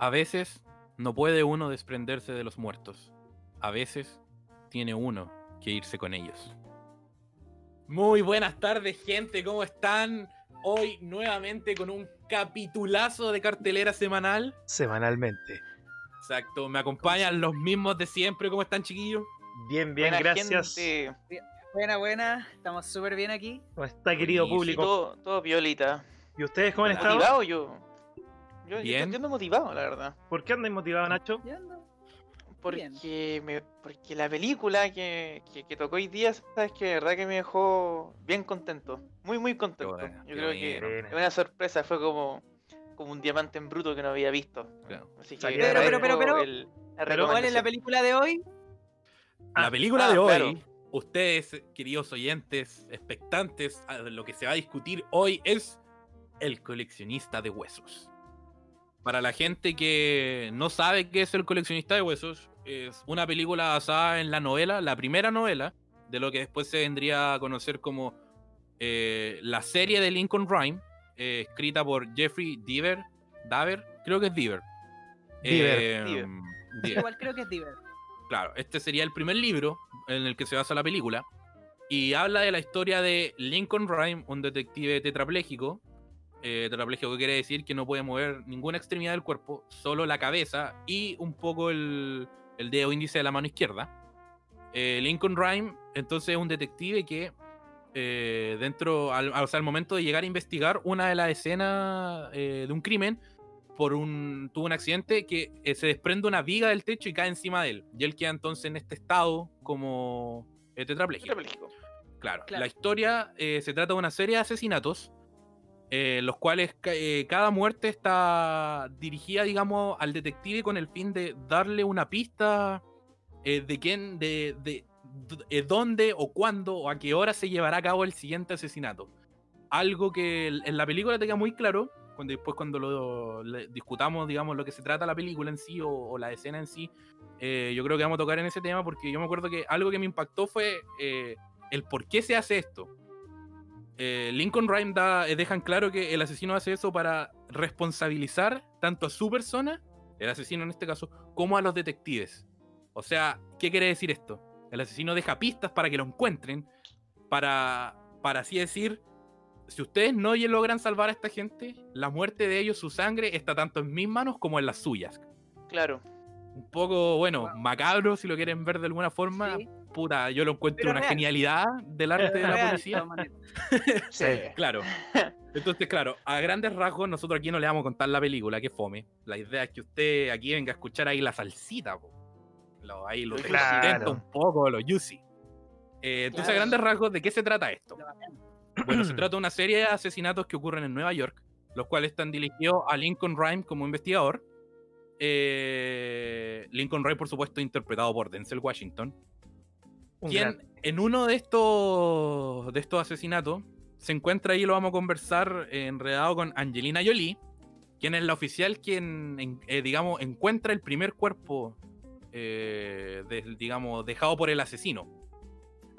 A veces no puede uno desprenderse de los muertos. A veces tiene uno que irse con ellos. Muy buenas tardes, gente. ¿Cómo están? Hoy nuevamente con un capitulazo de cartelera semanal. Semanalmente. Exacto. Me acompañan los mismos de siempre. ¿Cómo están, chiquillos? Bien, bien, Buena gracias. gente. Buena, buena. Estamos súper bien aquí. ¿Cómo está, querido Buenísimo, público? Todo, todo violita. ¿Y ustedes cómo han estado? ¿Motivado yo? Yo, Bien. yo ando motivado, la verdad. ¿Por qué andan motivados, Nacho? Ando. Porque, me, porque la película que, que, que tocó hoy día, sabes que de verdad que me dejó bien contento. Muy, muy contento. bueno, yo creo que es una sorpresa, fue como, como un diamante en bruto que no había visto. Claro. Así que Pero, pero, pero, pero, el- la pero, ¿Cuál es la película de hoy? La Ah, película ah, de hoy, claro. ustedes, queridos oyentes, expectantes, a lo que se va a discutir hoy es El coleccionista de huesos. Para la gente que no sabe qué es El coleccionista de huesos, es una película basada en la novela, la primera novela, de lo que después se vendría a conocer como eh, la serie de Lincoln Rhyme, eh, escrita por Jeffrey Deaver, Daver, creo que es Deaver. Deaver, Eh, Deaver. Deaver. Igual creo que es Diver. Claro, este sería el primer libro en el que se basa la película. Y habla de la historia de Lincoln Rhyme, un detective tetrapléjico. Eh, tetrapléjico quiere decir que no puede mover ninguna extremidad del cuerpo, solo la cabeza y un poco el, el dedo índice de la mano izquierda. Eh, Lincoln Rhyme, entonces, es un detective que, eh, dentro, al, o sea, al momento de llegar a investigar una de las escenas eh, de un crimen, por un, tuvo un accidente que eh, se desprende una viga del techo y cae encima de él. Y él queda entonces en este estado como tetrapléjico. Tetrapléjico. Claro. Claro. La historia se trata de una serie de asesinatos, eh, los cuales eh, cada muerte está dirigida, digamos, al detective con el fin de darle una pista eh, de quién, de, de dónde o cuándo o a qué hora se llevará a cabo el siguiente asesinato. Algo que en la película te queda muy claro, cuando después cuando lo discutamos, digamos, lo que se trata la película en sí o, o la escena en sí, yo creo que vamos a tocar en ese tema porque yo me acuerdo que algo que me impactó fue el por qué se hace esto. Eh, Lincoln Rhyme da, eh, dejan claro que el asesino hace eso para responsabilizar tanto a su persona, el asesino en este caso, como a los detectives. O sea, ¿qué quiere decir esto? El asesino deja pistas para que lo encuentren, para, para así decir, si ustedes no logran salvar a esta gente, la muerte de ellos, su sangre, está tanto en mis manos como en las suyas. Claro. Un poco, bueno, Wow. macabro si lo quieren ver de alguna forma. Sí. Puta, yo lo encuentro Pero una real. genialidad del arte de la policía. Sí. Claro. Entonces, claro, a grandes rasgos, nosotros aquí no le vamos a contar la película, que fome. La idea es que usted aquí venga a escuchar ahí la salsita, po. Lo, ahí lo Claro. un poco, lo juicy. Eh, entonces, a grandes rasgos, ¿de qué se trata esto? Bueno, se trata de una serie de asesinatos que ocurren en Nueva York, los cuales están dirigidos a Lincoln Rhyme como investigador. Eh, Lincoln Rhyme, por supuesto, interpretado por Denzel Washington Un quien gran- en uno de estos, de estos asesinatos se encuentra ahí, lo vamos a conversar, eh, enredado con Angelina Jolie, quien es la oficial quien, en- eh, digamos, encuentra el primer cuerpo, eh, digamos, dejado por el asesino.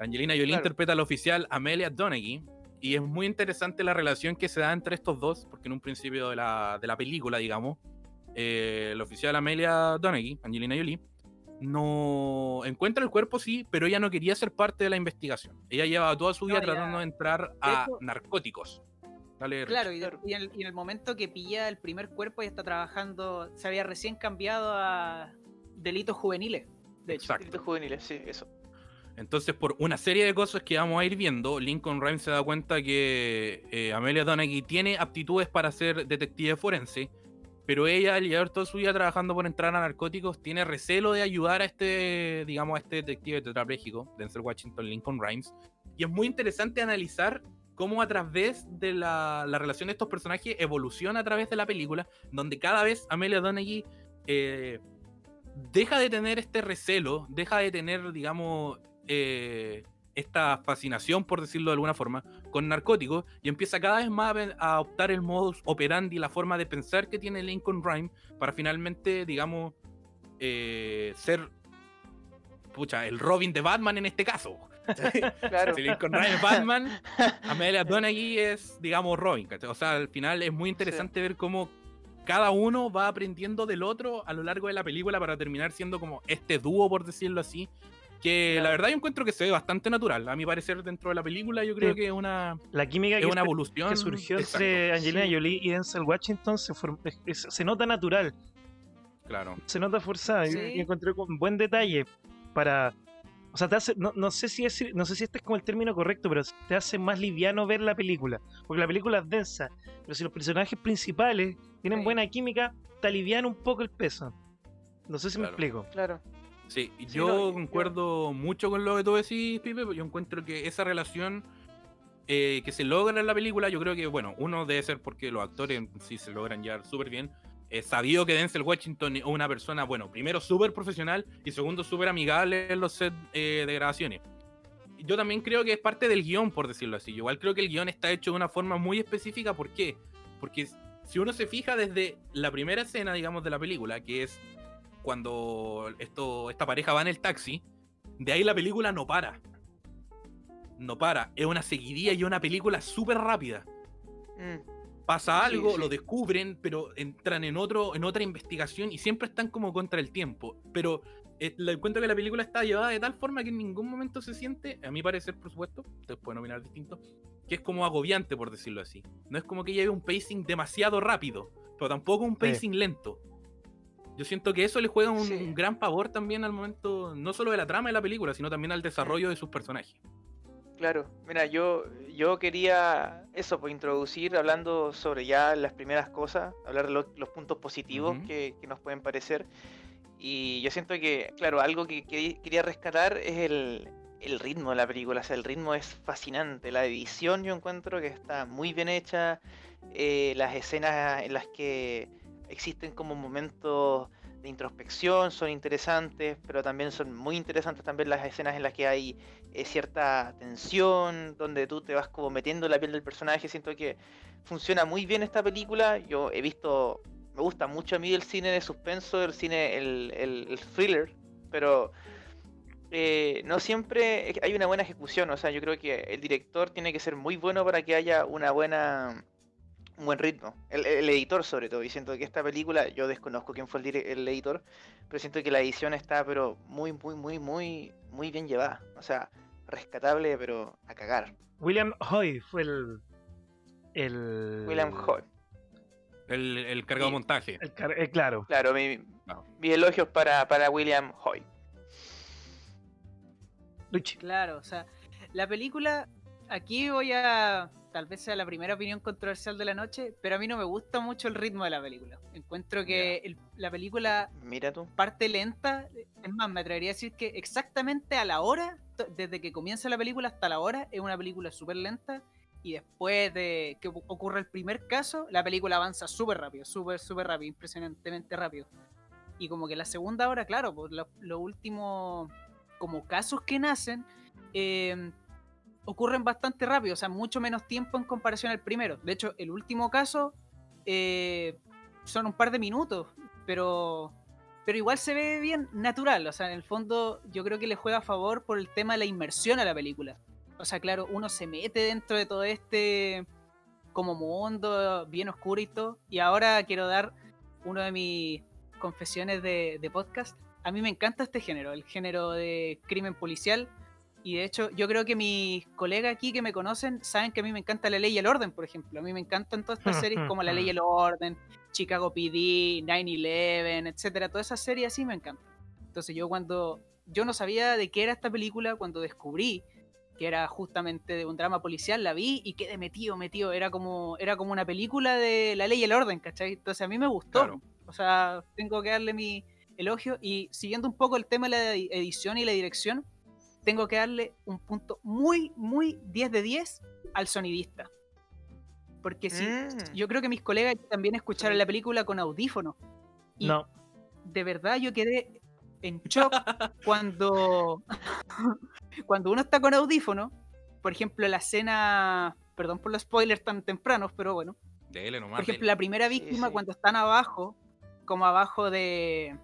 Angelina Jolie Claro. interpreta a la oficial Amelia Donaghy, y es muy interesante la relación que se da entre estos dos, porque en un principio de la, de la película, digamos, la oficial Amelia Donaghy, Angelina Jolie, no encuentra el cuerpo, sí, pero ella no quería ser parte de la investigación. Ella lleva toda su vida No, tratando de entrar a narcóticos. Dale, Claro, y, de- y en, el, y en el momento que pilla el primer cuerpo, ella está trabajando, se había recién cambiado a delitos juveniles. De hecho, Exacto. Delitos juveniles, sí, eso. Entonces, por una serie de cosas que vamos a ir viendo, Lincoln Rhyme se da cuenta que eh, Amelia Donaghy tiene aptitudes para ser detective forense, pero ella, al llevar toda su vida trabajando por entrar a narcóticos, tiene recelo de ayudar a este, digamos, a este detective tetrapléjico, Denzel Washington, Lincoln Rhymes. Y es muy interesante analizar cómo a través de la, la relación de estos personajes evoluciona a través de la película, donde cada vez Amelia Donaghy eh, deja de tener este recelo, deja de tener, digamos, eh, esta fascinación, por decirlo de alguna forma, con narcóticos y empieza cada vez más a, ven- a optar el modus operandi, la forma de pensar que tiene Lincoln Rhyme para finalmente, digamos, eh, ser, pucha, el Robin de Batman en este caso. Claro. Si Lincoln Rhyme es Batman, Amelia Donaghy es, digamos, Robin. O sea, al final es muy interesante ver cómo cada uno va aprendiendo del otro a lo largo de la película para terminar siendo como este dúo, por decirlo así. Que la verdad yo encuentro que se ve bastante natural. A mi parecer, dentro de la película, yo creo Sí. que es una, La química es que, una se- evolución. que surgió Exacto, entre Angelina Sí. Jolie y Denzel Washington se, form- es- es- se nota natural, Claro. se nota forzada. y- Sí. Y encontré con buen detalle para. O sea, te hace, no, no sé si es, no sé si este es como el término correcto, pero te hace más liviano ver la película. Porque la película es densa, pero si los personajes principales tienen Sí. buena química, te alivian un poco el peso. No sé si Claro. me explico. Claro. Sí, yo no, yo- concuerdo mucho con lo que tú decís, Pipe. Yo encuentro que esa relación eh, que se logra en la película, yo creo que, bueno, uno debe ser porque los actores sí se logran llevar súper bien. Es sabido que Denzel Washington es una persona, bueno, primero súper profesional y segundo súper amigable en los sets eh, de grabaciones. Yo también creo que es parte del guion, por decirlo así. Yo igual creo que el guion está hecho de una forma muy específica. ¿Por qué? Porque si uno se fija desde la primera escena, digamos, de la película, que es cuando esto, esta pareja va en el taxi, de ahí la película no para. No para. Es una seguidilla y una película súper rápida. Mm, Pasa algo, sí. lo descubren, pero entran en otro, en otra investigación y siempre están como contra el tiempo. Pero eh, le encuentro que la película está llevada de tal forma que en ningún momento se siente, a mi parecer, por supuesto, ustedes pueden opinar distinto, que es como agobiante, por decirlo así. No es como que lleve un pacing demasiado rápido, pero tampoco un Sí. pacing lento. Yo siento que eso le juega un, Sí. un gran favor también al momento, no solo de la trama de la película, sino también al desarrollo de sus personajes. Claro, mira, yo, yo quería eso, pues introducir hablando sobre ya las primeras cosas, hablar de lo- los puntos positivos que, que nos pueden parecer. Y yo siento que, claro, algo que, que quería rescatar es el, el ritmo de la película. O sea, el ritmo es fascinante. La edición yo encuentro que está muy bien hecha. eh, las escenas en las que existen como momentos de introspección son interesantes, pero también son muy interesantes también las escenas en las que hay eh, cierta tensión, donde tú te vas como metiendo en la piel del personaje. Siento que funciona muy bien esta película. Yo he visto, me gusta mucho a mí el cine de suspenso, el cine, el, thriller, pero eh, no siempre hay una buena ejecución. O sea, yo creo que el director tiene que ser muy bueno para que haya una buena un buen ritmo. El, el editor sobre todo. Y siento que esta película, yo desconozco quién fue el, el editor, pero siento que la edición está pero muy, muy, muy, muy, muy bien llevada. O sea, rescatable, pero a cagar. William Hoy fue el. el William Hoy. El, el cargado Y- montaje. el car- eh, claro. Claro, mi, No. mis elogios para, para William Hoy. Luchi. Claro, o sea, la película, aquí voy a, tal vez sea la primera opinión controversial de la noche, pero a mí no me gusta mucho el ritmo de la película. Encuentro que el- la película Mira tú. parte lenta, es más, me atrevería a decir que exactamente a la hora, desde que comienza la película hasta la hora, es una película súper lenta. Y después de que ocu- ocurre el primer caso, la película avanza súper rápido, súper, súper rápido, impresionantemente rápido. Y como que la segunda hora, claro, pues lo- los últimos como casos que nacen eh, ocurren bastante rápido, o sea, mucho menos tiempo en comparación al primero. De hecho, el último caso eh, son un par de minutos, pero, pero igual se ve bien natural. O sea, en el fondo yo creo que le juega a favor por el tema de la inmersión a la película. O sea, claro, uno se mete dentro de todo este como mundo bien oscuro y todo. Y ahora quiero dar una de mis confesiones de, de podcast. A mí me encanta este género, el género de crimen policial. Y de hecho, yo creo que mis colegas aquí que me conocen saben que a mí me encanta la ley y el orden, por ejemplo. A mí me encantan todas estas series como La Ley y el Orden, Chicago PD, 9-11, etcétera. Todas esas series así me encantan. Entonces yo cuando yo no sabía de qué era esta película, cuando descubrí que era justamente de un drama policial, la vi y quedé metido, metido. Era como, era como una película de La Ley y el Orden, ¿cachai? Entonces a mí me gustó. Claro. O sea, tengo que darle mi elogio. Y siguiendo un poco el tema de la edi- edición y la dirección, tengo que darle un punto muy, muy 10 de 10 al sonidista. Porque sí, Mm. yo creo que mis colegas también escucharon la película con audífonos. Y No. de verdad yo quedé en shock cuando, cuando uno está con audífono. Por ejemplo, la escena, perdón por los spoilers tan tempranos, pero bueno. Dele nomás. Por ejemplo, dele. la primera Sí, víctima sí. cuando están abajo, como abajo de,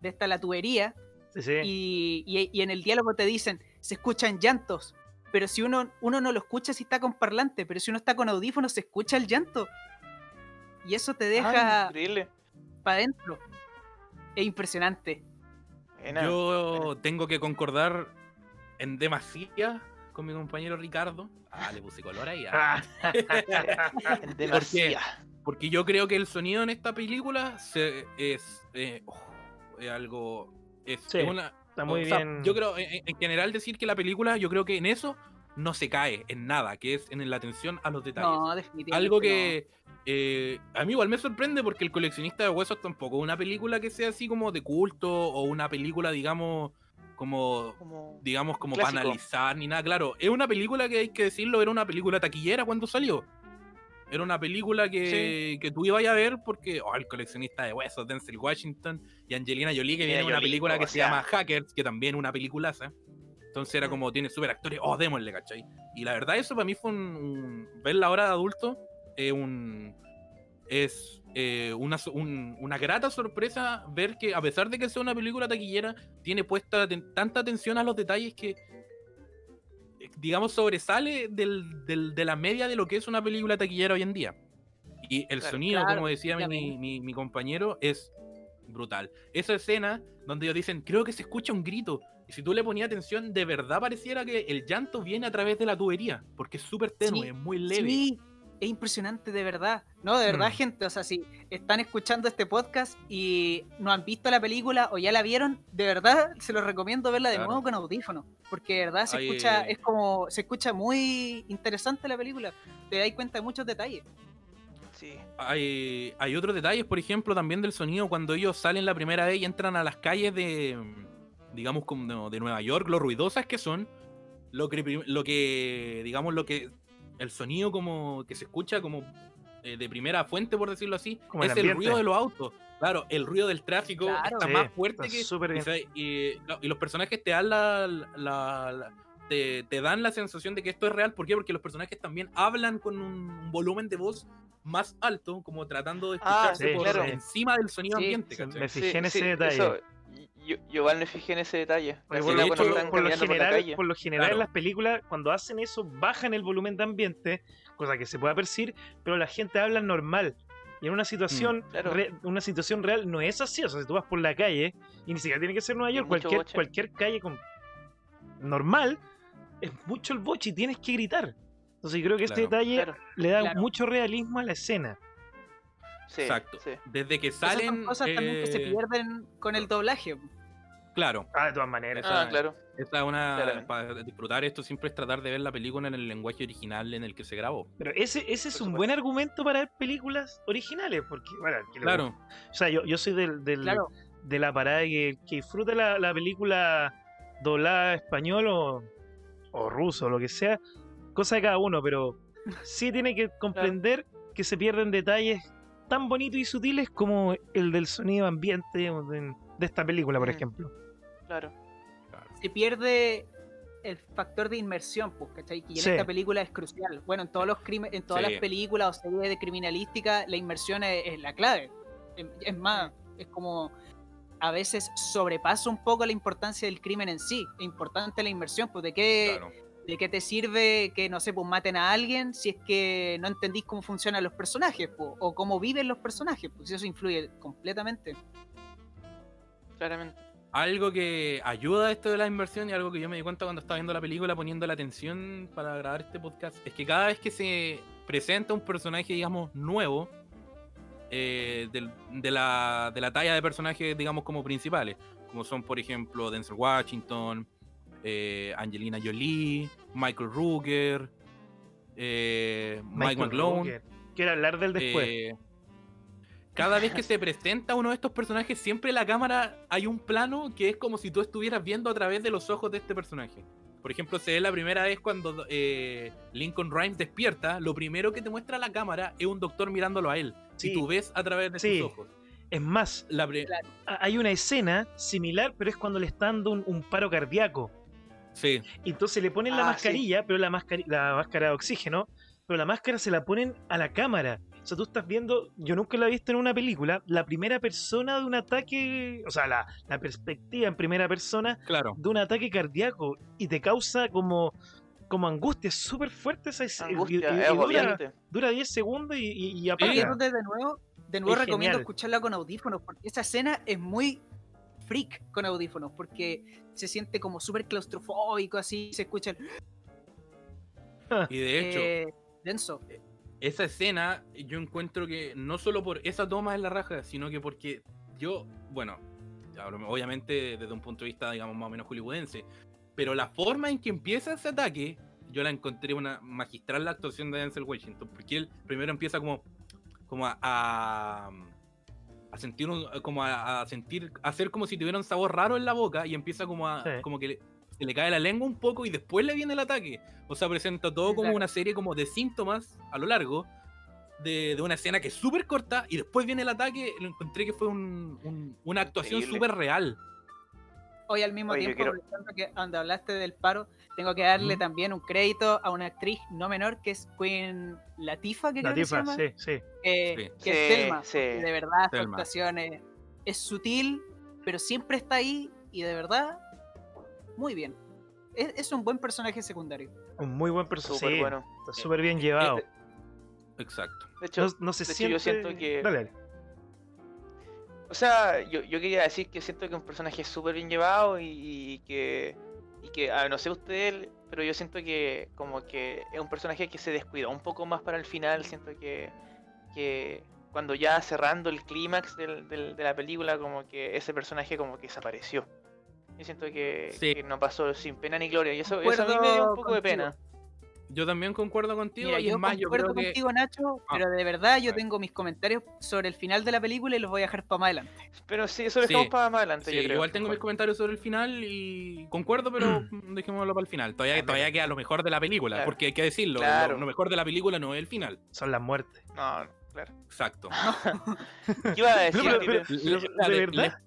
de esta la tubería, Sí, y, y- y en el diálogo te dicen, se escuchan llantos, pero si uno, uno no lo escucha si está con parlante, pero si uno está con audífonos se escucha el llanto. Y eso te Ay, deja increíble. para adentro. Es impresionante. Yo tengo que concordar en demasía con mi compañero Ricardo. Ah, le puse color ahí. ah. Ah, En demasía. Porque yo creo que el sonido en esta película se, es, eh, oh, es algo. Es, Sí, es una. está muy o sea, bien. Yo creo, en, en general, decir que la película, yo creo que en eso no se cae en nada, que es en la atención a los detalles. No, definitivamente. Algo no. que eh, a mí igual me sorprende porque El coleccionista de huesos tampoco es una película que sea así como de culto o una película, digamos, como Como... digamos, como para analizar ni nada. Claro, es una película que hay que decirlo, era una película taquillera cuando salió. Era una película que, que tú ibas a ver porque, oh, el coleccionista de huesos, Denzel Washington y Angelina Jolie, que viene de una Jolie, película que se sea. llama Hackers, que también es una peliculaza. Entonces era Mm. como, tiene super actores, oh, démosle, ¿cachai? Y la verdad, eso para mí fue un. un- verla ahora de adulto es un. Es eh, una, un- una grata sorpresa ver que, a pesar de que sea una película taquillera, tiene puesta ten- tanta atención a los detalles que, eh, digamos, sobresale del- del- de la media de lo que es una película taquillera hoy en día. Y el Claro, sonido, claro, como decía mi, mi- mi compañero, es brutal. Esa escena donde ellos dicen, creo que se escucha un grito. Y si tú le ponías atención, de verdad pareciera que el llanto viene a través de la tubería, porque es súper tenue, Sí, es muy leve. Sí, es impresionante de verdad. No, de verdad, Mm. gente. O sea, si están escuchando este podcast y no han visto la película o ya la vieron, de verdad se los recomiendo verla de Claro. nuevo con audífonos. Porque de verdad se escucha, es como, se escucha muy interesante la película. Te das cuenta de muchos detalles. Sí. hay, hay otros detalles, por ejemplo, también del sonido cuando ellos salen la primera vez y entran a las calles de, digamos, como de Nueva York, lo ruidosas que son, lo que, lo que digamos, lo que, el sonido como que se escucha como eh, de primera fuente, por decirlo así, Como es el ruido de los autos. Claro, el ruido del tráfico Claro. está Sí, más fuerte está que... y, bien. sabe- y, no, y los personajes te dan la, la- la- te, te dan la sensación de que esto es real. ¿Por qué? Porque los personajes también hablan con un volumen de voz más alto, como tratando de Ah, escucharse sí, por claro. encima del sonido Sí, ambiente. me fijé en ese sí, detalle. eso, yo, yo igual me fijé en ese detalle. Por, lo, por por la general, por lo general en Claro. las películas, cuando hacen eso, bajan el volumen de ambiente, cosa que se pueda percibir, pero la gente habla normal. Y en una situación, Mm, claro. re- una situación real no es así. O sea, si tú vas por la calle, y ni siquiera tiene que ser Nueva York, cualquier, boche. cualquier calle con... normal, es mucho el boche y tienes que gritar. Entonces yo creo que este detalle Claro, le da Claro. mucho realismo a la escena. sí, Exacto. sí. Desde que Esas salen. son cosas también que se eh, pierden con el doblaje. Claro, Ah, de todas maneras. Esa- Ah, claro. esta es una. Claramente. Para disfrutar esto siempre es tratar de ver la película en el lenguaje original en el que se grabó. Pero ese, ese es un buen argumento para ver películas originales, porque, bueno, Claro, O sea, yo, yo soy del, del- Claro. de la parada que, que disfruta la, la película doblada español o, o ruso, lo que sea, cosa de cada uno, pero sí tiene que comprender que se pierden detalles tan bonitos y sutiles como el del sonido ambiente de esta película, por Mm. ejemplo. Claro. claro. se pierde el factor de inmersión, pues, ¿cachai? Que en Sí. esta película es crucial. Bueno, en todos los crimen, en todas Sí. las películas o series de criminalística, la inmersión es, es la clave. Es, es más, es como a veces sobrepasa un poco la importancia del crimen en sí. Es importante la inmersión, pues de qué, claro. de qué te sirve que, no sé, pues maten a alguien si es que no entendís cómo funcionan los personajes, pues, o cómo viven los personajes, pues eso influye completamente. Claramente. Algo que ayuda a esto de la inversión y algo que yo me di cuenta cuando estaba viendo la película poniendo la atención para grabar este podcast es que cada vez que se presenta un personaje, digamos, nuevo, eh, de, la, de la talla de personajes, digamos, como principales, como son, por ejemplo, Denzel Washington, eh, Angelina Jolie, Michael Rooker, eh, Mike. Rooker. Quiero hablar del después. Cada vez que se presenta uno de estos personajes, siempre en la cámara hay un plano que es como si tú estuvieras viendo a través de los ojos de este personaje. Por ejemplo, se ve la primera vez cuando eh, Lincoln Rhymes despierta, lo primero que te muestra la cámara es un doctor mirándolo a él. Sí. Y tú ves a través de Sí. sus ojos. Es más, La Claro. hay una escena similar, pero es cuando le está dando un, un paro cardíaco. Sí, Entonces le ponen la Ah, sí. mascarilla, pero la, la máscara de oxígeno, pero la máscara se la ponen a la cámara. O sea, tú estás viendo, yo nunca la he visto en una película, la primera persona de un ataque, o sea, la, la perspectiva en primera persona claro. de un ataque cardíaco y te causa como como angustia, es súper fuerte esa escena. y- Angustia, y- es y dura, dura 10 segundos y, y, y yo de de nuevo, de nuevo Es recomiendo genial. escucharla con audífonos, porque esa escena es muy freak con audífonos, porque se siente como súper claustrofóbico, así se escucha el, Y de hecho, eh, denso. Esa escena yo encuentro que no solo por esa toma en la raja, sino que porque yo, bueno, obviamente desde un punto de vista, digamos, más o menos hollywoodense, pero la forma en que empieza ese ataque, yo la encontré una magistral la actuación de Denzel Washington, porque él primero empieza como, como a, a, a sentir, un- como a, a sentir, a hacer como si tuviera un sabor raro en la boca y empieza como a, Sí. como que se le cae la lengua un poco y después le viene el ataque. O sea, presenta todo como una serie como de síntomas a lo largo de, de una escena que es súper corta y después viene el ataque. Lo encontré que fue un- un- una actuación súper real. Hoy al mismo Oye, tiempo, quiero- que donde hablaste del paro, tengo que darle también un crédito a una actriz no menor que es Queen Latifa, que creo que se Latifa, llama, sí, sí. que, Sí. que Sí, es Selma. sí. De verdad, su actuación es, es sutil, pero siempre está ahí y de verdad, muy bien. Es, es un buen personaje secundario. Un muy buen personaje. Súper Sí, bueno. está súper bien llevado. Eh, Exacto. De hecho, No, no se de hecho, siente... yo siento que- Dale, dale. O sea, yo, yo quería decir que siento que es un personaje súper bien llevado y, y que, y que ah, no sé usted, pero yo siento que como que es un personaje que se descuidó un poco más para el final, siento que, que cuando ya cerrando el clímax del- del- de la película, como que ese personaje como que desapareció. Yo siento que, Sí. que no pasó sin pena ni gloria y eso, eso a mí me dio un poco de pena. Yo también concuerdo contigo Mira, y yo es más, yo concuerdo que contigo, Nacho, Ah, pero de verdad yo tengo mis comentarios sobre el final de la película y los voy a dejar para más adelante. Pero sí, eso lo dejamos Sí, para más adelante, Sí, yo creo. igual tengo mis comentarios sobre el final y concuerdo, pero dejémoslo para el final. Todavía, Dale. todavía queda lo mejor de la película, Claro. porque hay que decirlo, lo- Claro. lo, mejor de la película no es el final. Son las muertes. No, claro. Exacto. ¿Qué iba a decir? pero- pero- ¿de verdad?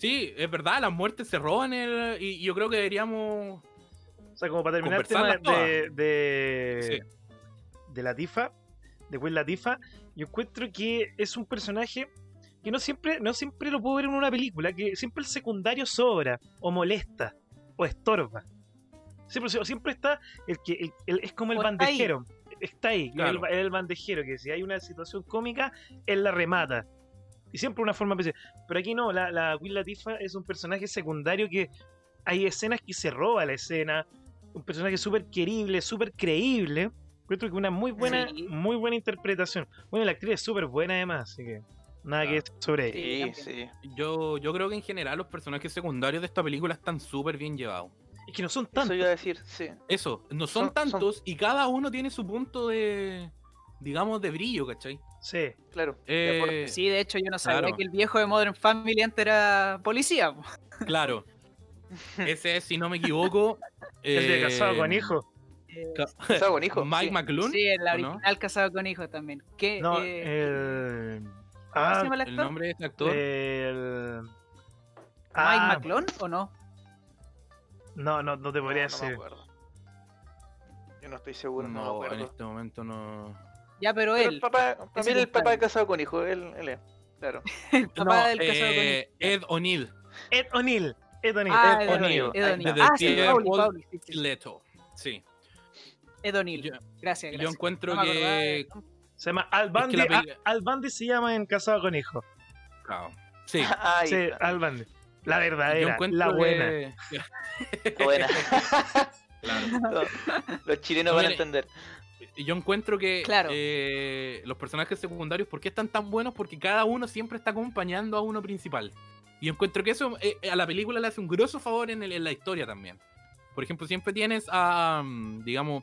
Sí, es verdad, las muertes se roban el, y, y yo creo que deberíamos... O sea, como para terminar el tema de, de, Sí. de Latifa, de Queen Latifa, yo encuentro que es un personaje que no siempre, no siempre lo puedo ver en una película, que siempre el secundario sobra, o molesta, o estorba. Siempre, siempre está el que el- el- es como el está ahí. bandejero. Está ahí, Claro. el, el bandejero, que si hay una situación cómica, él la remata. Y siempre una forma especial. Pero aquí no, la, la Queen Latifah es un personaje secundario que hay escenas que se roba la escena. Un personaje súper querible, súper creíble. Encuentro que una muy buena, Sí. muy buena interpretación. Bueno, la actriz es súper buena además, así que nada que Claro. decir sobre ella. Sí. Yo, yo creo que en general los personajes secundarios de esta película están súper bien llevados. Es que no son Eso tantos. iba a decir, sí. Eso, no son, Son- son- tantos y cada uno tiene su punto de, digamos, de brillo, ¿cachai? Sí. Claro. Eh, Sí, de hecho yo no sabía claro. que el viejo de Modern Family antes era policía. po. Claro. Ese es, si no me equivoco... El de casado con eh, hijo. Eh, ca- Casado con hijo. Mike sí. McClune. sí, el original casado con hijo también. ¿Qué, No, eh, el. ¿Cómo se Ah, llama el El actor? nombre de este actor. el. ¿Mike Ah, McClone o no? No, no, no te podría No, no me decir. acuerdo. Yo no estoy seguro, no, me no, en este momento no. Ya, pero Pero él, el papá, mí el papá de casado con hijo, él, él es. Claro. el papá No, del casado con eh, hijo. Ed O'Neill. Ed O'Neill. Ed O'Neill. Ah, Ed Ed O'Neill. Ed O'Neill. Ah, sí, Pauli, sí. Leto. Sí. Ed O'Neill. Yo, Gracias, yo gracias. encuentro No de- que. Se llama Al Bundy. Ah, Al Bundy se llama en Casado con Hijo. Claro. Sí. Ahí Sí. Al Bundy. La Yo verdadera, encuentro la buena. que- Buena. Claro. Los- Los chilenos No, van a entender. Yo encuentro que Claro. eh, los personajes secundarios, ¿por qué están tan buenos? Porque cada uno siempre está acompañando a uno principal. Y encuentro que eso eh, a la película le hace un grosso favor en, el- en la historia también. Por ejemplo, siempre tienes a, mm, digamos,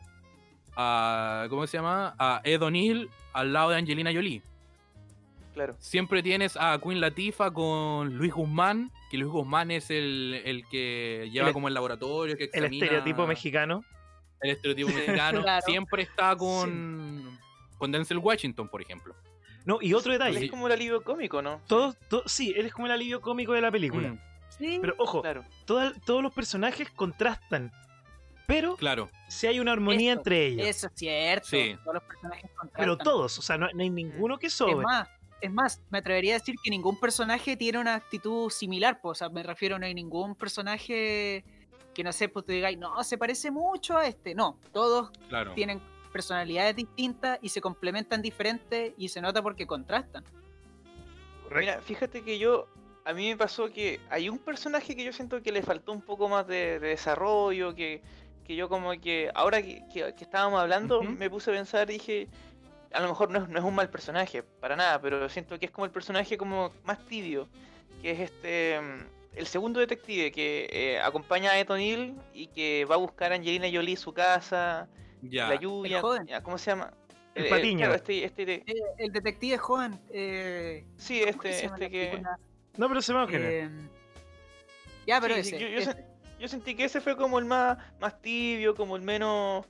a, ¿cómo se llama? A Ed O'Neill al lado de Angelina Jolie. Claro. Siempre tienes a Queen Latifah con Luis Guzmán, que Luis Guzmán es el, el que lleva El- como el laboratorio, que El examina estereotipo mexicano. El estereotipo Sí. mexicano. Claro. Siempre está con, con Denzel Washington, por ejemplo. No, y otro Él detalle. es como el alivio cómico, ¿no? Todos, to- sí, él es como el alivio cómico de la película. Mm, Sí, Pero ojo, Claro. toda- todos los personajes contrastan. Pero claro, si hay una armonía Eso, entre ellos. eso es cierto. Sí. Todos los personajes Pero contrastan. todos, o sea, no, no hay ninguno que Es sobre. más, es más, me atrevería a decir que ningún personaje tiene una actitud similar. po, O sea, me refiero, no hay ningún personaje que no sé, pues tú digáis, no, se parece mucho a este. No, todos Claro. tienen personalidades distintas y se complementan diferentes y se nota porque contrastan. Mira, fíjate que yo, a mí me pasó que hay un personaje que yo siento que le faltó un poco más de, de desarrollo, que, que yo como que, ahora que, que- que estábamos hablando, me puse a pensar y dije, a lo mejor no es, no es un mal personaje, para nada, pero siento que es como el personaje como más tibio, que es este, mm, el segundo detective que eh, acompaña a Ed O'Neill y que va a buscar a Angelina Jolie su casa, Ya. la lluvia, ya, ¿cómo se llama? El Eh, eh, patiño. claro, este, este, de- Eh, el detective joven, eh, sí, ¿cómo este, este que... película? No, pero se me va a generar. Eh, ya, pero Sí, sí, ese. yo- yo ese. sen- Yo sentí que ese fue como el más, más tibio, como el menos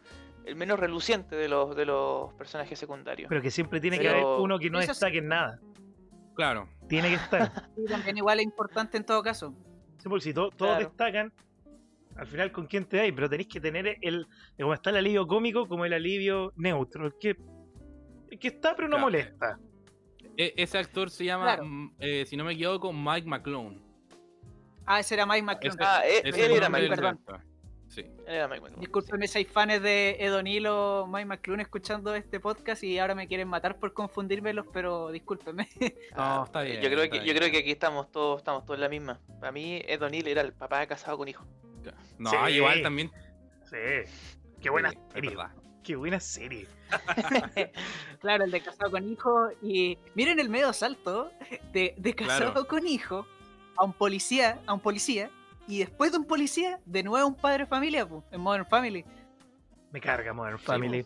el menos reluciente de los de los personajes secundarios. Pero que siempre tiene que haber uno que no destaque en nada. Claro. Tiene que estar. Sí, también igual es importante en todo caso. Sí, porque si to- todos Claro. destacan, al final con quién te hay, pero tenéis que tener el. Como está el alivio cómico, como el alivio neutro. El que, el que está, pero no Claro. molesta. E- ese actor se llama, Claro. mm, eh, si no me equivoco, Mike McClone. Ah, ese era Mike McClone. Ese- Ah, e- ese él era Mike perdón. Sí. Él era Mike McClone, Disculpenme si hay fans de Ed O'Neill o Mike McClune escuchando este podcast y ahora me quieren matar por confundírmelos, pero discúlpenme. sí. No, está eh, bien, Yo creo que yo creo que aquí estamos todos estamos todos en la misma. Para mí Ed O'Neill era el papá casado con hijo. No, Sí. igual también. Sí. Qué buena sí, serie. Qué buena serie. claro, el de casado con hijo. Y miren el medio salto de, de casado Claro. con hijo a un policía, a un policía, y después de un policía, de nuevo un padre de familia, po, en Modern Family. Me carga Modern Family.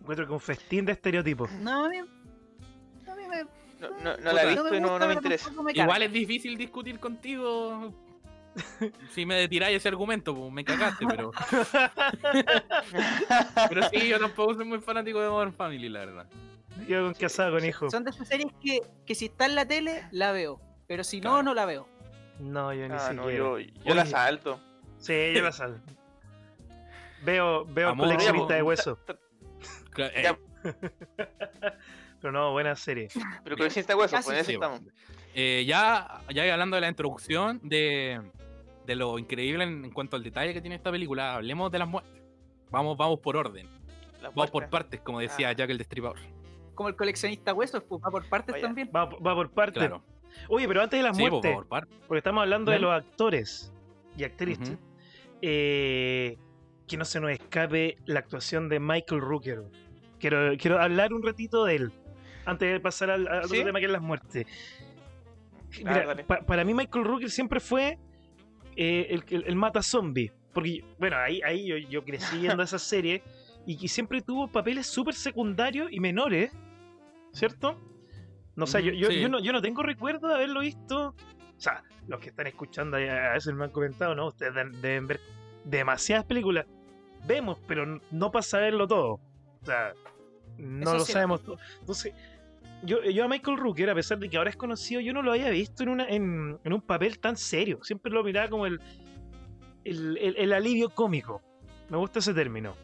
Encuentro que un festín de estereotipos. No, a mí, a mí me, No, no, no la he visto y no, me interesa. me. Igual es difícil discutir contigo. Si me tiráis ese argumento, pues me cagaste, pero. Pero sí, yo tampoco soy muy fanático de Modern Family, la verdad. Yo con casado con hijo. Son de esas series que, que si está en la tele, la veo. Pero si no, Claro. no la veo. No, yo ni Ah, siquiera. no, yo, yo la salto. Sí, yo la salgo. Veo, veo Amor, coleccionista de huesos. Eh, Pero no, buena serie. Pero con ese hueso, Casi pues en eso estamos. eh, ya, ya hablando de la introducción, de, de lo increíble en, en cuanto al detalle que tiene esta película, hablemos de las muertes. Vamos, vamos por orden. Vamos por partes, como decía Ah. Jack el Destripador. Como el coleccionista huesos, pues va por partes Vaya. también. Va, va por parte. Claro. Oye, pero antes de las Sí, muertes, por porque estamos hablando de los actores y actrices, eh, que no se nos escape la actuación de Michael Rooker. Quiero, quiero hablar un ratito de él, antes de pasar al, al otro tema que es las muertes. Ah, Mira, pa- para mí Michael Rooker siempre fue eh, el, el, el mata zombie. Porque, bueno, ahí, ahí yo, yo crecí viendo esa serie y que siempre tuvo papeles súper secundarios y menores, ¿cierto? No sé, yo, yo, sí. yo no, yo no tengo recuerdo de haberlo visto. O sea, los que están escuchando a veces me han comentado, ¿no? Ustedes deben, deben ver demasiadas películas. Vemos, pero no para saberlo todo. O sea, no Eso lo sí. sabemos todo. Entonces, yo, yo a Michael Rooker, a pesar de que ahora es conocido, yo no lo había visto en, una, en, en un papel tan serio. Siempre lo miraba como el, el, el- el alivio cómico. Me gusta ese término.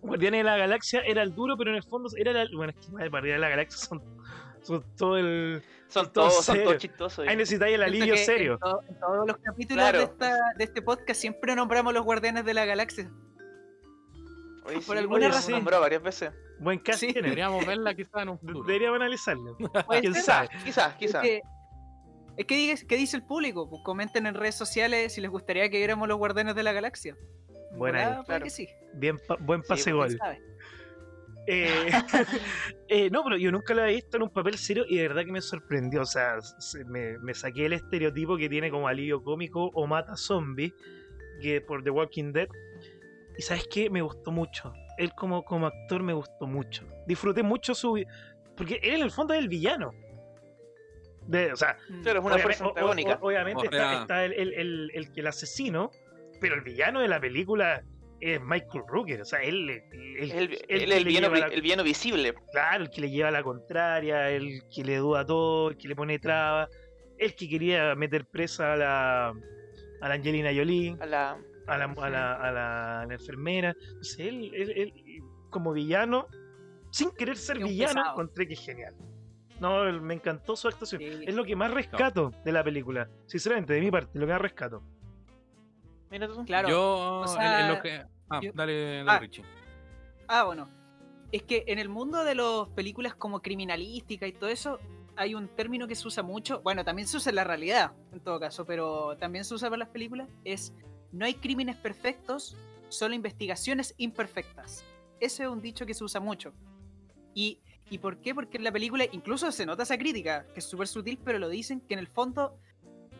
Guardianes de la Galaxia era el duro, pero en el fondo era la. Bueno, es que madre, Guardianes de la Galaxia son, son todo el. Son todo todos, son todos chistosos. Ahí necesitáis el alivio serio. En, to- en todos los capítulos Claro. de, esta, de este podcast siempre nombramos los guardianes de la galaxia. Por sí, alguna oye, razón. se nombró varias veces. Buen Sí. tiene. Deberíamos verla quizás en un futuro. Deberíamos analizarlo. Puede ¿Quién ser. sabe? Quizás, Es quizás. que, es que diga- ¿qué dice el público? Pues comenten en redes sociales si les gustaría que viéramos los guardianes de la galaxia. En Buena Claro. que sí. Bien, pa- buen pase gol. sabe. Eh, eh, no, pero yo nunca lo había visto en un papel serio y de verdad que me sorprendió. O sea, se- me, me saqué el estereotipo que tiene como alivio cómico o mata zombie que por The Walking Dead. Y sabes qué, me gustó mucho. Él como, como actor me gustó mucho. Disfruté mucho su... Porque él en el fondo es el villano. De, o sea, Mm. Claro, es una obviamente- fuerza o- o- antagónica. o- obviamente está, está el, el, el, el, el asesino, pero el villano de la película es Michael Rooker. O sea, él, él, Es el, él el villano, la- el villano visible. Claro, el que le lleva la contraria, el que le duda todo, el que le pone trabas, el que quería meter presa a la, a la Angelina Jolie, A la... a la, a la, a la- a la enfermera. Entonces, él, él- él, como villano, sin querer ser villano, pesado. encontré que es genial. No, me encantó su actuación. Sí. Es lo que más rescato de la película. Sinceramente, de mi parte, lo que más rescato. Mira tú. Claro. Yo, o en- lo que. Ah, yo- dale, dale Ah. Richie. Ah, bueno. Es que en el mundo de las películas como criminalística y todo eso, hay un término que se usa mucho. Bueno, también se usa en la realidad, en todo caso, pero también se usa para las películas. Es no hay crímenes perfectos, solo investigaciones imperfectas. Ese es un dicho que se usa mucho. ¿Y, ¿y por qué? Porque en la película incluso se nota esa crítica, que es súper sutil, pero lo dicen que en el fondo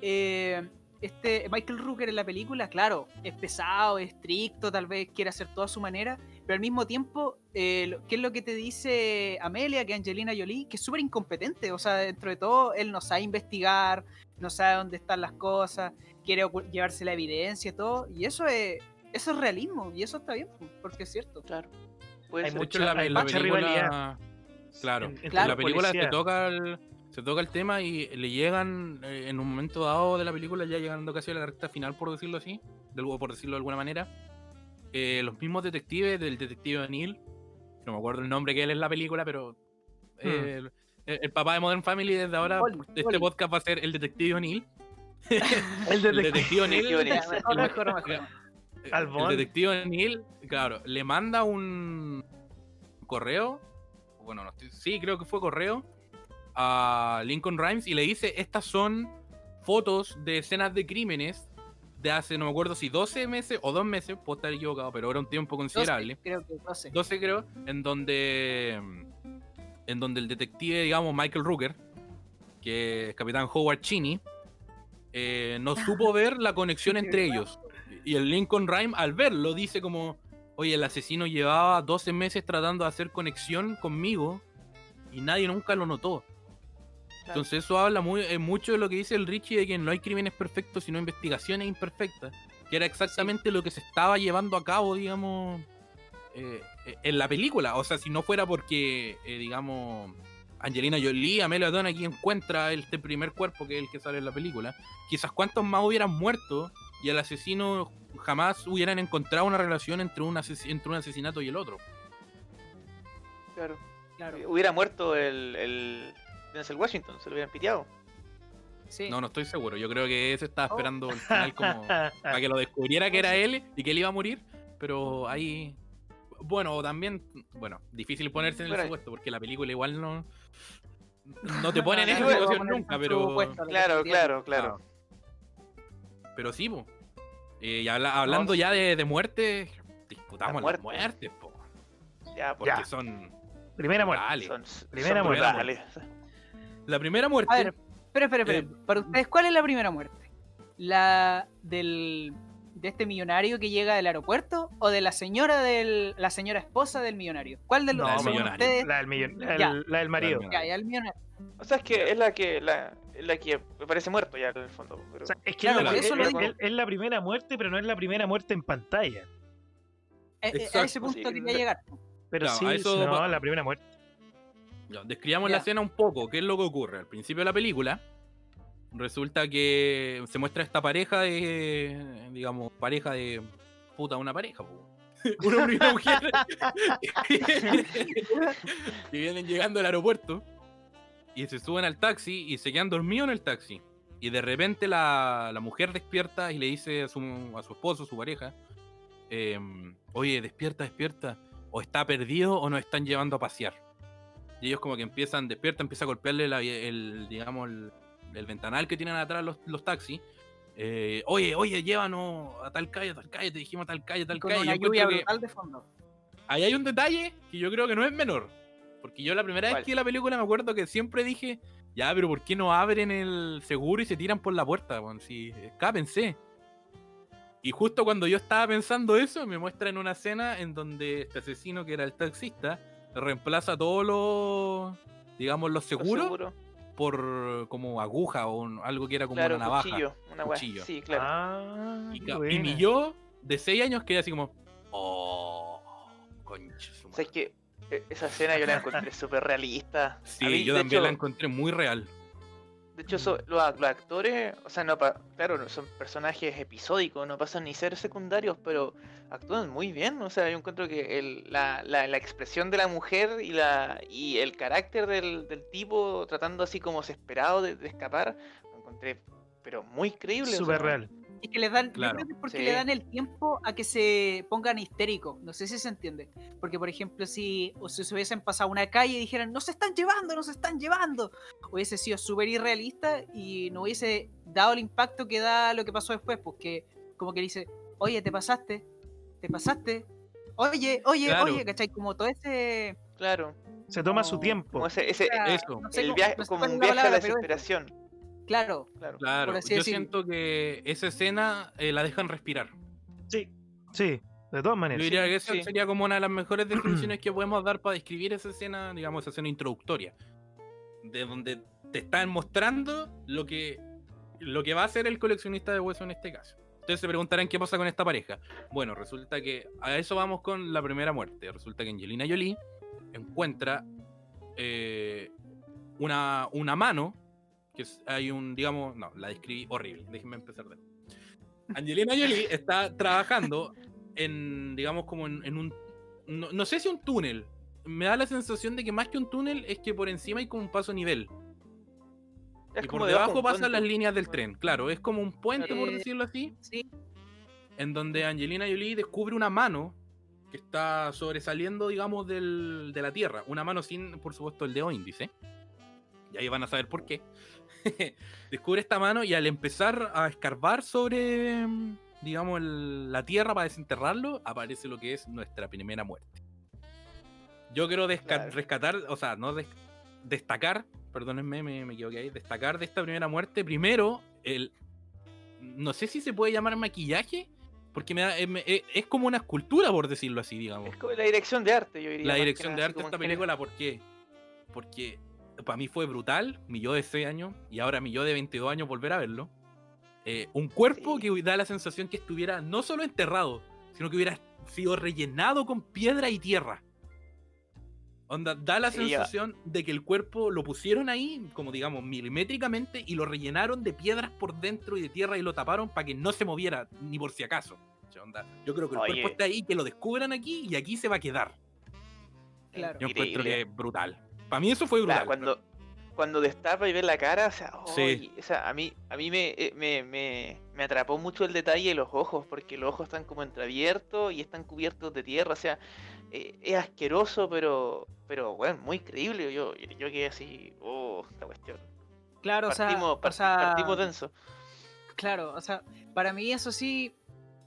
eh, este Michael Rooker en la película, claro, es pesado, es estricto, tal vez quiere hacer todo a su manera, pero al mismo tiempo, eh, lo- ¿qué es lo que te dice Amelia, que es Angelina Jolie? Que es súper incompetente, o sea, dentro de todo, él no sabe investigar, no sabe dónde están las cosas, quiere llevarse la evidencia y todo, y eso es, eso es realismo, y eso está bien, porque es cierto. Claro. Puede Hay mucha- en la, hay la mucha película. rivalidad. Claro. En- entre En Claro, la película policías. toca el. Se toca el tema y le llegan, eh, en un momento dado de la película, ya llegando casi a la recta final, por decirlo así, de, por decirlo de alguna manera, eh, los mismos detectives del detective Neil, no me acuerdo el nombre que él es en la película, pero eh, el, el papá de Modern Family desde ahora, Oli, este Oli. podcast va a ser el detective O'Neill. El El detective. mejor, el- detective Neil, claro, le manda un correo, bueno, no estoy, sí, creo que fue correo, a Lincoln Rhymes y le dice, estas son fotos de escenas de crímenes de hace, no me acuerdo si 12 meses o 2 meses, puedo estar equivocado, pero era un tiempo 12, considerable. creo que 12. 12 creo, en donde en donde el detective, digamos, Michael Rooker, que es capitán Howard Cheney, eh, no supo ver la conexión entre ellos. Y el Lincoln Rhyme, al verlo, dice como, oye, el asesino llevaba 12 meses tratando de hacer conexión conmigo y nadie nunca lo notó. Entonces eso habla muy, eh, mucho de lo que dice el Richie de que no hay crímenes perfectos, sino investigaciones imperfectas, que era exactamente lo que se estaba llevando a cabo, digamos, eh, eh, en la película. O sea, si no fuera porque, eh, digamos, Angelina Jolie, Amelia Don aquí encuentra este primer cuerpo que es el que sale en la película, quizás cuántos más hubieran muerto y el asesino jamás hubieran encontrado una relación entre un, ases- entre un asesinato y el otro. Claro. Claro. Hubiera muerto el, el Denzel Washington, se lo hubieran piteado. Sí. No, no estoy seguro. Yo creo que ese estaba Oh. esperando el final como para que lo descubriera que era él y que él iba a morir, pero ahí bueno, también bueno, difícil ponerse en el supuesto porque la película igual no no te pone en esa situación nunca, pero Claro, claro, claro. pero sí, po. Eh, y habla- hablando ya de, de muerte, disputamos La las muerte. muertes, po, Ya, porque Ya. son Primera muerte. son, Primera son muerte. brutales. La primera muerte A ver, espera, espera, espera. Eh, Para ustedes, ¿cuál es la primera muerte? ¿La del de este millonario que llega del aeropuerto o de la señora del la señora esposa del millonario? ¿Cuál de los No, millonario. ustedes? La del, millon- Ya. del- la del marido. La Ya, ya el millonario. O sea, es que es la que la, es la que me parece muerto ya en el fondo. Pero... O sea, es que Claro, es, la- por eso lo es- digo. es- es la primera muerte, pero no es la primera muerte en pantalla. Eh, eh, a Exacto, ese punto sí. quería llegar. Pero Claro, sí, eso no, la primera muerte. Describamos la escena un poco. ¿Qué es lo que ocurre? Al principio de la película, resulta que se muestra esta pareja de, digamos, pareja de puta, una pareja, un hombre y una mujer que vienen llegando al aeropuerto y se suben al taxi y se quedan dormidos en el taxi. Y de repente la, la mujer despierta y le dice a su, a su esposo, su pareja, em, oye, despierta, despierta, o está perdido o nos están llevando a pasear. Y ellos como que empiezan, despierta, empieza a golpearle la- el, digamos, el, el ventanal que tienen atrás los, los taxis. Eh, oye, oye, llévanos a tal calle, a tal calle, te dijimos a tal calle, a tal Con calle. una Yo encuentro lluvia que brutal de fondo. ahí hay un detalle que yo creo que no es menor. Porque yo la primera ¿Cuál? vez que vi la película me acuerdo que siempre dije, ya, pero ¿por qué no abren el seguro y se tiran por la puerta? weón? si escápense. Y justo cuando yo estaba pensando eso, me muestran una escena en donde este asesino, que era el taxista, reemplaza todos los, digamos, los ¿Lo seguros seguro? por como aguja o un- algo que era como Claro, una navaja. cuchillo, una. Cuchillo. Sí, claro. Ah, Y, y mi yo de 6 años quedé así como, oh, concha O sea, es madre". que esa escena yo la encontré súper realista. Sí, mí, yo también la hecho- encontré muy real. De hecho, los, ac- los actores, o sea, no pa- claro, son personajes episódicos, no pasan ni ser secundarios, pero actúan muy bien. O sea, yo encuentro que el- la, la- la expresión de la mujer y la y el carácter del, del tipo tratando así como desesperado de, de escapar, lo encontré, pero muy creíble. Súper real. Es que les dan, yo Claro. creo que es porque Sí. le dan el tiempo a que se pongan histéricos. No sé si se entiende. Porque, por ejemplo, si, o si se hubiesen pasado una calle y dijeran, nos están llevando, nos están llevando, hubiese sido súper irrealista y no hubiese dado el impacto que da lo que pasó después. Porque, como que dice, oye, te pasaste, te pasaste, oye, oye, Claro. oye, ¿cachai? Como todo ese. Claro. Se toma su tiempo. Como ese, ese- sea, Eso. no sé el viaje, no sé como un viaje a la desesperación. Claro, Claro. Claro, por así yo siento que esa escena eh, la dejan respirar. Sí, sí, de todas Yo maneras. diría que esa sí. sería como una de las mejores definiciones que podemos dar para describir esa escena, digamos, esa escena introductoria. De donde te están mostrando lo que, lo que va a hacer el coleccionista de hueso en este caso. Ustedes se preguntarán qué pasa con esta pareja. Bueno, resulta que a eso vamos con la primera muerte. Resulta que Angelina Jolie encuentra eh, una, una mano, que hay un, digamos, no, la describí horrible, déjenme empezar de nuevo. Angelina Jolie está trabajando en, digamos, como en, en un, no, no sé si un túnel, me da la sensación de que más que un túnel es que por encima hay como un paso a nivel. Es y como por debajo pasan puente. las líneas del tren, claro, es como un puente, por Eh, decirlo así, sí. en donde Angelina Jolie descubre una mano que está sobresaliendo, digamos, del- de la Tierra. Una mano sin, por supuesto, el dedo índice. Y ahí van a saber por qué. Descubre esta mano y al empezar a escarbar sobre, mm, digamos, el- la Tierra para desenterrarlo, aparece lo que es nuestra primera muerte. Yo quiero Claro. rescatar, o sea, no des- destacar, perdónenme, me, me equivoqué ahí, destacar de esta primera muerte, primero, el, no sé si se puede llamar maquillaje, porque me da- es, me- es- es como una escultura, por decirlo así, digamos. Es como la dirección de arte, yo diría. La dirección de arte de esta película, ¿por qué? Porque para mí fue brutal, mi yo de 6 años, y ahora mi yo de 22 años volver a verlo. Eh, un cuerpo Sí. que da la sensación que estuviera no solo enterrado, sino que hubiera sido rellenado con piedra y tierra. Onda, da la Sí, sensación de que el cuerpo lo pusieron ahí, como digamos, milimétricamente, y lo rellenaron de piedras por dentro y de tierra y lo taparon para que no se moviera, ni por si acaso. Onda, yo creo que el Oye. cuerpo está ahí, que lo descubran aquí y aquí se va a quedar. Claro. Yo encuentro que es brutal. Para mí eso fue Claro, brutal. cuando, cuando destapa y ve la cara, o sea, Sí. ¡ay! o sea, a mí, a mí me, eh, me, me, me atrapó mucho el detalle de los ojos, porque los ojos están como entreabiertos y están cubiertos de tierra, o sea, eh, es asqueroso, pero, pero bueno, muy creíble. Yo, yo quedé así, oh, esta cuestión. Claro, o sea, Partimos, o sea, partimos denso. Claro, o sea, para mí eso sí.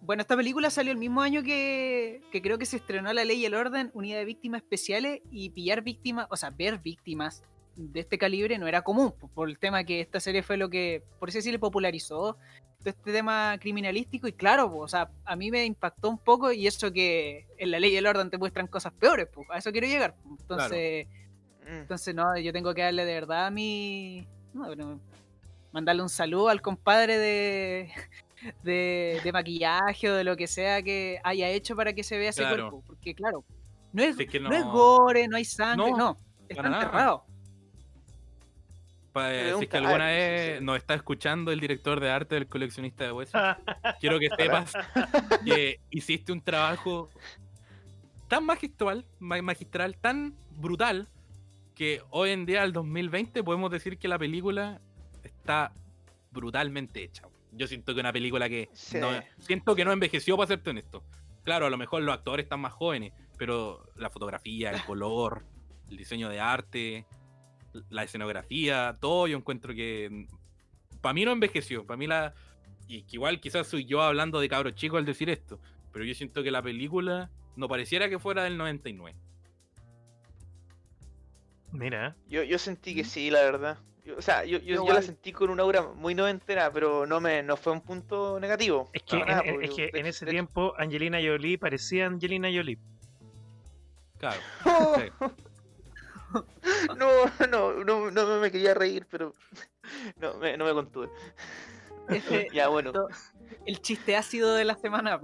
Bueno, esta película salió el mismo año que, que creo que se estrenó La Ley y el Orden, Unidad de Víctimas Especiales, y pillar víctimas, o sea, ver víctimas de este calibre no era común, po- por el tema que esta serie fue lo que, por así decirlo, popularizó todo este tema criminalístico, y claro, po, o sea, a mí me impactó un poco, y eso que en La Ley y el Orden te muestran cosas peores, pues, a eso quiero llegar. po. Entonces, Mm. entonces, no, yo tengo que darle de verdad a mi. no, bueno, mandarle un saludo al compadre de, de, de maquillaje o de lo que sea que haya hecho para que se vea ese Claro. cuerpo. Porque, claro, no es, Si es que no... no- es gore, no hay sangre, No, no. está enterrado. Si es que alguna vez sí. nos está escuchando el director de arte del coleccionista de huesos, quiero que sepas que hiciste un trabajo tan magistral, ma- magistral, tan brutal, que hoy en día, al 2020, podemos decir que la película está brutalmente hecha. Yo siento que una película que Sí. no, siento que no envejeció, para serte honesto. Claro, a lo mejor los actores están más jóvenes, pero la fotografía, el color, el diseño de arte, la escenografía, todo yo encuentro que para mí no envejeció, para mí la y que igual quizás soy yo hablando de cabros chicos al decir esto, pero yo siento que la película no pareciera que fuera del 99. Mira, Yo, yo sentí que sí, la verdad. Yo- o sea, yo, yo, yo la sentí con una aura muy noventera, pero no me no fue un punto negativo. es que, en, nada, en- porque es que en ese tiempo Angelina Jolie parecía Angelina Jolie. Claro. sí. No, no, no, no me quería reír, pero no me, no me contuve. Ese- Ya, bueno. el chiste ácido de la semana.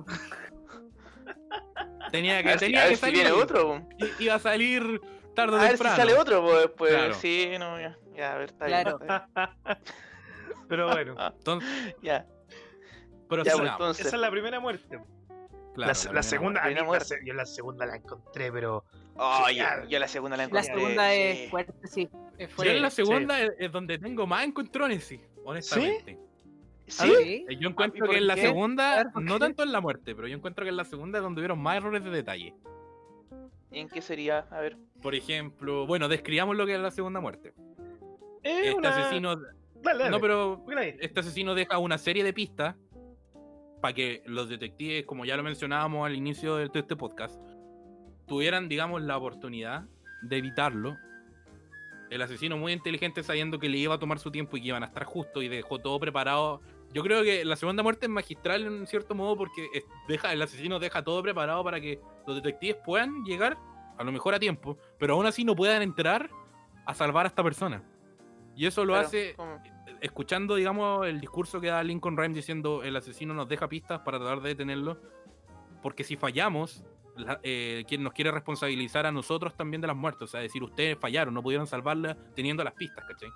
Tenía A que, ver, si, tenía a que ver si salir. viene otro. Iba a salir tarde o A ver si sale otro, pues después. Claro. Sí, no, ya. Ya, a ver, está Claro. bien. está Pero bueno, Entonces. Ya, pero ya, sí, pues, entonces. esa es la primera muerte. claro, la, la segunda, a mí Primera la yo la segunda la encontré, pero Oh, Sí, yo, ya. yo la segunda la La encontré. segunda sí. es fuerte, sí. es Yo en la segunda es, es donde tengo más encontrones, sí, honestamente. Sí, Yo encuentro que en la qué? Segunda, ver, ¿por no tanto en la muerte, pero yo encuentro que en la segunda es donde hubieron más errores de detalle. ¿Y en qué sería? A ver. Por ejemplo, bueno, describamos lo que es la segunda muerte. Es Este una- asesino. Dale, dale. No, pero este asesino deja una serie de pistas para que los detectives, como ya lo mencionábamos al inicio de este podcast, tuvieran, digamos, la oportunidad de evitarlo. El asesino muy inteligente sabiendo que le iba a tomar su tiempo y que iban a estar justo y dejó todo preparado. Yo creo que la segunda muerte es magistral en cierto modo porque deja, el asesino deja todo preparado para que los detectives puedan llegar, a lo mejor a tiempo, pero aún así no puedan entrar a salvar a esta persona. Y eso lo hace escuchando, digamos, el discurso que da Lincoln Rhymes diciendo el asesino nos deja pistas para tratar de detenerlo, porque si fallamos, la- eh, quien nos quiere responsabilizar a nosotros también de las muertes, o sea, decir, ustedes fallaron, no pudieron salvarla teniendo las pistas, ¿cachai?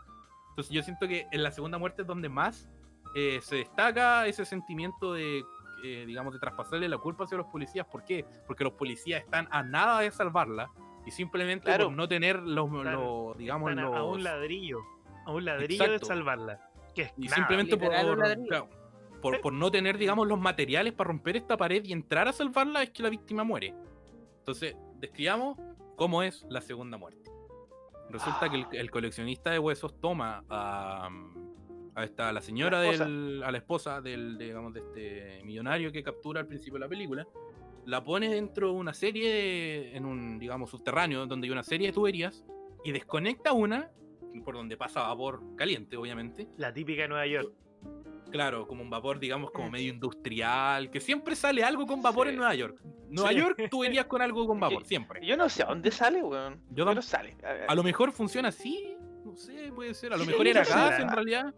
Entonces yo siento que en la segunda muerte es donde más eh, se destaca ese sentimiento de, eh, digamos, de traspasarle la culpa hacia los policías. ¿Por qué? Porque los policías están a nada de salvarla y simplemente Claro. por no tener los, digamos, Están a, a un ladrillo. A un ladrillo de salvarla. Que es y nada. simplemente por, claro, por, por no tener, digamos, los materiales para romper esta pared y entrar a salvarla, es que la víctima muere. Entonces, describamos cómo es la segunda muerte. Resulta que el, el coleccionista de huesos toma a, a esta, a la señora La esposa. del, a la esposa del, digamos, de este millonario que captura al principio de la película, la pone dentro de una serie, de- en un, digamos, subterráneo, donde hay una serie de tuberías, y desconecta una, por donde pasa vapor caliente, obviamente, La típica de Nueva York. Claro, como un vapor, digamos, como Mm. medio industrial, que siempre sale algo con vapor en. Nueva York. Nueva Sí. York, tú verías con algo con vapor, siempre. Yo no sé a dónde sale, weón. Yo tam- sale. A lo mejor funciona así, no sé, puede ser. A lo Sí, mejor era no gas en realidad.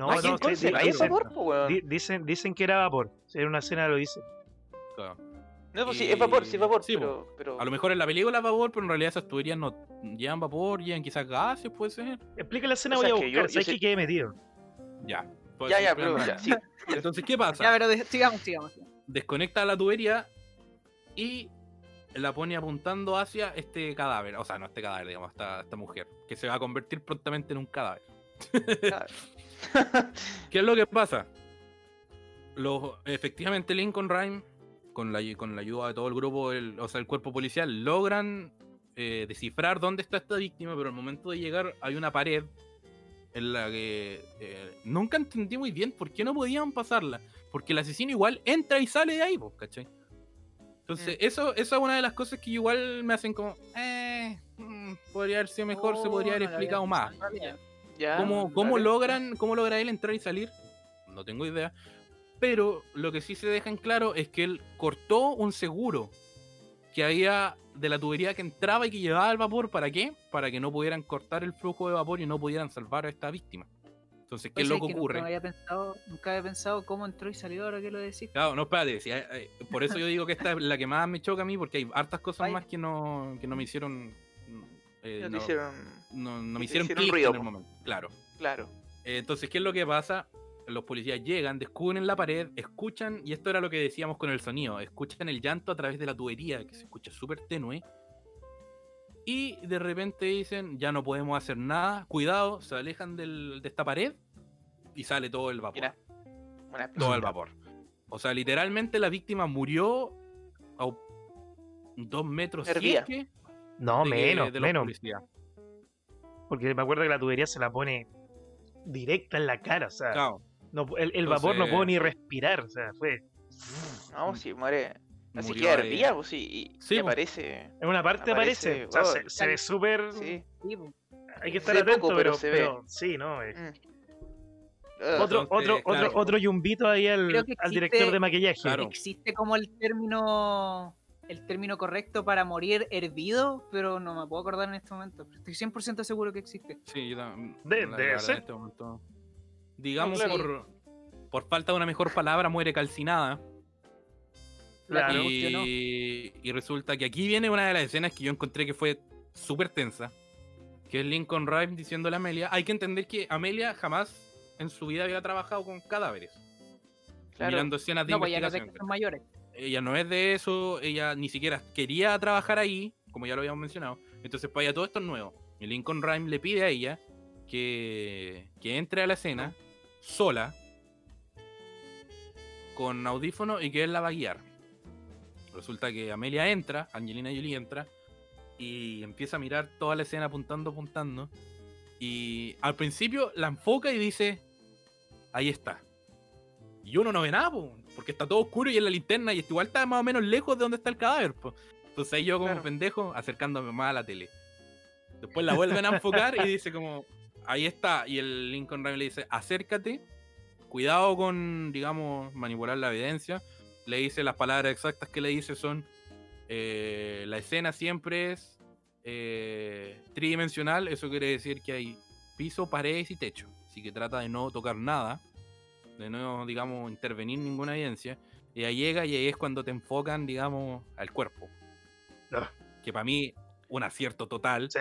No, ¿A no, quién sí, dicen, vapor, po, dicen, dicen que era vapor. En una escena lo dice. Claro. No, pues sí, es vapor, sí es vapor, Sí, pero, pero... A lo mejor en la película es vapor, pero en realidad esas tuberías no llevan vapor, llevan quizás gases, puede ser. Explica la escena, O sea, voy a yo- buscar. yo ¿Sabes sé- que quedé metido? Ya. puede Ya, ya, pero ya, verdad. sí. Entonces, ¿qué pasa? Ya, pero de- sigamos, sigamos. sigamos. desconecta la tubería y la pone apuntando hacia este cadáver. O sea, no este cadáver, digamos, esta, esta mujer, que se va a convertir prontamente en un cadáver. ¿Qué es lo que pasa? Los, efectivamente, Lincoln Rhyme, con la, con la ayuda de todo el grupo, el- o sea, el cuerpo policial, logran eh, descifrar dónde está esta víctima, pero al momento de llegar hay una pared en la que eh, nunca entendí muy bien por qué no podían pasarla. Porque el asesino igual entra y sale de ahí, pues, ¿cachai? Entonces, Mm. eso, eso es una de las cosas que igual me hacen como, eh, mm, podría haber sido mejor, se Oh, podría haber no había explicado más. pensado. Ya, ¿Cómo, cómo logran, ¿Cómo logra él entrar y salir? No tengo idea. Pero lo que sí se deja en claro es que él cortó un seguro que había de la tubería que entraba y que llevaba el vapor. ¿Para qué? Para que no pudieran cortar el flujo de vapor y no pudieran salvar a esta víctima. Entonces, ¿qué es lo que ocurre? Nunca había, pensado, nunca había pensado cómo entró y salió ahora que lo decís. Claro, no, espérate. si hay- hay- por eso yo digo que esta es la que más me choca a mí, porque hay hartas cosas más que no, que no me hicieron. Eh, No te no, hicieron... no- no te me hicieron, hicieron ruido, en el momento. Claro. Claro. Eh, Entonces, ¿qué es lo que pasa? Los policías llegan, descubren la pared, escuchan, y esto era lo que decíamos con el sonido, escuchan el llanto a través de la tubería, que se escucha súper tenue, y de repente dicen, ya no podemos hacer nada, cuidado, se alejan del- de esta pared y sale todo el vapor. Mira. Todo el vapor. O sea, literalmente la víctima murió a dos metros si es Hervía. que, No, de que- menos, de menos. Porque me acuerdo que la tubería se la pone directa en la cara. O sea, Claro, no, el, el vapor no puedo Entonces- ni respirar. O sea, fue. No, si muere... Así que hervía, pues sí, y, Sí, aparece... En una parte aparece. Aparece, o sea, oh, se, se ve súper. Sí. Sí. Hay que estar Se atento, poco, pero, pero se pero sí, ¿no? eh. Mm. Otro, otro, claro. otro, otro yumbito ahí al, al director de maquillaje. Claro. Existe como el término el término correcto para morir hervido, pero no me puedo acordar en este momento. Estoy 100% seguro que existe. Sí, yo tam- De- la- la debe verdad, ser. en este momento. Digamos, claro. por, por falta de una mejor palabra, muere calcinada. La Claro. Y, y resulta que aquí viene una de las escenas que yo encontré que fue súper tensa. Que es Lincoln Rhyme diciéndole a Amelia. Hay que entender que Amelia jamás en su vida había trabajado con cadáveres. Claro. Mirando escenas de No, pues ya no sé investigación. que son mayores. Ella no es de eso, ella ni siquiera quería trabajar ahí, como ya lo habíamos mencionado. Entonces, para ella todo esto es nuevo. Y Lincoln Rhyme le pide a ella que, que entre a la escena sola con audífono y que él la va a guiar. Resulta que Amelia entra, Angelina Jolie entra, y empieza a mirar toda la escena apuntando, apuntando. Y al principio la enfoca y dice, ahí está. Y uno no ve nada, po, porque está todo oscuro y en la linterna y igual está más o menos lejos de donde está el cadáver. po. Entonces ahí yo como Claro. pendejo acercándome más a la tele. Después la vuelven a enfocar y dice como, ahí está. Y el Lincoln Rhyme le dice, acércate, cuidado con, digamos, manipular la evidencia. Le dice las palabras exactas que le dice son, eh, la escena siempre es eh, tridimensional, eso quiere decir que hay piso, paredes y techo. Así que trata de no tocar nada, de no, digamos, intervenir ninguna evidencia. Y ahí llega y ahí es cuando te enfocan, digamos, al cuerpo. Ah. Que para mí, un acierto total. Sí.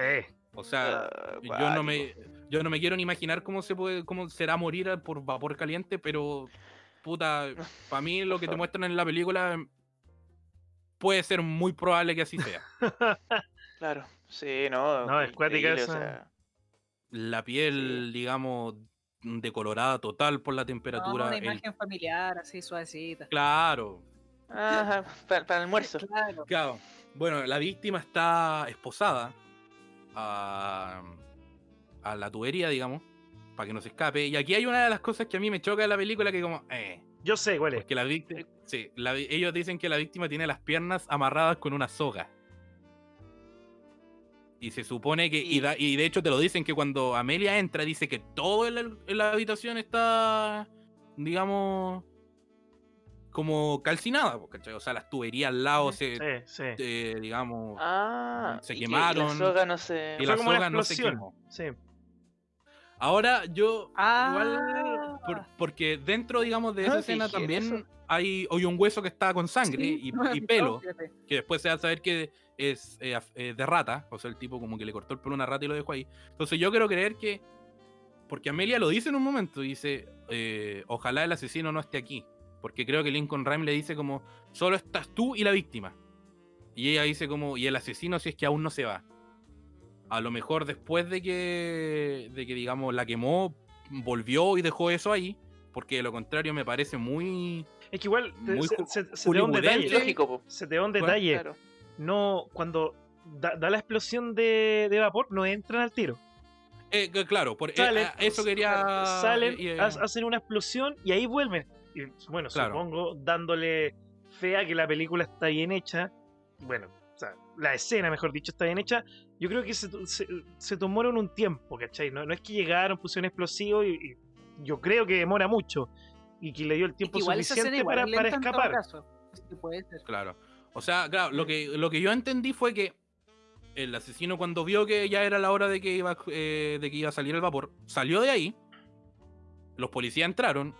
O sea, Ah, yo no me yo no me quiero ni imaginar cómo se puede cómo será morir por vapor caliente, pero puta, para mí lo que te muestran en la película puede ser muy probable que así sea. Claro, sí, no. No, es cuática o esa. sea, La piel, digamos, decolorada total por la No, temperatura. una el- imagen familiar, así suavecita. Claro, Ajá, para, para el almuerzo. Claro. claro. Bueno, la víctima está esposada a, a la tubería, digamos, para que no se escape. Y aquí hay una de las cosas que a mí me choca de la película que como, eh, Yo sé cuál es. Porque la víctima. Sí, la ellos dicen que la víctima tiene las piernas amarradas con una soga. Y se supone que. Y, Y- da- y de hecho te lo dicen que cuando Amelia entra, dice que todo en la, en la habitación está. Digamos. Como calcinada, ¿cachai? O sea, las tuberías al lado se. Sí, sí. eh, digamos. Ah, Se y que- y quemaron, la soga no se. y la soga no se quemó. Sí. Ahora yo. Ah. Igual. por- porque dentro, digamos, de esa escena también eso. hay, hay un hueso que está con sangre Sí, y, y pelo. que después se va a saber que es eh, eh, de rata, o sea, el tipo como que le cortó el pelo a una rata y lo dejó ahí. Entonces yo quiero creer que, porque Amelia lo dice en un momento, dice, eh, ojalá el asesino no esté aquí, porque creo que Lincoln Rhyme le dice como, solo estás tú y la víctima. Y ella dice como, y el asesino si es que aún no se va. A lo mejor después de que, de que digamos, la quemó, volvió y dejó eso ahí, porque de lo contrario me parece muy... Es que igual te- Muy se, ju- se- se te da un detalle. Lógico, po, Se te da un detalle. claro. No, cuando da, da la explosión de, de vapor, no entran al tiro. Eh, claro, por, eh, Salen, a- eso quería... Salen, eh, eh, ha- hacen una explosión y ahí vuelven. Y, bueno, Claro. supongo dándole fe a que la película está bien hecha. Bueno, o sea, la escena, mejor dicho, está bien hecha. Yo creo que se, se, se tomaron un tiempo, ¿cachai? No, no es que llegaron, pusieron explosivo y, y yo creo que demora mucho. Y que le dio el Es tiempo suficiente igual para, para escapar. caso. Sí, puede ser. Claro. O sea, claro, lo que, lo que yo entendí fue que el asesino cuando vio que ya era la hora de que iba, eh, de que iba a salir el vapor, salió de ahí, los policías entraron,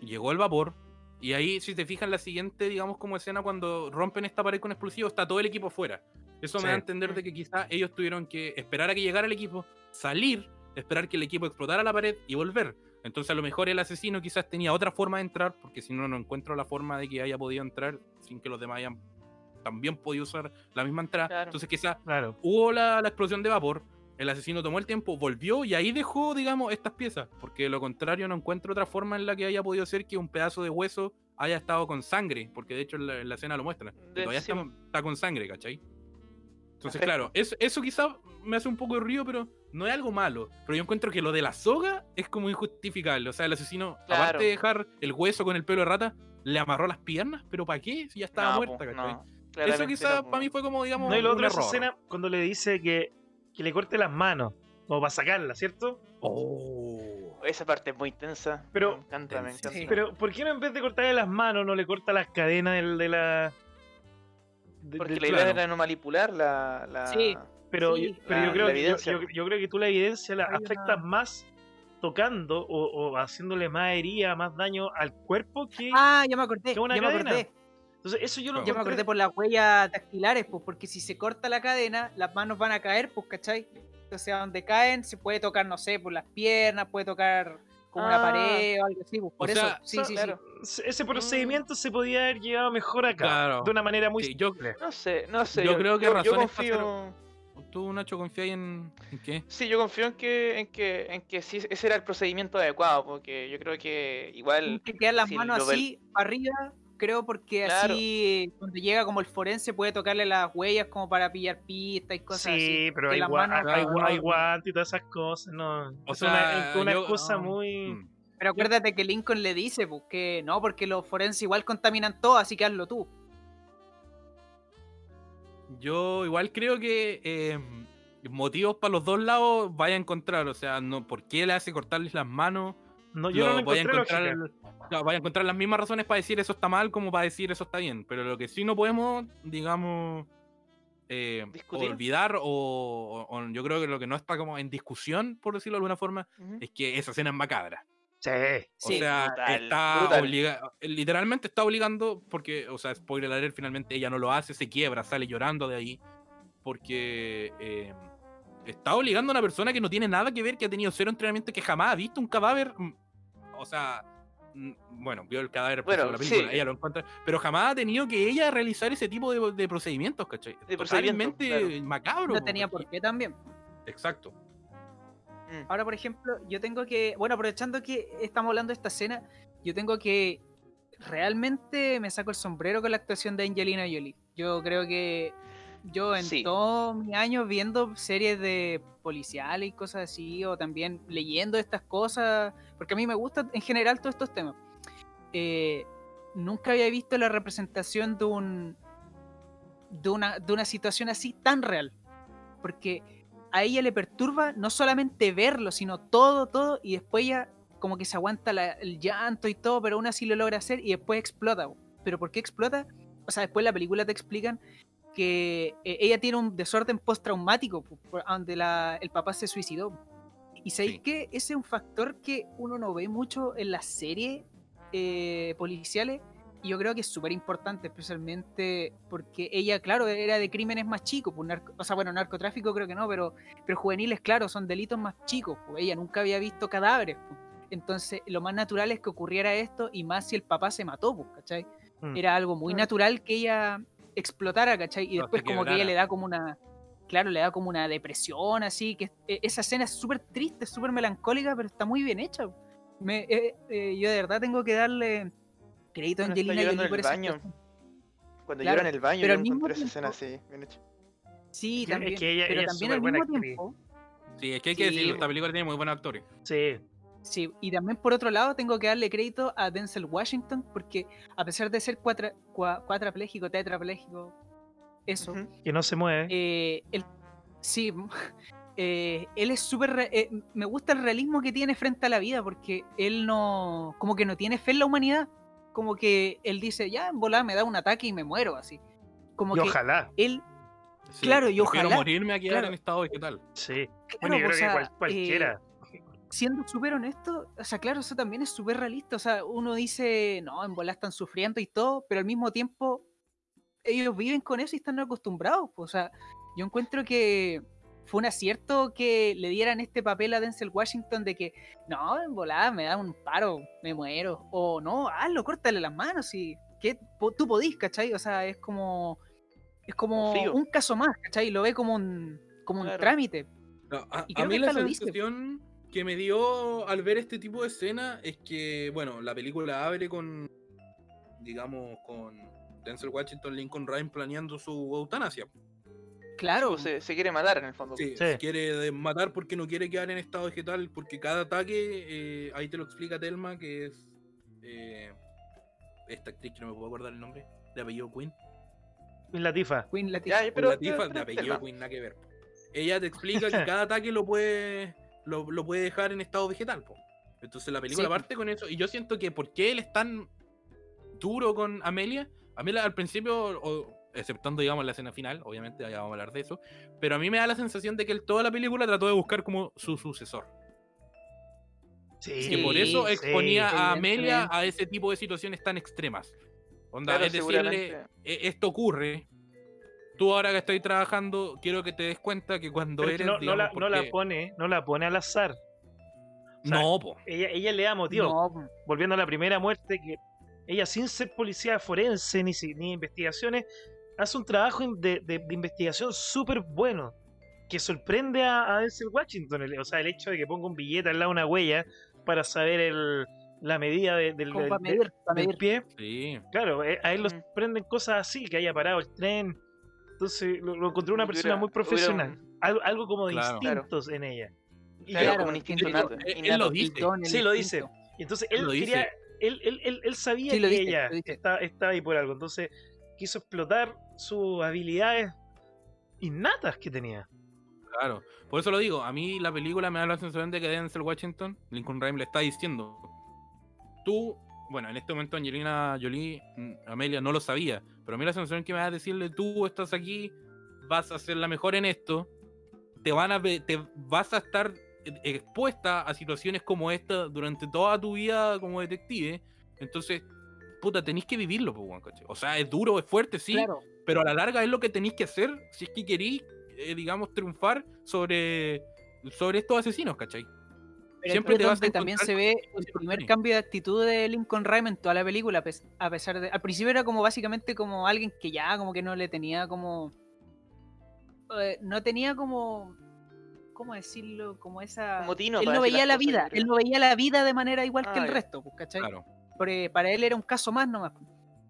llegó el vapor, y ahí, si te fijas, la siguiente, digamos, como escena cuando rompen esta pared con explosivos, está todo el equipo afuera. Eso Sí. me da a entender de que quizás ellos tuvieron que esperar a que llegara el equipo, salir, esperar que el equipo explotara la pared y volver. Entonces a lo mejor el asesino quizás tenía otra forma de entrar, porque si no, no encuentro la forma de que haya podido entrar sin que los demás hayan también podido usar la misma entrada. Claro. Entonces quizás Claro. hubo la, la explosión de vapor, el asesino tomó el tiempo, volvió y ahí dejó, digamos, estas piezas, porque de lo contrario no encuentro otra forma en la que haya podido ser que un pedazo de hueso haya estado con sangre, porque de hecho en la, en la escena lo muestra, todavía está, está con sangre, ¿cachai? Entonces, Perfecto. claro, eso, eso quizá me hace un poco de ruido, pero no es algo malo. Pero yo encuentro que lo de la soga es como injustificable. O sea, el asesino, Claro. aparte de dejar el hueso con el pelo de rata, le amarró las piernas, pero ¿para qué? Si ya estaba No, muerta, po, ¿cachai? no, Eso claramente quizá no, po. para mí fue como, digamos, No, y lo un otro es escena cuando le dice que, que le corte las manos, como para sacarla, ¿cierto? Oh. Esa parte es muy tensa. Pero- me encanta, me encanta. Sí. Pero, ¿por qué no en vez de cortarle las manos no le corta las cadenas del- de, la. de- Porque la idea era no manipular la. la... Sí. Pero, Sí, pero la- yo, creo, que- yo- yo, yo creo que tú la evidencia la Hay afectas una- más tocando o, o haciéndole más herida, más daño al cuerpo que. Ah, ya me acordé. que una ya me cadena. acordé. Entonces, eso yo lo. Ya me acordé por las huellas dactilares, pues, porque si se corta la cadena, las manos van a caer, pues, ¿cachai? Entonces, a donde caen, se puede tocar, no sé, por las piernas, puede tocar como una Ah. pared o algo así, pues, por O eso. sea, sí, sí, claro. sí. Ese procedimiento se podía haber llevado mejor acá. Claro. De una manera muy Sí, yo-. No sé, no sé. Yo creo que yo, razones confío. ¿Tú, Nacho, confías en, en qué? Sí, yo confío en que, en que, en que sí, ese era el procedimiento adecuado, porque yo creo que igual que quedan las si manos vel- así arriba, creo, porque Claro. así cuando llega como el forense puede tocarle las huellas como para pillar pistas y cosas así. Sí, pero hay, las gua- manos- hay, claro, guantes y todas esas cosas, no. O es sea, una, es una yo- excusa no, muy... mm. Pero acuérdate que Lincoln le dice pues, que no, porque los forenses igual contaminan todo, así que hazlo tú. Yo igual creo que eh, motivos para los dos lados vaya a encontrar. O sea, no, ¿por qué le hace cortarles las manos? No, yo no Lo- lo voy a encontrar, claro, vaya a encontrar las mismas razones para decir eso está mal como para decir eso está bien. Pero lo que sí no podemos, digamos, eh, olvidar o, o- o yo creo que lo que no está como en discusión, por decirlo de alguna forma, es que esa escena es macabra. Sí. O Sí, sea, brutal, está brutal. obliga- literalmente está obligando, porque, o sea, spoiler alert, finalmente ella no lo hace, se quiebra, sale llorando de ahí, porque eh, está obligando a una persona que no tiene nada que ver, que ha tenido cero entrenamiento, que jamás ha visto un cadáver, mm, o sea, mm, bueno, vio el cadáver por Bueno, la película, sí. ella lo encuentra, pero jamás ha tenido que ella realizar ese tipo de, de procedimientos, ¿cachai? De claro. macabro. No tenía por qué también. Exacto. Mm. Ahora, por ejemplo, yo tengo que, bueno, aprovechando que estamos hablando de esta escena, yo tengo que realmente me saco el sombrero con la actuación de Angelina Jolie. Yo creo que yo en Sí. todos mis años viendo series de policiales y cosas así, o también leyendo estas cosas, porque a mí me gustan en general todos estos temas, eh, nunca había visto la representación de un de una, de una situación así tan real. Porque a ella le perturba no solamente verlo, sino todo, todo, y después ella como que se aguanta la- el llanto y todo, pero aún así lo logra hacer y después explota. ¿Pero por qué explota? O sea, después en la película te explican que eh, ella tiene un desorden postraumático, donde la- el papá se suicidó. Y sabéis Sí. que ese es un factor que uno no ve mucho en las series eh, policiales, yo creo que es súper importante, especialmente porque ella, claro, era de crímenes más chicos, pues, narco- o sea, bueno, narcotráfico creo que no, pero, pero juveniles, claro, son delitos más chicos, pues, ella nunca había visto cadáveres, pues. entonces lo más natural es que ocurriera esto, y más si el papá se mató, pues, ¿cachai? Mm. Era algo muy Claro. natural que ella explotara, ¿cachai? Y No, después como que ella le da como una, claro, le da como una depresión, así, que e- esa escena es súper triste, súper melancólica, pero está muy bien hecha. Me, eh, eh, yo de verdad tengo que darle crédito a Angelina Jolie en por el esa baño. actuación. Cuando Claro, llora en el baño, pero yo al mismo encontré esa escena tiempo- así, bien hecha. Sí, Es que también. ella- pero ella también al superbuena mismo actriz. tiempo. Sí, es que hay que Sí, decirlo, esta película tiene muy buenos actores. Sí. Sí, y también por otro lado tengo que darle crédito a Denzel Washington porque a pesar de ser cuatra, cua- cuadrapléjico, tetrapléjico, eso. Que no se mueve. eh, él, sí, eh, él es súper, re- eh, me gusta el realismo que tiene frente a la vida porque él no, como que no tiene fe en la humanidad, como que él dice, ya en volada me da un ataque y me muero así, como y que ojalá. él, Sí, Claro, y ojalá, morirme a quedar claro. en estado vegetal. Sí. claro, Bueno, yo o creo sea, que cual- eh, cualquiera. siendo súper honesto, o sea, claro, eso también es súper realista. O sea, uno dice, no, en bola están sufriendo y todo, pero al mismo tiempo ellos viven con eso y están acostumbrados. pues, O sea, yo encuentro que fue un acierto que le dieran este papel a Denzel Washington de que, no, en volada me da un paro, me muero. O no, hazlo, córtale las manos y que tú podís, ¿cachai? O sea, es como, es como Confío. un caso más, ¿cachai? Lo ve como un, como un trámite. No, a, Y a creo mí que la sensación que me dio al ver este tipo de escena es que, bueno, la película abre con, digamos, con Denzel Washington, Lincoln Ryan planeando su eutanasia. Claro, se, se quiere matar en el fondo. Sí, Sí. se quiere matar porque no quiere quedar en estado vegetal, porque cada ataque, eh, ahí te lo explica Telma, que es eh, esta actriz que no me puedo acordar el nombre, de apellido Queen. Y la tifa. Queen Latifah. Ya, Pero, pero, la tifa pero- de apellido Telma. Queen, nada que ver. po. Ella te explica que cada ataque lo puede, lo, lo puede dejar en estado vegetal. po. Entonces la película Sí. parte con eso. Y yo siento que por qué él es tan duro con Amelia. Amelia al principio, o, exceptando digamos la escena final, obviamente ya vamos a hablar de eso. Pero a mí me da la sensación de que él toda la película trató de buscar como su sucesor. Sí. Y que por eso Sí, exponía a Amelia a ese tipo de situaciones tan extremas. Onda, Claro, es decirle. "E- esto ocurre. Tú ahora que estoy trabajando, quiero que te des cuenta que cuando Pero eres, no, no la, digamos, no la pone, no la pone al azar. O sea, No, po. Ella, ella le da motivo. No. Volviendo a la primera muerte, que ella sin ser policía forense ni, ni investigaciones, hace un trabajo in- de, de- de investigación súper bueno. que sorprende a, a Denzel Washington. el- o sea, el hecho de que ponga un billete al lado de una huella para saber el, la medida de- del, para del- medir, para del medir. pie. Sí. Claro, eh, a él lo Mm. sorprenden cosas así, que haya parado el tren. Entonces lo, lo encontré una que persona hubiera- muy profesional. hubiera Algo, algo como de Claro. Claro. instintos en ella. Y Claro, yo- como un instinto él- innato. él- él lo dice. Sí, lo dice. entonces Él él lo quería, dice. él, él, él, él sabía Sí, que dice, ella está- estaba ahí por algo. Entonces quiso explotar sus habilidades innatas que tenía. Claro, por eso lo digo, a mí la película me da la sensación de que Denzel Washington, Lincoln Rhyme le está diciendo, tú, bueno, en este momento Angelina Jolie, mm, Amelia no lo sabía, pero a mí la sensación que me da decirle, tú estás aquí, vas a ser la mejor en esto, te van a te vas a estar expuesta a situaciones como esta durante toda tu vida como detective, entonces, puta, tenéis que vivirlo, pues, ¿cachai? o sea, es duro, es fuerte, sí, Claro, pero a la larga es lo que tenéis que hacer si es que queréis, eh, digamos, triunfar sobre, sobre estos asesinos, ¿cachai? pero Siempre te es vas a también se ve el primer cambio de actitud de Lincoln Rhyme en toda la película, a pes- a pesar de... Al principio era como básicamente como alguien que ya como que no le tenía como... eh, no tenía como... ¿Cómo decirlo? Como esa... Como tino él no veía la vida, él no veía la vida de manera igual que Ah, el ya. resto, pues, ¿cachai? Claro, Porque para él era un caso más nomás.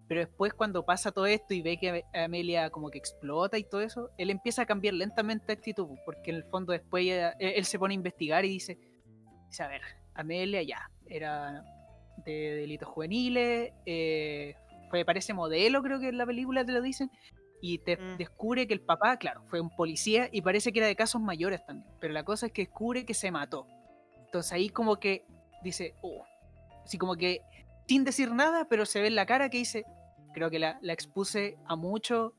Pero después cuando pasa todo esto y ve que Ame- Amelia como que explota y todo eso, él empieza a cambiar lentamente de actitud, porque en el fondo después ella- él, él se pone a investigar y dice, dice, a ver, Amelia ya, era de delitos juveniles, eh, fue, parece modelo creo que en la película te lo dicen, y te Mm. descubre que el papá, claro, fue un policía y parece que era de casos mayores también, pero la cosa es que descubre que se mató. Entonces ahí como que dice, oh, así como que sin decir nada, pero se ve en la cara que dice, creo que la, la expuse a mucho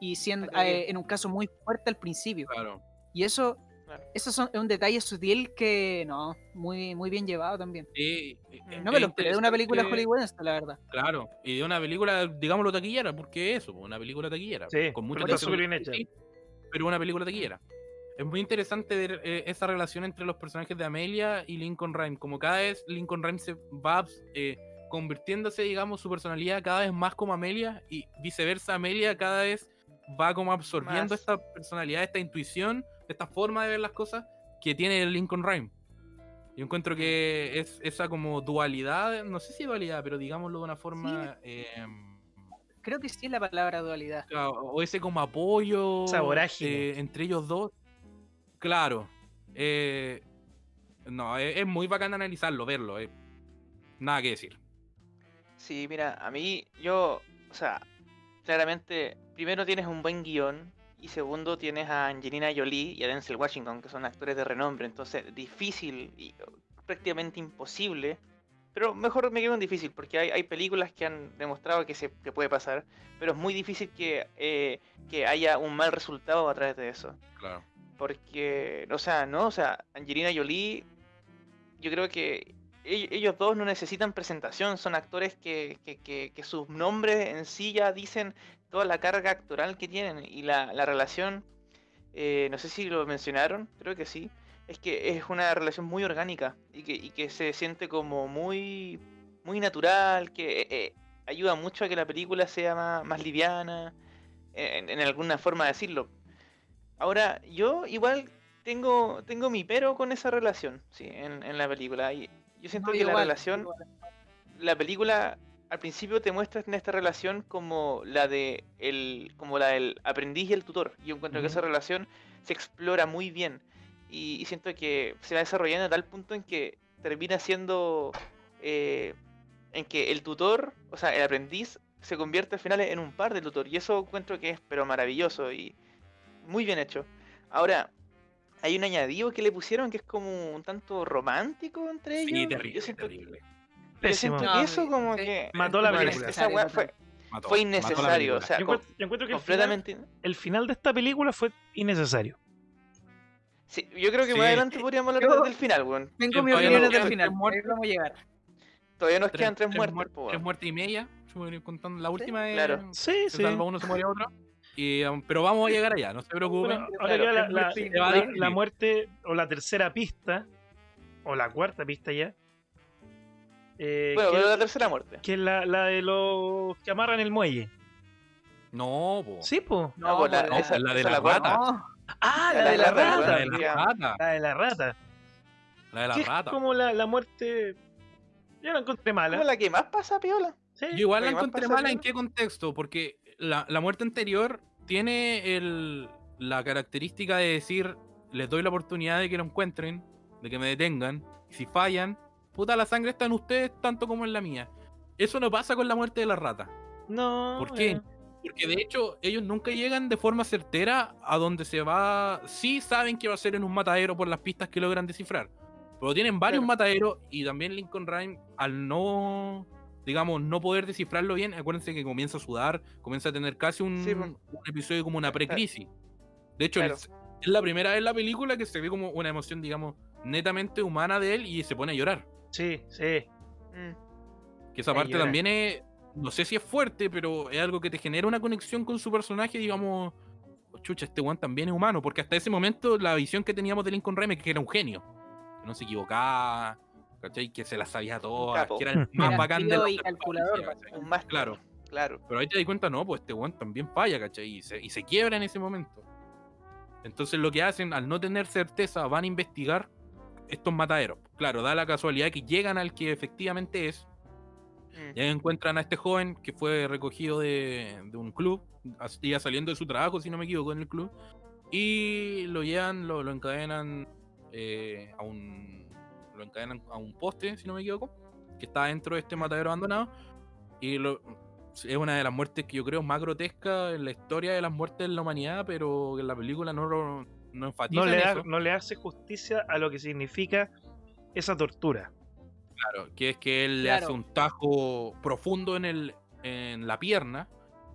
y siendo eh, en un caso muy fuerte al principio. claro. Y eso, Claro. eso son- es un detalle sutil que no, muy, muy bien llevado también. Sí, eh, Mm. No es me lo esperé de una película hollywoodense, la verdad. Claro, y de una película, digámoslo taquillera, porque eso, una película taquillera. Sí, con mucho pero hecha. sí, pero una película taquillera. Es muy interesante ver eh, esa relación entre los personajes de Amelia y Lincoln Rhyme. Como cada vez Lincoln Rhyme se va eh, convirtiéndose, digamos, su personalidad cada vez más como Amelia y viceversa, Amelia cada vez va como absorbiendo Más. esta personalidad, esta intuición, esta forma de ver las cosas que tiene Lincoln Rhyme. Yo encuentro que es esa como dualidad, no sé si dualidad, pero digámoslo de una forma... em, Creo que sí es la palabra dualidad. O ese como apoyo eh, entre ellos dos. Claro. eh, no, es, es muy bacán analizarlo, verlo. eh. Nada que decir. Sí, mira, a mí, yo, o sea, claramente, primero tienes un buen guion y segundo tienes a Angelina Jolie y a Denzel Washington, que son actores de renombre, entonces difícil y prácticamente imposible, pero mejor me quedo en difícil, porque hay, hay películas que han demostrado que se que puede pasar, pero es muy difícil que, eh, que haya un mal resultado a través de eso. Claro. Porque, o sea, no, o sea, Angelina Jolie, yo creo que ell- ellos dos no necesitan presentación, son actores que, que, que, que sus nombres en sí ya dicen toda la carga actoral que tienen y la, la relación, eh, no sé si lo mencionaron, creo que sí, es que es una relación muy orgánica y que, que se siente como muy, muy natural, que eh, eh, ayuda mucho a que la película sea más, más liviana, en, en alguna forma de decirlo. Ahora, yo igual tengo, tengo mi pero con esa relación, sí, en, en la película. Y yo siento No, que la relación, igual. la película al principio te muestra en esta relación como la de el, como la del aprendiz y el tutor. Yo encuentro que esa relación se explora muy bien. Y, y siento que se va desarrollando a tal punto en que termina siendo eh, en que el tutor, o sea, el aprendiz, se convierte al final en un par de tutor. Y eso encuentro que es pero maravilloso y muy bien hecho. Ahora, hay un añadido que le pusieron que es como un tanto romántico entre ellos. Sí, Yo terrible, siento que- terrible. yo siento que eso como sí. que Mató la película. esa weá fue, Mató, fue innecesario, o sea, Yo encuentro, yo encuentro que el final, completamente. el final de esta película fue innecesario. Sí, yo creo que Sí. más adelante podríamos hablar Yo- del final, weón. Tengo opiniones no del final. tres muertes. ahí vamos a llegar. Todavía nos Tres- quedan tres, tres muertes, muer- tres muertes y media. Yo me voy contando la última claro. Sí, se sí. uno, se muere otro. Y, um, pero vamos a llegar allá, no se preocupen. Bueno, ahora Claro, queda la, la- la- la muerte o la tercera pista, o la cuarta pista ya. eh, Bueno, que, pero la tercera muerte. que es la, la de los que amarran el muelle. No, po. Sí, po. No, pues la- pues, esa- la de esa la rata. No, Ah, La la de la rata, La rata. de la Ya. rata. La de la rata. La de la que es rata. como la, la muerte. Yo la encontré mala. Como la que más pasa, Piola. Sí. Yo igual la encontré mala en qué contexto, porque la, la muerte anterior tiene el, la característica de decir, les doy la oportunidad de que lo encuentren, de que me detengan, y si fallan, puta, la sangre está en ustedes tanto como en la mía. Eso no pasa con la muerte de la rata. No. ¿Por qué? eh, Porque de hecho ellos nunca llegan de forma certera a donde se va. Sí saben que va a ser en un matadero por las pistas que logran descifrar. Pero tienen varios Claro. mataderos y también Lincoln Rhyme al no, digamos, no poder descifrarlo bien, acuérdense que comienza a sudar, comienza a tener casi un, Sí, po. un episodio como una precrisis. De hecho, Claro. es, es la primera vez en la película que se ve como una emoción, digamos, netamente humana de él y se pone a llorar. Sí, sí. Mm. Que esa Ahí parte llora. también es. No sé si es fuerte, pero es algo que te genera una conexión con su personaje, digamos. "Oh, Chucha, este one también es humano. Porque hasta ese momento la visión que teníamos de Lincoln Rhyme es que era un genio. Que no se equivocaba. ¿Cachai? Que se las sabía todas. Que era el más Era bacán de y calculador. Un máster. Claro. Claro. Pero ahí te das cuenta, no, pues este one también falla, ¿cachai? Y se, y se quiebra en ese momento. Entonces lo que hacen, al no tener certeza, van a investigar estos mataderos. Claro, da la casualidad que llegan al que efectivamente es. Mm. Y ahí encuentran a este joven que fue recogido de, de un club, iba saliendo de su trabajo, si no me equivoco, en el club, y lo llevan, lo, lo encadenan eh, a un lo encadenan a un poste, si no me equivoco, que está dentro de este matadero abandonado, y lo- es una de las muertes que yo creo más grotescas en la historia de las muertes en la humanidad, pero que en la película no, lo- no enfatiza No le, en da- eso. no le hace justicia a lo que significa esa tortura. Claro, que es que él le hace un tajo profundo en, el, en la pierna,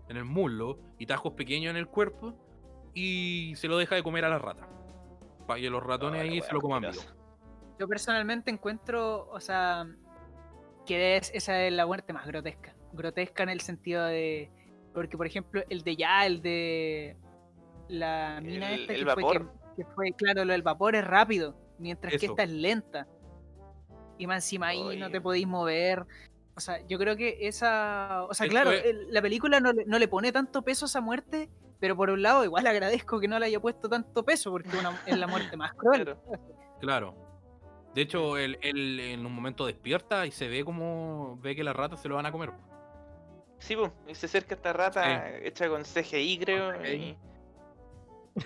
en el muslo, y tajos pequeños en el cuerpo, y se lo deja de comer a la rata. Para que los ratones ahí se lo coman vivo. Yo personalmente encuentro, o sea, que es, esa es la muerte más grotesca. Grotesca en el sentido de. Porque, por ejemplo, el de ya, el de la mina El- esta el que, fue, vapor. que, que fue, claro, lo del vapor es rápido, mientras que esta es lenta. Y más encima ahí no te podéis mover. O sea, yo creo que esa. O sea, claro, es- el- la película no, le- no le pone tanto peso a esa muerte, pero por un lado, igual agradezco que no le haya puesto tanto peso, porque una- es la muerte más cruel. Claro. Claro. De hecho, él, él en un momento despierta y se ve como ve que las ratas se lo van a comer. Sí, pues, y se acerca esta rata hecha con CGI, creo. Y-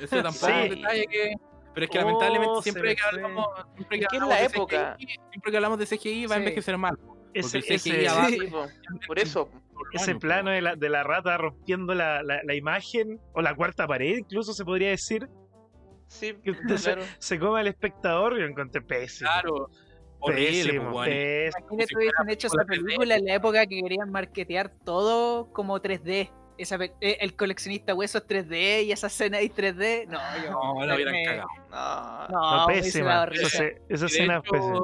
Ese tampoco es un detalle que. Pero es que Oh, lamentablemente se siempre que hablamos, siempre que hablamos la de época. CGI, siempre que hablamos de CGI va a envejecer mal. Ese, el CGI ese- abajo- Sí, po, por eso. ese plano de la, de la rata rompiendo la, la- la imagen, o la cuarta pared, incluso se podría decir, Sí, que usted se, claro. se come al espectador, yo encontré pésimo. Claro. Pésimo, pues, pésimo. Imagínate si hubiesen hecho película esa película en la época que querían marketear todo como 3D. Esa, eh, el coleccionista huesos 3D y esa escena ahí 3D. No, yo. No, la hubieran me- cagado. No. No, No, pésima. Esa, escena es hecho, pésima.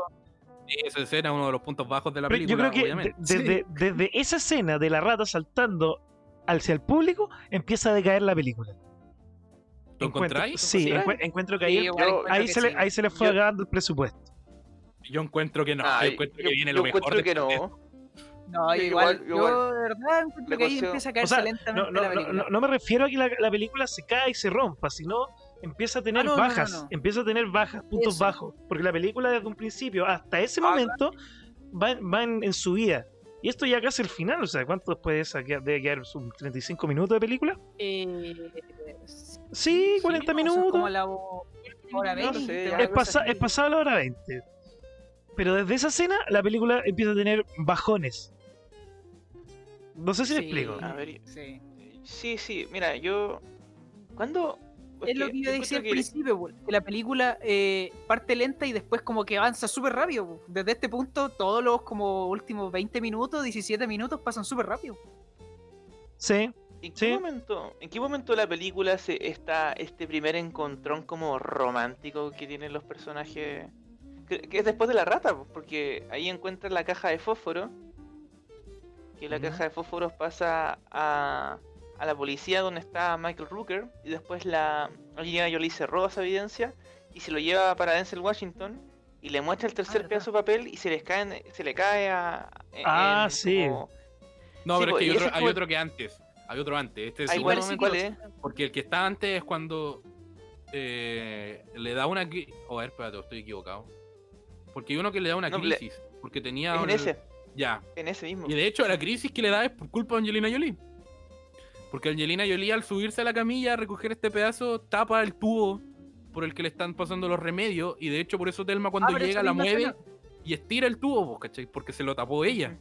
sí, esa escena es uno de los puntos bajos de la Pero yo película, creo que desde, desde esa escena de la rata saltando hacia el público, empieza a decaer la película. ¿Lo Encuentro- encontráis? Sí, encu- encuentro que Sí, ahí, igual yo- encuentro ahí, que se le, sí. ahí se le fue Yo- acabando el presupuesto. Yo encuentro que no, Ay, yo encuentro yo- que viene yo lo mejor. encuentro que no. No, Yo igual, igual- yo igual. de verdad encuentro Le que ahí empieza a O caerse sea, lentamente no, no, la película. no- no me refiero a que la, la película se cae y se rompa, sino empieza a tener Ah, no, no, no, bajas, no. empieza a tener bajas, puntos Eso. bajos, porque la película desde un principio hasta ese Ah, momento va, va en, en subida. Y esto ya casi el final, o sea, ¿cuánto después de esa debe quedar? ¿Un 35 minutos de película? Eh, Sí, 40 no, son minutos. como la ho- hora No 20, sé, una es, pasa, es pasada la hora 20. Pero desde esa escena la película empieza a tener bajones. No sé si me Sí. explico. A ver, Sí. sí, sí, mira, yo. ¿Cuándo? Es lo que yo decía al principio, po, que la película eh, parte lenta y después como que avanza súper rápido. Desde este punto, todos los como últimos 20 minutos, 17 minutos pasan súper rápido. Sí, ¿En qué, Sí. momento, ¿En qué momento la película se está este primer encontrón como romántico que tienen los personajes? Que, que es después de la rata, porque ahí encuentran la caja de fósforo. Que la caja de fósforos pasa a, a la policía donde está Michael Rooker. Y después la Angelina Jolie se roba esa evidencia y se lo lleva para Denzel Washington. Y le muestra el tercer verdad. pedazo de papel y se les cae, se le cae a. en- Ah, en sí. como- No, Sí, pero pues, es y que hay otro, hay como- otro que antes. Hay otro antes. Este es Ay, el ¿cuál, segundo cuál momento, es? Porque el que está antes es cuando eh, le da una. Oh, a ver, espérate, estoy equivocado. Porque hay uno que le da una No, le- crisis. Porque tenía. Es en un- ese, Ya. en ese mismo. Y de hecho, la crisis que le da es por culpa de Angelina Jolie. Porque Angelina Jolie, al subirse a la camilla a recoger este pedazo, tapa el tubo por el que le están pasando los remedios. Y de hecho, por eso Telma, cuando Ah, llega, la mueve escena. y estira el tubo, pues, ¿cachai? Porque se lo tapó ella.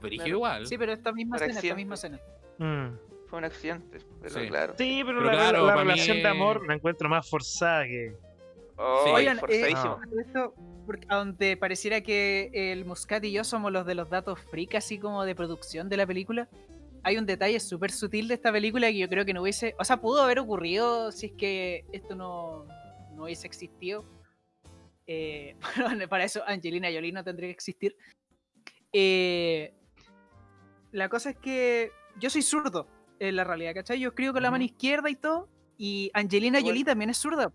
Pero Claro. igual. Sí, pero esta misma escena, esta misma escena. Mm. Fue un accidente, pero Sí. claro. Sí, pero, Pero la, claro, la relación de amor la encuentro más forzada que. Oh, Sí. Oigan, eh, esto, porque a donde pareciera que el Muscat y yo somos los de los datos freak, así como de producción de la película, hay un detalle súper sutil de esta película que yo creo que no hubiese, o sea, pudo haber ocurrido si es que esto no, no hubiese existido. Eh, bueno, para eso Angelina Jolie no tendría que existir. Eh, la cosa es que yo soy zurdo, en la realidad, ¿cachai? Yo escribo con la mano izquierda y todo, y Angelina Igual. Jolie también es zurda.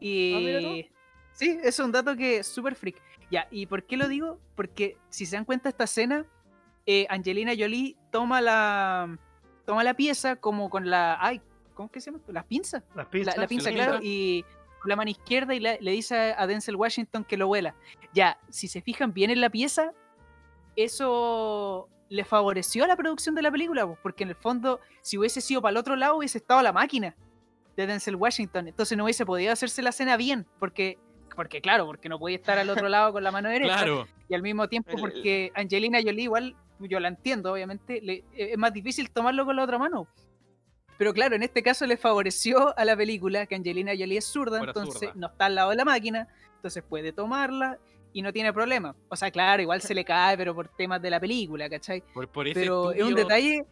Y... Ah. Sí, es un dato que es súper freak. Ya, ¿y por qué lo digo? Porque si se dan cuenta esta escena, eh, Angelina Jolie toma la toma la pieza como con la ay, ¿cómo que se llama? Las pinzas. Las La, pinzas. la pinza, la claro, y con la mano izquierda y le, le dice a Denzel Washington que lo vuela. Ya, si se fijan bien en la pieza, eso le favoreció a la producción de la película, pues, porque en el fondo, si hubiese sido para el otro lado, hubiese estado la máquina de Denzel Washington. Entonces no hubiese podido hacerse la escena bien, porque, porque claro, porque no podía estar al otro lado con la mano derecha. Claro. Y al mismo tiempo, porque Angelina Jolie, igual, yo la entiendo, obviamente, le- eh, es más difícil tomarlo con la otra mano. Pero claro, en este caso le favoreció a la película que Angelina Jolie es zurda, Fuera entonces zurda. no está al lado de la máquina, entonces puede tomarla y no tiene problema. O sea, claro, igual se le cae, pero por temas de la película, ¿cachai? Por, por ese Pero es un detalle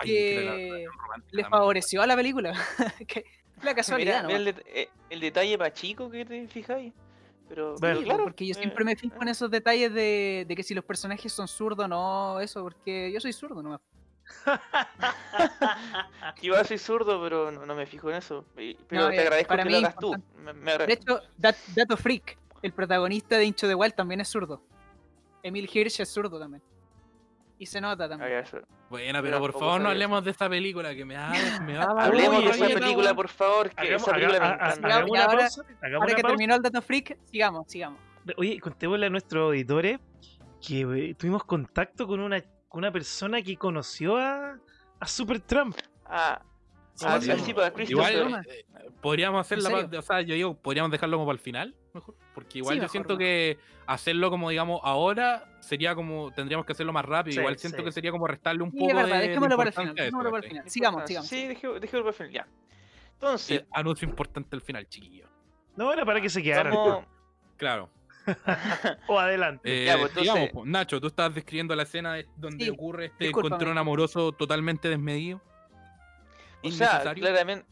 Ay, que le favoreció a la película. que la casualidad, Mira, ¿no? el, det- el detalle para chico que te fijáis. Pero, Bueno. claro. porque yo eh, siempre me fijo en esos detalles de, de que si los personajes son zurdos o no, eso, porque yo soy zurdo nomás. Yo soy zurdo, pero no, no me fijo en eso. Pero No, te eh, agradezco para que mí lo hagas tú. Me- me agra- De hecho, dat- dato freak, el protagonista de Incho de Wild también es zurdo. Emil Hirsch es zurdo también. Y se nota también. Yo pero por favor no hablemos de esta película que me da. Me da Hablemos uy, de esa película, por favor, que Hagamos, esa película haga- me encanta. Ahora- pausa. hagamos Ahora una que pausa. terminó el dato freak, sigamos, sigamos. Oye, contémosle a nuestros auditores que eh, tuvimos contacto con una, con una persona que conoció a, a Super Trump. Ah, Sí, ah, sí, sí, Christopher. Igual eh, podríamos hacer ¿En la o sea, yo digo, podríamos dejarlo como para el final, mejor, porque igual Sí, yo mejor, siento que hacerlo como digamos ahora sería como tendríamos que hacerlo más rápido, Sí, igual siento sí. que sería como restarle un Sí, poco es verdad, de, de dejémoslo para el final. Dejémoslo para el final. Sigamos, sigamos. Sí, dejé- dejémoslo para el final, ya. Entonces, anuncio importante al final, chiquillo. No era para que se quedara. vamos... Claro. O adelante. Eh, Ya, pues, entonces- digamos, pues, Nacho, tú estabas describiendo la escena de- donde Sí, ocurre este discúlpame. encontrón amoroso totalmente desmedido. O sea, claramente.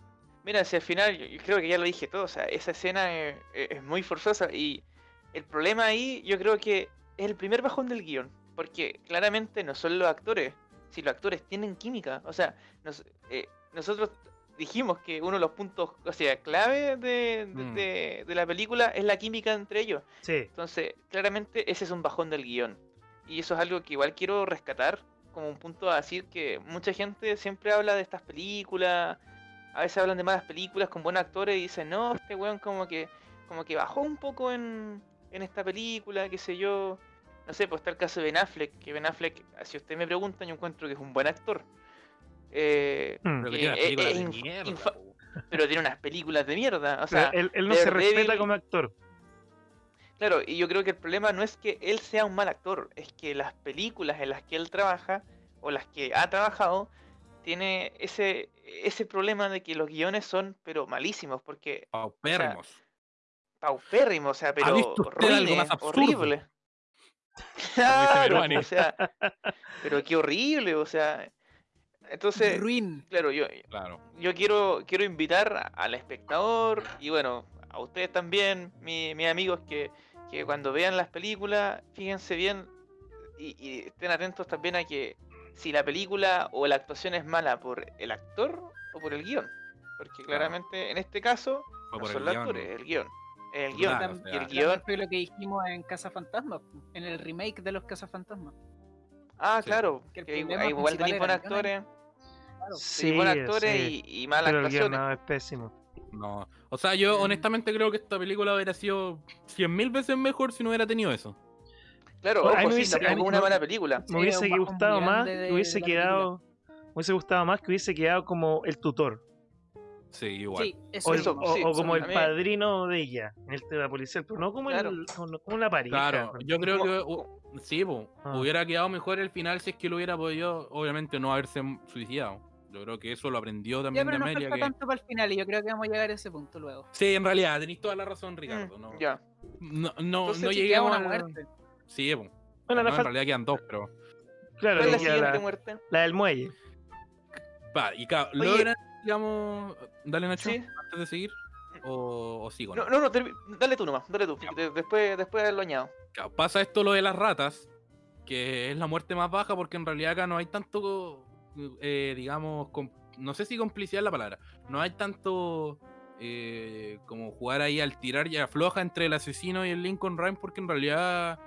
Mira, si al final, yo, creo que ya lo dije todo, o sea, esa escena es, es muy forzosa y el problema ahí yo creo que es el primer bajón del guion, porque claramente no son los actores, si los actores tienen química, o sea, nos- eh, nosotros dijimos que uno de los puntos, o sea, clave de, de- Mm. de- de la película es la química entre ellos. Sí. Entonces, claramente ese es un bajón del guion. Y eso es algo que igual quiero rescatar como un punto a decir que mucha gente siempre habla de estas películas, a veces hablan de malas películas con buenos actores y dicen, no, este weón como que, como que bajó un poco en, en esta película, qué sé yo. No sé, pues está el caso de Ben Affleck, que Ben Affleck, si usted me pregunta, yo encuentro que es un buen actor. Eh, Mm. Pero que tiene una eh, película eh, de inf- mierda, infa- po. pero tiene unas películas de mierda. O sea, él, él no se respeta como actor. Claro, y yo creo que el problema no es que él sea un mal actor, es que las películas en las que él trabaja o las que ha trabajado tiene ese ese problema de que los guiones son pero malísimos porque Paupérrimos. paupérrimos, o sea, pero algo horrible, Claro, o sea, pero qué horrible, o sea, entonces, Ruin. claro, yo Claro. yo quiero, quiero invitar al espectador y bueno, a ustedes también, mi- mis amigos, que, que cuando vean las películas, fíjense bien y, y estén atentos también a que si la película o la actuación es mala por el actor o por el guion. Porque claramente en este caso Fue no por son los actores, el guion. El guion. o Y el guion. fue lo que dijimos en Casa Fantasma, en el remake de los Casa Fantasma. Ah, Sí. claro. Que Que igual tenéis buenos actores, Claro. Sí, buenos actores sí. y, y malas Pero el guion actuaciones. no, es pésimo. No. O sea, yo Mm. honestamente creo que esta película hubiera sido 100.000 veces mejor si no hubiera tenido eso. Claro, Bueno, a ojo, me sí, hubiese- a mí es una me- mala película. Me Sí, hubiese bajón gustado más de- hubiese de película. quedado. Me hubiese gustado más que hubiese quedado como el tutor. Sí, igual. Sí, eso O, el- Eso, o- sí, o como a el padrino de ella en el tema policial, pero no como, Claro. el, como, la pareja. Claro, yo creo Como- que uh, sí, po, Ah. hubiera quedado mejor el final si es que lo hubiera podido, obviamente, no haberse suicidado. Yo creo que eso lo aprendió Ya, también de pero no Amelia. falta Que... tanto para el final y yo creo que vamos a llegar a ese punto luego. Sí, en realidad, tenéis toda la razón, Ricardo. Mm, No, Ya. no, no, Entonces, no si Queda lleguemos una al- muerte. Sí. Bueno, No, en realidad quedan dos, pero. claro, ¿Cuál es la siguiente la, muerte? la del muelle. Va, y Oye. logran, digamos. Dale, Nacho, Sí. antes de seguir. O, o sigo, No, no, no, dale tú nomás, dale tú. de- después, después lo añado. Claro, Pasa esto lo de las ratas, que es la muerte más baja, porque en realidad acá no hay tanto, eh, digamos, com- no sé si complicidad es la palabra, no hay tanto eh, como jugar ahí al tirar y afloja entre el asesino y el Lincoln Rhyme, porque en realidad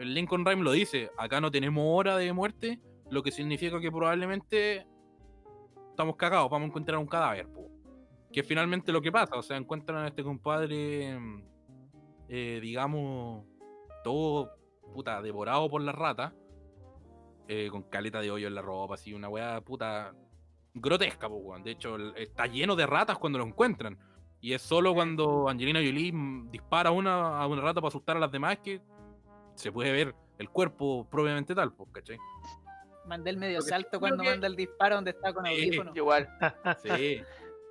el Lincoln Rhyme lo dice, acá no tenemos hora de muerte, lo que significa que probablemente estamos cagados, vamos a encontrar un cadáver. po. Que finalmente lo que pasa, o sea, encuentran a este compadre, mm, eh, digamos, todo puta devorado por las ratas, eh, con caleta de hoyo en la ropa, así, una weá puta grotesca, po, weón. De hecho, está lleno de ratas cuando lo encuentran. Y es solo cuando Angelina Jolie mm, dispara una, a una rata para asustar a las demás que se puede ver el cuerpo propiamente tal, pues, ¿cachai? Mandé el medio salto cuando que- manda el disparo donde está con Sí. audífono. Yo igual. Sí.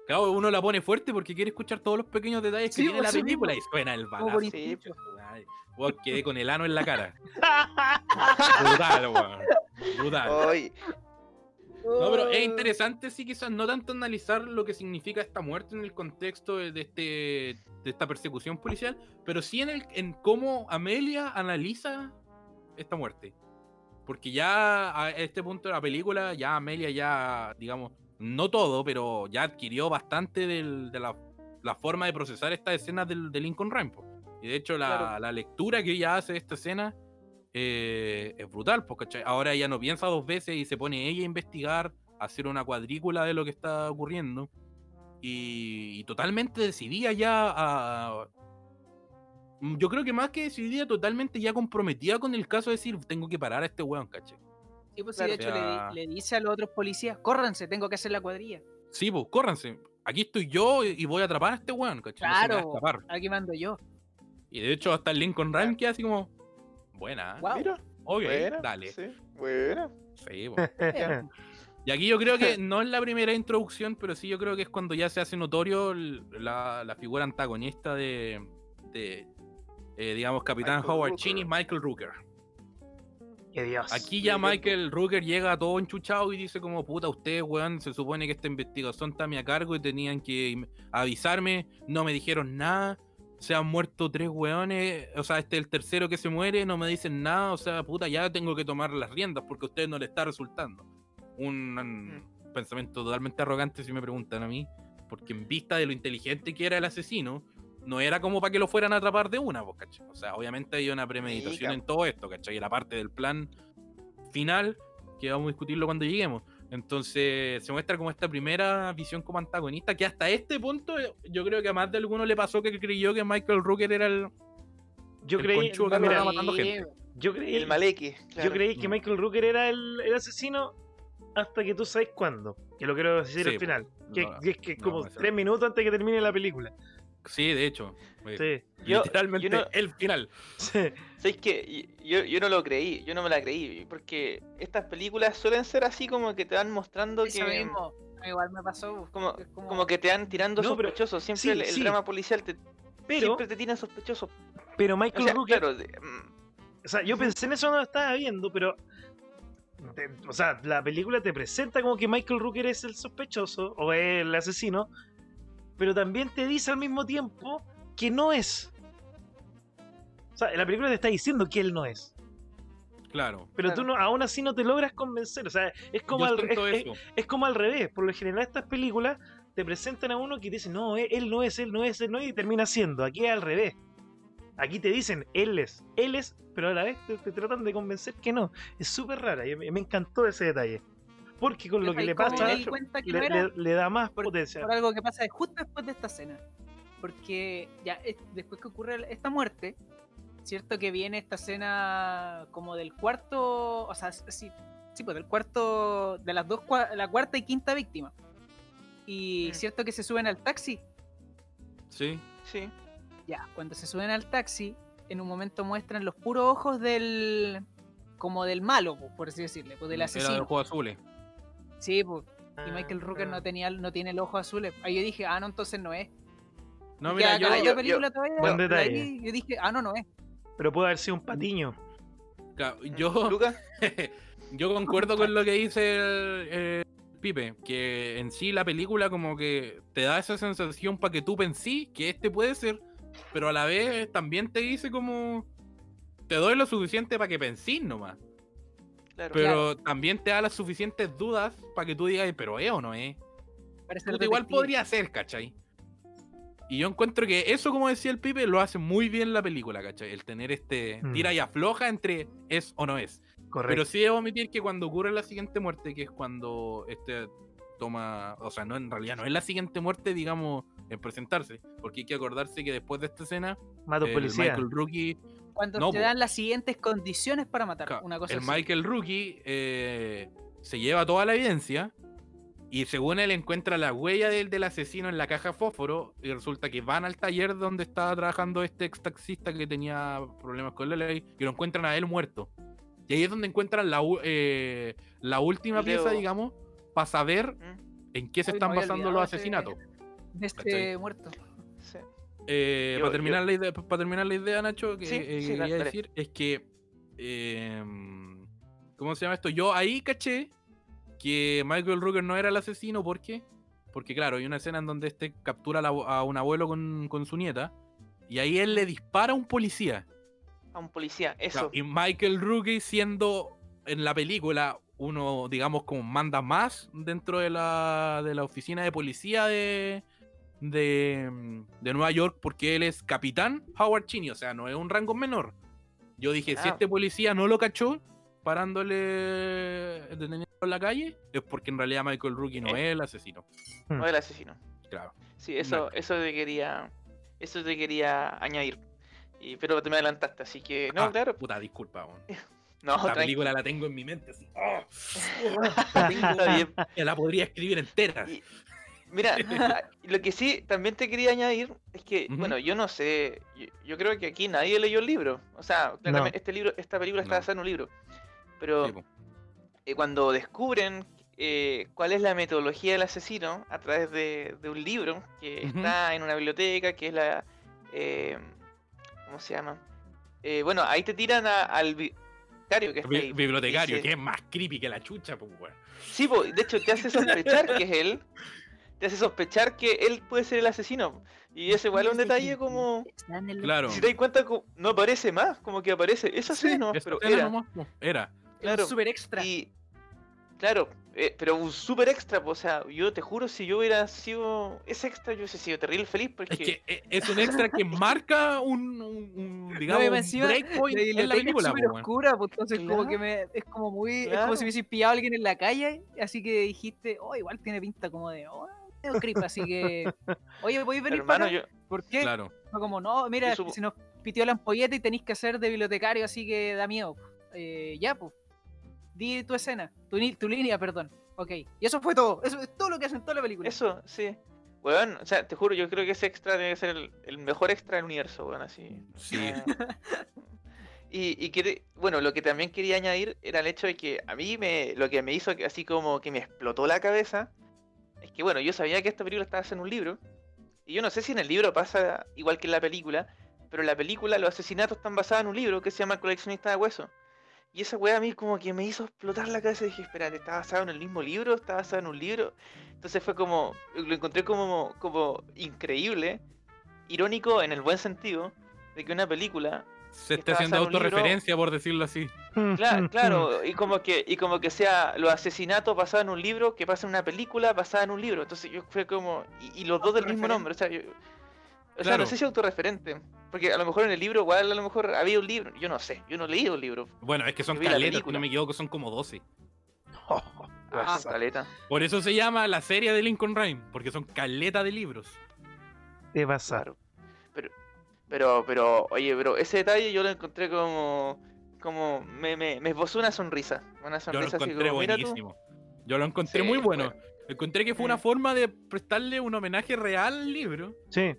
Claro, uno la pone fuerte porque quiere escuchar todos los pequeños detalles que Sí, tiene la eso película y mismo. suena el balazo. Sí, quedé con el ano en la cara. Brutal, weón. Brutal. Hoy, No, pero Oh. es interesante, sí, quizás no tanto analizar lo que significa esta muerte en el contexto de, este, de esta persecución policial, pero sí en, el, en cómo Amelia analiza esta muerte. Porque ya a este punto de la película, ya Amelia ya, digamos, no todo, pero ya adquirió bastante del- de la, la forma de procesar estas escenas del, de Lincoln Rhyme. po. Y de hecho la, Claro. la lectura que ella hace de esta escena eh, es brutal, porque ahora ella no piensa dos veces y se pone ella a investigar, a hacer una cuadrícula de lo que está ocurriendo. Y, y totalmente decidida ya a... Yo creo que más que decidida, totalmente ya comprometida con el caso de decir, tengo que parar a este weón, caché. Sí, pues sí, Claro. de hecho le dice a los otros policías, córranse, tengo que hacer la cuadrilla. Sí, pues, córranse. Aquí estoy yo y voy a atrapar a este weón, caché. No se me va a Claro. escapar. Aquí mando yo. Y de hecho, hasta el Lincoln Rhyme queda así como, buena, Wow. mira, ok, buena, dale. Sí, buena. Sí, po. Y aquí yo creo que no es la primera introducción, pero sí yo creo que es cuando ya se hace notorio la, la figura antagonista de, de, eh, digamos, Capitán Michael Howard Rooker. Chin y Michael Rooker. Qué Dios. Aquí ya Michael Rooker llega todo enchuchado y dice como, puta, ustedes, weón, se supone que esta investigación está a mi a cargo y tenían que avisarme, no me dijeron nada, se han muerto tres weones, o sea, este es el tercero que se muere, no me dicen nada, o sea, puta, ya tengo que tomar las riendas porque a ustedes no le está resultando. Un, un pensamiento totalmente arrogante si me preguntan a mí, porque en vista de lo inteligente que era el asesino, no era como para que lo fueran a atrapar de una, ¿cachai? O sea, obviamente hay una premeditación en todo esto, ¿cachai? Y la parte del plan final, que vamos a discutirlo cuando lleguemos. Entonces se muestra como esta primera visión como antagonista, que hasta este punto eh, yo creo que a más de alguno le pasó que creyó que Michael Rooker era el... Yo el creí, que mira, matando gente. yo creí, El maleque. yo claro. creí que Mm. Michael Rooker era el, el asesino hasta que tú sabes cuándo. Que lo quiero decir Sí, al final. Que, no, que es que no, como tres minutos antes que termine la película. Sí, de hecho. Sí. Yo- literalmente yo no- el final. sí. ¿Sabes qué? Yo, yo no lo creí, yo no me la creí, porque estas películas suelen ser así como que te van mostrando Eso que... mismo. Igual me pasó. Como, como- como que te van tirando No, pero- sospechosos, siempre sí, el, el sí. drama policial te, Pero, siempre te tiran sospechosos. pero O Michael sea, Rooker claro, de- mm, O sea, yo pensé en eso cuando lo estaba viendo, pero. te- o sea, la película te presenta como que Michael Rooker es el sospechoso o es el asesino, pero también te dice al mismo tiempo que no es. O sea, la película te está diciendo que él no es. Claro. Pero tú no, aún así no te logras convencer. O sea, es como, Yo al, es, es- como al revés. Por lo general, estas películas te presentan a uno que dice, no, él, él no es, él no es, él no es, y termina siendo. Aquí es al revés. Aquí te dicen, él es, él es, pero a la vez te, te tratan de convencer que no. Es súper rara y me, me encantó ese detalle. Porque con lo que le ¿Cómo pasa, no le, era? le- le da más Por- potencia. por algo que pasa justo después de esta escena. Porque ya es- después que ocurre esta muerte, cierto que viene esta escena como del cuarto, o sea, sí, sí pues del cuarto, de las dos, la cuarta y quinta víctima. Y Mm. cierto que se suben al taxi. Sí. Sí. Ya, cuando se suben al taxi, en un momento muestran los puros ojos del, como del malo, po, por así decirle, pues del Era de asesino. ojos azules. Sí, pues. Y Ah, Michael Rooker no tenía, no tiene el ojo azul. Ahí yo dije, ah, no, entonces no es. No, mira, yo, la película todavía. Buen detalle. ahí yo dije, ah, no, no es. Pero puede haber sido un patiño. yo, Lucas, yo concuerdo con lo que dice el, el Pipe, que en sí la película como que te da esa sensación para que tú pensís que este puede ser, pero a la vez también te dice como te doy lo suficiente para que pensís nomás, claro. pero también te da las suficientes dudas para que tú digas, pero es o no es. Puta, igual podría ser, ¿cachai? Y yo encuentro que eso, como decía el Pipe, lo hace muy bien la película, ¿cachai? El tener este Mm. tira y afloja entre es o no es. Correcto. Pero sí debo admitir que cuando ocurre la siguiente muerte, que es cuando este toma, o sea, no en realidad no es la siguiente muerte, digamos, en presentarse, porque hay que acordarse que después de esta escena, Mato el policía. Michael Rookie, Cuando No, te dan las siguientes condiciones para matar. Una cosa el así. Michael Rookie eh, se lleva toda la evidencia y según él encuentra la huella del, del asesino en la caja fósforo y resulta que van al taller donde estaba trabajando este ex taxista que tenía problemas con la ley y lo encuentran a él muerto. Y ahí es donde encuentran la, eh, la última pieza, digamos, para saber Mm, en qué se están basando los asesinatos. De este ¿cachai? muerto. sí. Eh, Yo- para, yo- terminar la idea, para terminar la idea, Nacho, que Sí, eh, sí, quería decir es que. eh, ¿Cómo se llama esto? Yo ahí caché que Michael Rooker no era el asesino, ¿por qué? Porque, claro, hay una escena en donde este captura a, un abuelo con, con su nieta y ahí él le dispara a un policía. A un policía, Claro, eso. y Michael Rooker siendo en la película uno, digamos, como manda más dentro de la, de la oficina de policía de, de, de Nueva York porque él es capitán Howard Cheney, o sea, no es un rango menor. Yo dije, si Ah. este policía no lo cachó parándole en la calle, es porque en realidad Michael Rookie no Eh. es el asesino. No el asesino. Claro. Sí, eso, eso te quería. Eso te quería añadir. Y, pero te me adelantaste, así que. No, Ah, claro. Puta, disculpa, weón. No, Esta tranqui. película la tengo en mi mente así. ¡ah! La tengo- la podría escribir entera. Y- Mira, lo que sí también te quería añadir es que, bueno, yo no sé, yo, yo creo que aquí nadie leyó el libro. O sea, claramente este libro, esta película está No. basada en un libro. Pero Sí. Eh, cuando descubren eh, cuál es la metodología del asesino a través de, de un libro que está en una biblioteca, que es la... eh, ¿Cómo se llama? Eh, bueno, ahí te tiran a- al bibliotecario que está ahí. bibliotecario, Dice- que es más creepy que la chucha, pues. Sí, po, de hecho te hace sospechar que es él. Te hace sospechar que él puede ser el asesino. Y ese igual es un detalle como... Claro. Si te das cuenta, no aparece más, como que aparece. Eso sí, no, Esa pero era. nomás, era. es claro. super extra. Y claro, eh, pero un super extra, po, o sea, yo te juro, si yo hubiera sido ese extra, yo hubiese sido terrible feliz porque... Es que eh, es un extra que marca un, un- un, digamos, No, un breakpoint en la película, es súper oscura, pues entonces como que me, es como muy, es como si hubiese pillado a alguien en la calle, así que dijiste, oh, igual tiene pinta como de, oh, medio creep, así que, oye, ¿voy a venir hermano, para yo... ¿Por qué? Claro. Fue como, no, mira, supo- se nos pitió la ampolleta y tenéis que hacer de bibliotecario, así que da miedo. Eh, ya, pues, di tu escena, tu, ni- tu línea, perdón. Ok, y eso fue todo, eso es todo lo que hacen en toda la película. Eso, sí. Weón, o sea, te juro, yo creo que ese extra debe ser el, el mejor extra del universo, weón, así. Sí. Ah. Y, y quiere- bueno, lo que también quería añadir era el hecho de que a mí me, lo que me hizo que- así como que me explotó la cabeza es que, bueno, yo sabía que esta película estaba en un libro, y yo no sé si en el libro pasa igual que en la película, pero en la película los asesinatos están basados en un libro que se llama El coleccionista de huesos. Y esa weá a mí como que me hizo explotar la cabeza y dije, espérate, ¿está basado en el mismo libro? ¿Está basado en un libro? Entonces fue como, lo encontré como, como increíble, irónico en el buen sentido, de que una película Se Está está haciendo libro- autorreferencia, por decirlo así. Claro, claro, y como que, y como que sea los asesinatos basados en un libro que pasa en una película basada en un libro. Entonces yo fue como. Y, y los dos del mismo nombre. O sea, yo- o sea, Claro. no sé si autorreferente. Porque a lo mejor en el libro, igual a lo mejor había un libro. Yo no sé, yo no he leído el libro. Bueno, es que son caletas, no me equivoco, son como 12. Ah, Pasa. caleta. Por eso se llama la serie de Lincoln Rhyme, porque son caleta de libros. Te pasa. Claro. Pero, pero, pero, oye, pero ese detalle yo lo encontré como, como, me, me, me esbozó una sonrisa. Una Yo lo sonrisa así encontré como, buenísimo. Yo lo encontré Sí, muy bueno. bueno. Encontré que fue una Mm. forma de prestarle un homenaje real al libro, Sí.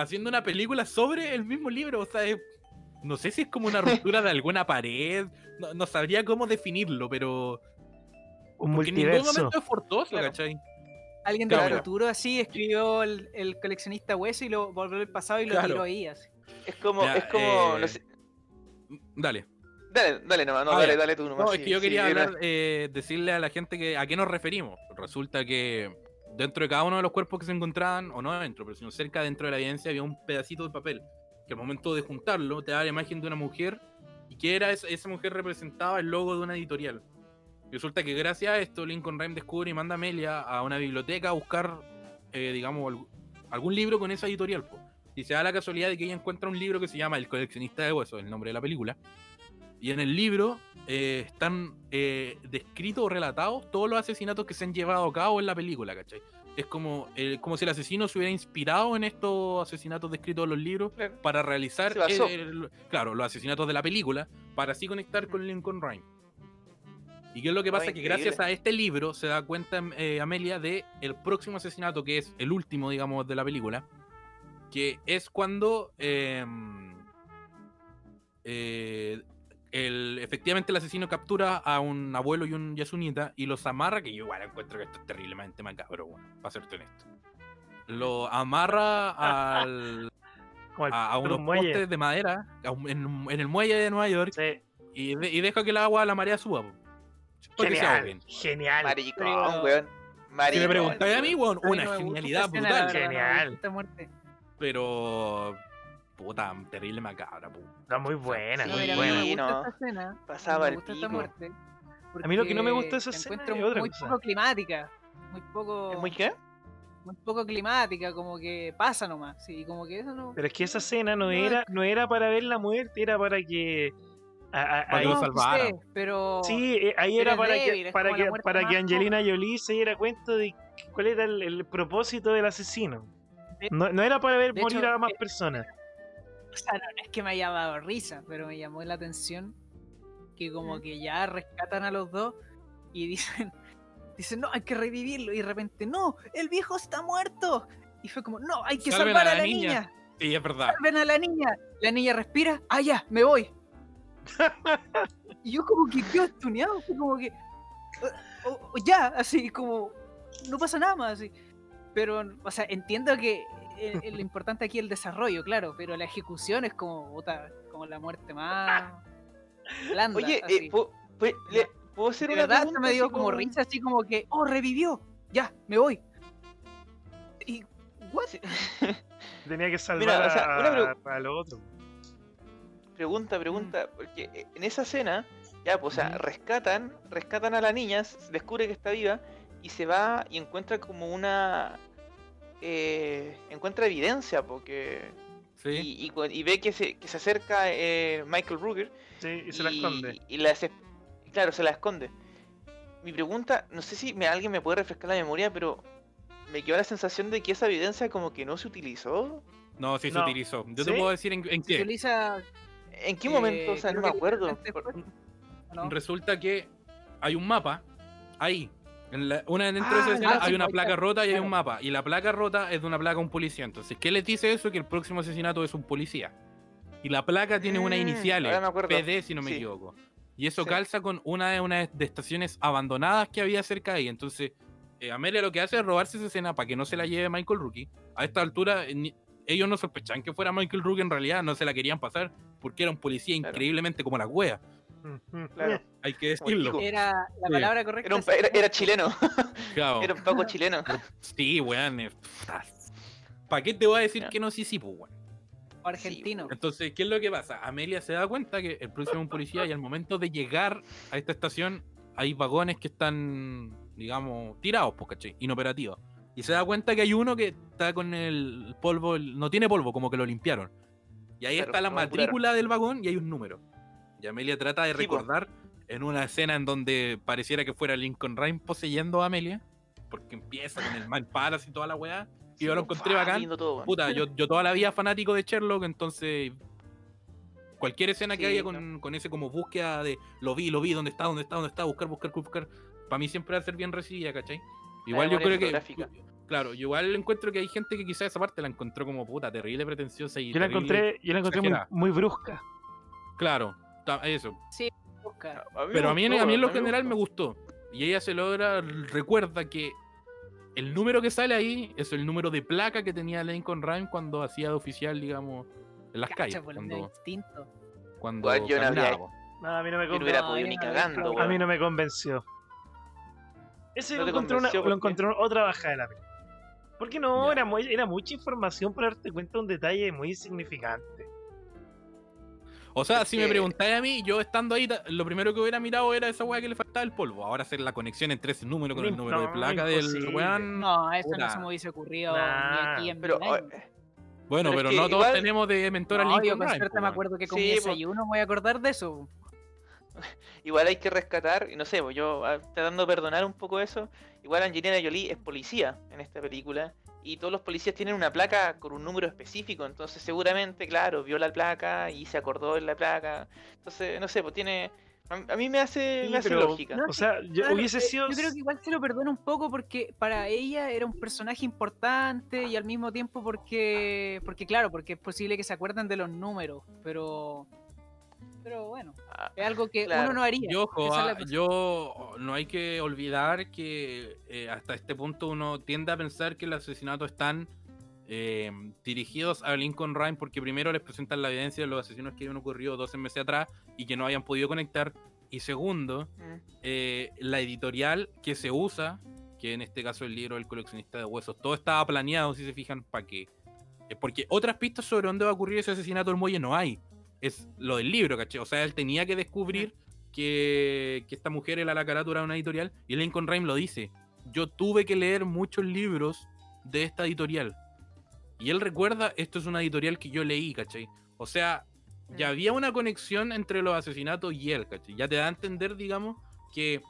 Haciendo una película sobre el mismo libro. O sea, es- no sé si es como una ruptura de alguna pared. No, no sabría cómo definirlo, pero. Un Porque en ningún momento es forzoso, Claro. ¿cachai? Alguien del Claro. futuro así escribió el, el coleccionista hueso y lo volvió al pasado y lo Claro. tiró ahí así. Es como, Ya, es como, eh, no sé, Dale. dale, dale nomás, no, Ah, dale, dale tú nomás. No, es que yo quería hablar, eh, decirle a la gente que a qué nos referimos. Resulta que dentro de cada uno de los cuerpos que se encontraban, o no dentro, pero sino cerca dentro de la evidencia, había un pedacito de papel que al momento de juntarlo te da la imagen de una mujer y que era esa, mujer representaba el logo de una editorial. Resulta que gracias a esto Lincoln Rhyme descubre y manda a Amelia a una biblioteca a buscar, eh, digamos, alg- algún libro con esa editorial. Y se da la casualidad de que ella encuentra un libro que se llama El coleccionista de huesos, el nombre de la película. Y en el libro eh, están eh, descritos o relatados todos los asesinatos que se han llevado a cabo en la película, ¿cachai? Es como, como si el asesino se hubiera inspirado en estos asesinatos descritos en los libros para realizar, el- el- claro, los asesinatos de la película, para así conectar con Lincoln Rhyme. ¿Y qué es lo que Oh, pasa? que gracias a este libro se da cuenta eh, Amelia de el próximo asesinato, que es el último, digamos, de la película, que es cuando em, eh, el, efectivamente el asesino captura a un abuelo y, un, y a su nieta y los amarra, que yo igual encuentro que esto es terriblemente macabro, bueno, para serte honesto. Lo amarra al, a, unos un muelle. postes de madera un- en, en el muelle de Nueva York Sí. y, de- y deja que el agua, la marea suba. Genial. Genial. Maricón, weón. Si Maricón. me preguntáis a mí, weón, una genialidad brutal. Genial. Pero. Puta, terrible macabra, po. Está muy buena, Sí, muy mira, buena. me gusta esta escena. Pasaba me el gusta esta pico. muerte. A mí lo que no me gusta de esa escena encuentro es otra muy cosa. poco climática. Muy poco, ¿Es muy qué? muy poco climática, como que pasa nomás. Sí, como que eso no. Pero es que esa escena no No, era, no era para ver la muerte, era para que. a- a- Para que lo no, salvara. sé, pero. Sí, eh, ahí pero era es para débil, que, es para que, para que Angelina Jolie se diera cuenta de cuál era el, el propósito del asesino. De- No, no era para ver de morir hecho, a más eh, personas. O sea, no, no es que me haya dado risa, pero me llamó la atención que como que ya rescatan a los dos y dicen, dicen, no, hay que revivirlo. Y de repente, no, el viejo está muerto. Y fue como, no, hay que Salven salvar a a la niña". niña. Sí, es verdad. Salven a la niña. La niña respira, ah, ya, me voy. y yo como que quedo estuneado, fue como que, "Oh, oh, ya, así como, no pasa nada más, así. Pero, o sea, entiendo que lo importante aquí es el desarrollo, claro, pero la ejecución es como, puta, como la muerte más blanda. Oye, así. eh, ¿puedo, puedo- le- ¿puedo hacer de una verdad pregunta? me dio como risa, así como que, oh, revivió, ya, me voy. Y, what? Tenía que salvar Mira, o sea, a, pregu- a lo otro. Pregunta, pregunta, porque eh, en esa escena, ya, pues, o sea, rescatan, rescatan a la niña, descubre que está viva y se va y encuentra como una, eh, encuentra evidencia, porque Sí. y, y cu- y ve que se, que se acerca eh, Michael Ruger Sí, y se la esconde. y la claro, se la esconde. Mi pregunta, no sé si me, alguien me puede refrescar la memoria, pero me quedó la sensación de que esa evidencia como que no se utilizó. No, sí se utilizó. Yo ¿Sí? te puedo decir en, en Se qué. utiliza... ¿En qué eh, momento? O sea, no me acuerdo. Resulta que hay un mapa ahí. En la- una dentro de Ah, esa escena hay una ahí placa rota y hay un mapa. Y la placa rota es de una placa de un policía. Entonces, ¿qué les dice eso? Que el próximo asesinato es un policía. Y la placa tiene unas Mm, iniciales. PD si no me Sí. equivoco. Y eso Sí. calza con una de unas de estaciones abandonadas que había cerca de ahí. Entonces, eh, Amelia lo que hace es robarse esa escena para que no se la lleve Michael Rookie. A esta altura, eh, ni- ellos no sospechaban que fuera Michael Rookie en realidad, no se la querían pasar porque era un policía Claro. increíblemente como la wea. Claro. Hay que decirlo. Era la Sí. palabra correcta. Era, un, es- pa- era, era chileno, Claro. era un Paco chileno. Sí, weón. ¿Para qué te voy a decir que no? Sí, sí, pues, weón. o argentino. Entonces, ¿qué es lo que pasa? Amelia se da cuenta que el próximo es un policía y al momento de llegar a esta estación hay vagones que están, digamos, tirados, pues, ¿cachai? Inoperativos. Y se da cuenta que hay uno que está con el polvo, el- no tiene polvo, como que lo limpiaron. Y ahí Claro, está la matrícula del vagón y hay un número. Y Amelia trata de Sí, po. recordar en una escena en donde pareciera que fuera Lincoln Rhyme poseyendo a Amelia, porque empieza con el Mind Palace y toda la weá, y yo lo encontré Fa, bacán. todo. Puta, yo, yo toda la vida fanático de Sherlock, entonces cualquier escena que haya con, con ese como búsqueda de lo vi, lo vi, dónde está, dónde está, dónde está, buscar, buscar, buscar, para mí siempre va a ser bien recibida, ¿cachai? Igual yo creo que, claro, yo igual encuentro que hay gente que quizás esa parte la encontró como puta, terrible, pretenciosa y Yo la encontré, yo la encontré muy, brusca. Claro, eso. Oscar. A mí Pero me a mí, a mí en lo general me gustó. Y ella se logra, recuerda que el número que sale ahí es el número de placa que tenía Lincoln Rhyme cuando hacía de oficial, digamos, en las calles. Cacha, por lo medio Cuando, instinto. cuando yo no caminaba. No, a mí no me convenció. No, ni yo no cagando, habría- A mí weón. no me convenció. Ese ¿No lo encontré, una, lo encontré otra bajada de la película. Porque no, era, muy- era mucha información para darte cuenta de un detalle muy insignificante. O sea, Es si me preguntáis a mí, yo estando ahí, lo primero que hubiera mirado era esa weá que le faltaba el polvo. Ahora hacer la conexión entre ese número con el No, número de placa del weón. No, eso no se me hubiese ocurrido Nah. ni aquí en Pero, eh, Bueno, pero no todos igual- tenemos de mentor a No, Lincoln yo con suerte me acuerdo que Sí, comí po. desayuno, me voy a acordar de eso. igual hay que rescatar, y no sé, pues yo ah, tratando de perdonar un poco eso, igual Angelina Jolie es policía en esta película, y todos los policías tienen una placa con un número específico, entonces seguramente, claro, vio la placa y se acordó de la placa, entonces, no sé, pues tiene... A, a mí me hace, Sí, me hace pero- lógica. No, O sea, yo Claro, hubiese eh, sido. Yo creo que igual se lo perdona un poco porque para ella era un personaje importante y al mismo tiempo porque, porque claro, porque es posible que se acuerden de los números, pero, pero bueno, Ah, es algo que Claro. uno no haría. Es ah, yo no hay que olvidar que eh, hasta este punto uno tiende a pensar que los asesinatos están eh, dirigidos a Lincoln Rhyme porque primero les presentan la evidencia de los asesinos que habían ocurrido 12 meses atrás y que no habían podido conectar. Y segundo, mm, eh, la editorial que se usa, que en este caso el libro del coleccionista de huesos, todo estaba planeado, si se fijan, para qué. Es porque otras pistas sobre dónde va a ocurrir ese asesinato del muelle no hay. Es lo del libro, ¿caché? O sea, él tenía que descubrir que, que esta mujer era la carátula de una editorial y Lincoln Rhyme lo dice. Yo tuve que leer muchos libros de esta editorial. Y él recuerda, esto es una editorial que yo leí, ¿cachai? O sea, ya Mm. había una conexión entre los asesinatos y él, ¿cachai? Ya te da a entender, digamos, que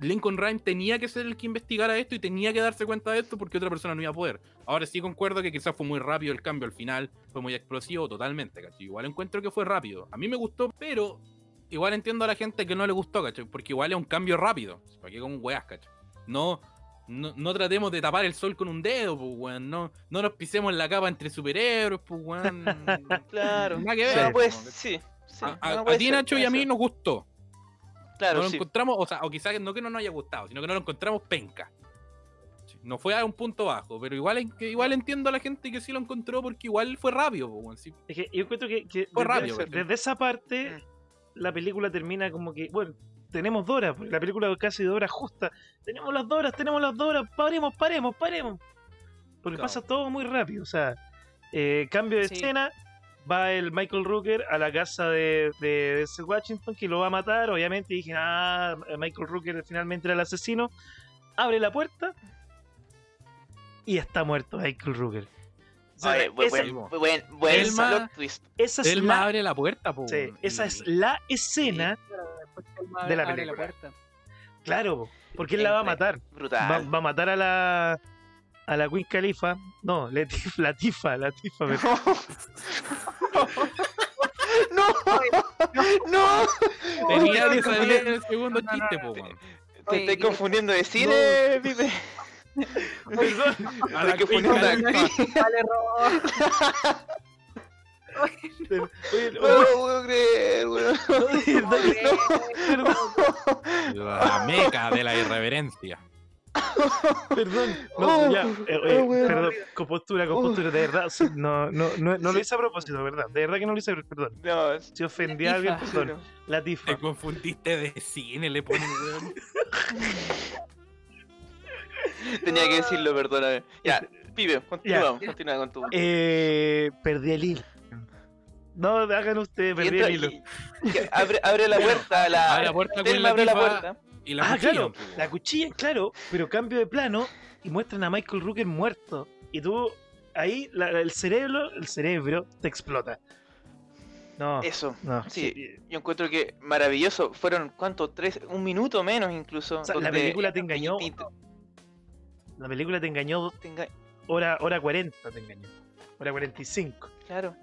Lincoln Rhyme tenía que ser el que investigara esto y tenía que darse cuenta de esto porque otra persona no iba a poder. Ahora sí concuerdo que quizás fue muy rápido el cambio al final, fue muy explosivo totalmente, ¿cachai? Igual encuentro que fue rápido. A mí me gustó, pero igual entiendo a la gente que no le gustó, ¿cachai? Porque igual es un cambio rápido. ¿Para qué con weas, ¿cachai? No, no, no tratemos de tapar el sol con un dedo, pues, weón. No, no nos pisemos la capa entre superhéroes, pues, weón. Claro. Nada que No, ver. pues, como que- sí. sí, a, a- no, a puede ti, Nacho, y a mí nos gustó. Claro, no lo sí. encontramos, o sea, o quizás no que no nos haya gustado, sino que no lo encontramos penca. No fue a un punto bajo, pero igual, igual entiendo a la gente que sí lo encontró porque igual fue rápido. po. Es que yo encuentro que, que Fue desde, rápido, desde ¿cachai? esa parte Mm. la película termina como que, bueno, tenemos dos horas, porque la película casi de horas justa. Tenemos las dos horas, tenemos las dos horas, paremos, paremos, paremos. Porque Claro. pasa todo muy rápido, o sea, eh, cambio de Sí. escena, va el Michael Rooker a la casa de, de Washington que lo va a matar, obviamente dije, ah, Michael Rooker finalmente era el asesino, abre la puerta y está muerto Michael Rooker. O sea, Oye, buen, esa- buen, buen, buen Elma- plot twist. esa es la abre la puerta, po, Sí, esa y- es la escena, de la película. puerta. claro, porque él la va a matar. Va a matar a la a la Queen Khalifa. No, Letif, Latifa, Latifa. me- no, no, Tenía Oye, que te salir en el segundo No, no, chiste, no, po, te- weón. Te Oye, estoy confundiendo de cine, Pipe. Perdón. A la confundiendo de actriz. Vale, error. No lo puedo creer, weón. La meca de la irreverencia. Perdón. No, Oh, ya, eh, oye, oh, weón. perdón, compostura, compostura, de verdad. sí, No, no, no, lo hice a propósito, ¿verdad? De verdad que no lo hice, perdón. No, Si ofendí a alguien, perdón. Latifa. Te confundiste de cine, le ponen, weón. tenía que decirlo, perdóname. Ya, Pipe, continuamos, continúa con tu. Eh, perdí el hilo. No, hagan ustedes, perdí entra- el hilo. y- abre, abre la puerta, la. Abre la puerta Telma la abre la puerta. Y la ah, cuchillan, claro, la cuchilla, claro, pero cambio de plano y muestran a Michael Rooker muerto. Y tú, ahí la- el cerebro, el cerebro te explota. No, Eso. no. Sí, sí. yo encuentro que maravilloso. Fueron, ¿cuánto? Tres, un minuto menos incluso. O sea, la película te engañó. La película te engañó te enga- hora, hora 40, te engañó. Hora 45. Claro.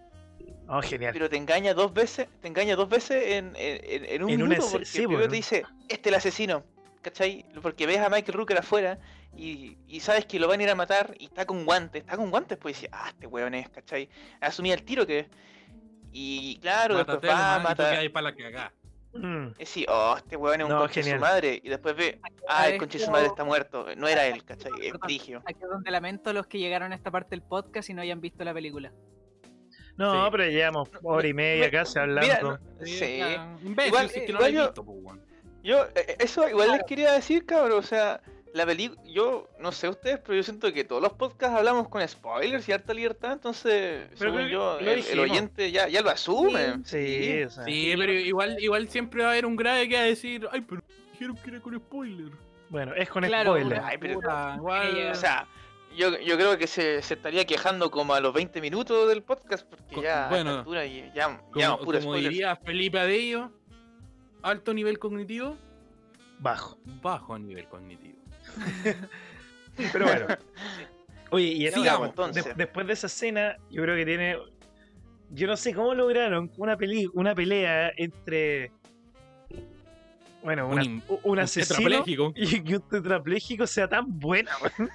Oh, genial. Pero te engaña dos veces, te engaña dos veces en, en- en- en un En una minuto, escena- porque sí, primero bueno. te dice, este es el asesino, ¿cachai? Porque ves a Michael Rooker afuera y, y sabes que lo van a ir a matar y está con guantes, está con guantes, pues dice, ah, este weón es, ¿cachai? Asumí el tiro que es. Y claro, después Mátate, va, nomás, y tú mata. quedas para la cagá. Mm. Y sí, oh, este weón es un No, conche su genial. madre. Y después ve, ah, el es conche su como- madre está muerto. No era él, ¿cachai? Es. Aquí es donde lamento a los que llegaron a esta parte del podcast y no hayan visto la película. No, Sí. pero llevamos hora y media Me- casi Mira, hablando. no- Sí, Imbécil, Igual- si es que no igual lo he yo- visto, pues. Yo, eh, eh, eso igual les quería decir, cabrón. O sea, la película, yo no sé ustedes, pero yo siento que todos los podcasts hablamos con spoilers y harta libertad. Entonces, Pero según yo, el, oyente ya, ya lo asume. Sí, o sea. Sí, pero igual, igual siempre va a haber un grave que va a decir, ay, pero dijeron que era con spoiler. Bueno, es con Claro, spoiler. Ay, pero- igual- O sea, yo, yo creo que se, se estaría quejando como a los 20 minutos del podcast, porque Co- ya bueno, altura ya, ya, como, ya puro como spoilers. diría Felipe Adello, alto nivel cognitivo, Bajo. bajo nivel cognitivo. Pero bueno. Oye, y así, sigamos, de- entonces. después de esa escena, yo creo que tiene. Yo no sé cómo lograron una, peli, una pelea entre. Bueno, Un una- in- un, un asesino tetrapléjico. y, y un tetrapléjico sea tan buena. weón.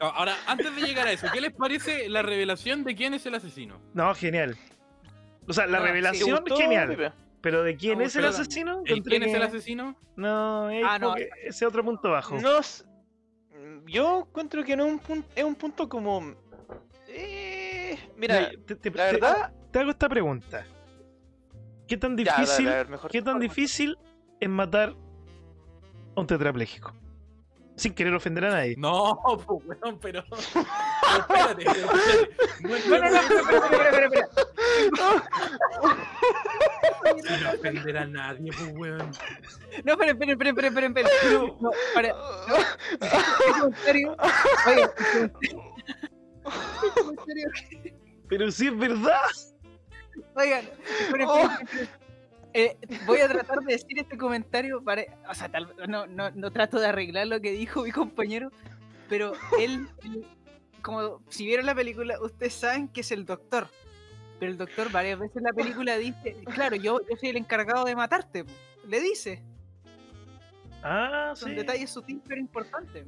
Ahora, antes de llegar a eso, ¿qué les parece la revelación de quién es el asesino? No, genial. O sea, la Ah, sí, ¿Te revelación, gustó, genial. Pero de quién Me es el asesino, ¿El quién es que- el asesino? No, es Ah, no. que ese otro punto bajo. No, s- yo encuentro que no es un punto, es un punto como... eh, mira, te, te- la te- verdad... te hago esta pregunta. ¿Qué tan Ya, dale, difícil, a ver, mejor qué tan forma. difícil es matar a un tetrapléjico? Sin querer ofender a nadie. No, pues, weón, pero. espérate. No, es- No, no, no, espera, espera, espera, espera, Sin ofender a nadie, pues, weón. No, espera, espera, espera, espera, espera, espera. No, para, ¿qué comentario? Oye, ¿qué comentario? Pero sí es verdad. Oigan, esperen, Oh. esperen, esperen. Eh, voy a tratar de decir este comentario para, o sea, tal, no, no, no trato de arreglar lo que dijo mi compañero, pero él, él, como si vieron la película, ustedes saben que es el doctor, pero el doctor varias veces en la película dice, claro, yo, yo soy el encargado de matarte, po", le dice, Ah, son sí. detalles sutiles pero importantes.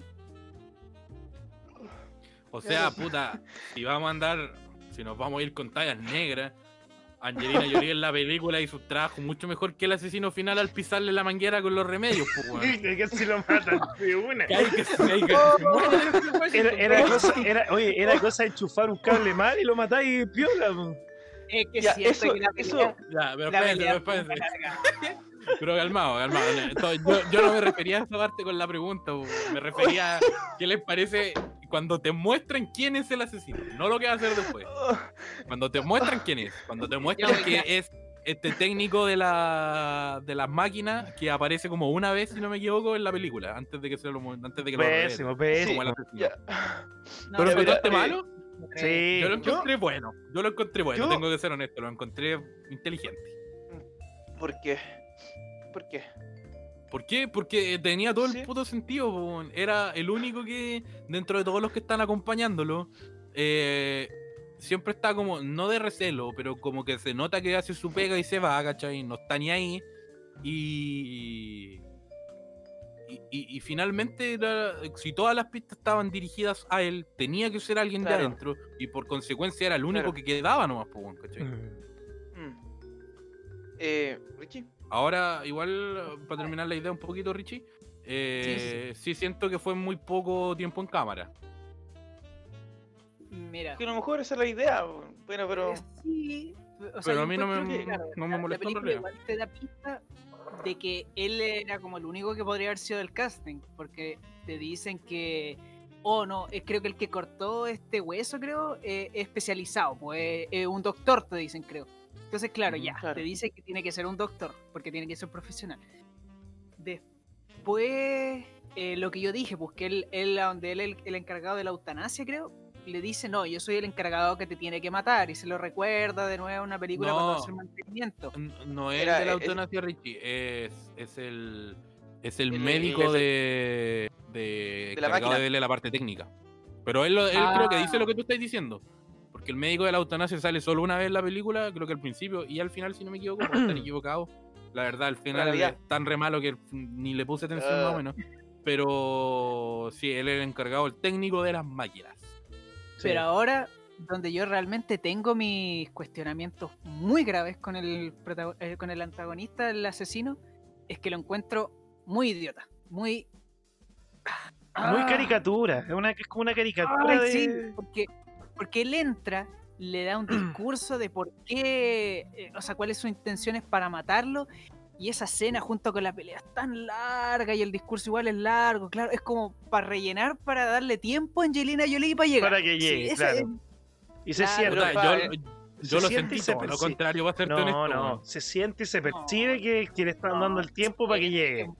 O sea, puta, si vamos a andar, si nos vamos a ir con tallas negras, Angelina Jolie en la película hizo un trabajo mucho mejor que el asesino final al pisarle la manguera con los remedios, pues, weón. Que casi lo matan de una. Que hay que, hay que weón, Era, era cosa, era, oye, era cosa de enchufar un cable mal y lo matáis y piola. po. Es que Ya, eso- que la eso- pelea- Ya, pero la espérense, pelea pero fue espérense. Pero calmado, calmado. Entonces, yo, yo no me refería a esa parte con la pregunta, po. me refería a qué les parece cuando te muestran quién es el asesino, no lo que va a hacer después. Cuando te muestran quién es, cuando te muestran que es este técnico de la de las máquinas que aparece como una vez, si no me equivoco, en la película, antes de que se lo antes de que lo Pésimo, pésimo. como el asesino. Ya. No, ¿Pero lo encontraste mira, malo? Sí. Yo lo encontré bueno, yo lo encontré bueno, yo- tengo que ser honesto, lo encontré inteligente. ¿Por qué? ¿Por qué? ¿Por qué? Porque tenía todo Sí. el puto sentido, po, era el único que, dentro de todos los que están acompañándolo, eh, siempre está como, no de recelo, pero como que se nota que hace su pega y se va, ¿cachai? No está ni ahí. Y. Y, y- y finalmente, era- si todas las pistas estaban dirigidas a él, tenía que ser alguien Claro. de adentro, y por consecuencia era el único Claro. que quedaba nomás, po, ¿cachai? Mm. Mm. Eh, Richie. Ahora, igual, para terminar la idea un poquito, Richie, eh, sí, siento que fue muy poco tiempo en cámara. Mira. Que a lo mejor esa es la idea. Bueno, pero. Eh, Sí, o sea, Pero a mí no me- que, claro, no me la- molestó en La película realidad. igual te da pista de que él era como el único que podría haber sido del casting, porque te dicen que, oh no, eh, creo que el que cortó este hueso, creo, eh, es especializado, pues eh, un doctor, te dicen, creo. Entonces, claro, ya, claro. te dice que tiene que ser un doctor, porque tiene que ser profesional. Después, eh, lo que yo dije, pues que él, donde él el, el encargado de la eutanasia, creo, le dice, no, yo soy el encargado que te tiene que matar, y se lo recuerda de nuevo una película No. cuando hace el mantenimiento. No es Era- de la es- eutanasia, Richie. Es, es el. Es el El- médico el- de. De, De la encargado de la parte técnica. Pero él, lo- él creo que dice Ah. lo que tú estás diciendo. Porque el médico de la eutanasia sale solo una vez en la película, creo que al principio, y al final, si no me equivoco, puedo estar equivocado. La verdad, al final es tan re malo que ni le puse atención más o Ah. menos. Pero sí, él es el encargado, el técnico de las máquinas. Pero ahora, donde yo realmente tengo mis cuestionamientos muy graves con el, eh, con el antagonista, el asesino, es que lo encuentro muy idiota, muy... Muy Ah. caricatura. Es, una, es como una caricatura Ay, de. sí, porque, porque él entra, le da un discurso de por qué, eh, o sea, cuáles son sus intenciones para matarlo, y esa escena junto con la pelea es tan larga y el discurso igual es largo, claro, es como para rellenar, para darle tiempo a Angelina Jolie para llegar. Para que llegue, claro. es- Y se Claro. pa, yo yo se lo siente sentí se todo lo percibe. contrario, va a ser No, honesto, no. Se siente y se No. percibe que, que le están dando el tiempo para que llegue.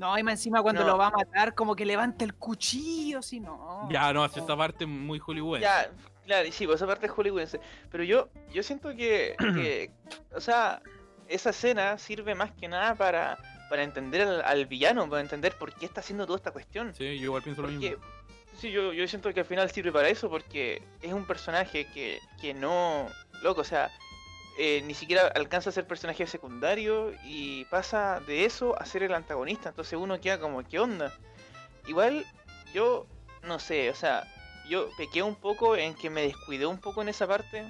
No, y más encima cuando No. lo va a matar, como que levanta el cuchillo, si no. Ya, no, hace esa parte muy hollywoodense. Ya, claro, y sí, pues esa parte es hollywoodense. Pero yo, yo siento que, que, o sea, esa escena sirve más que nada para, para entender al, al villano, para entender por qué está haciendo toda esta cuestión. Sí, yo igual pienso lo mismo. sí, yo, yo siento que al final sirve para eso, porque es un personaje que, que no, loco, o sea, eh, ni siquiera alcanza a ser personaje secundario y pasa de eso a ser el antagonista. Entonces uno queda como, ¿qué onda? Igual, yo, no sé, o sea, yo pequé un poco en que me descuidé un poco en esa parte.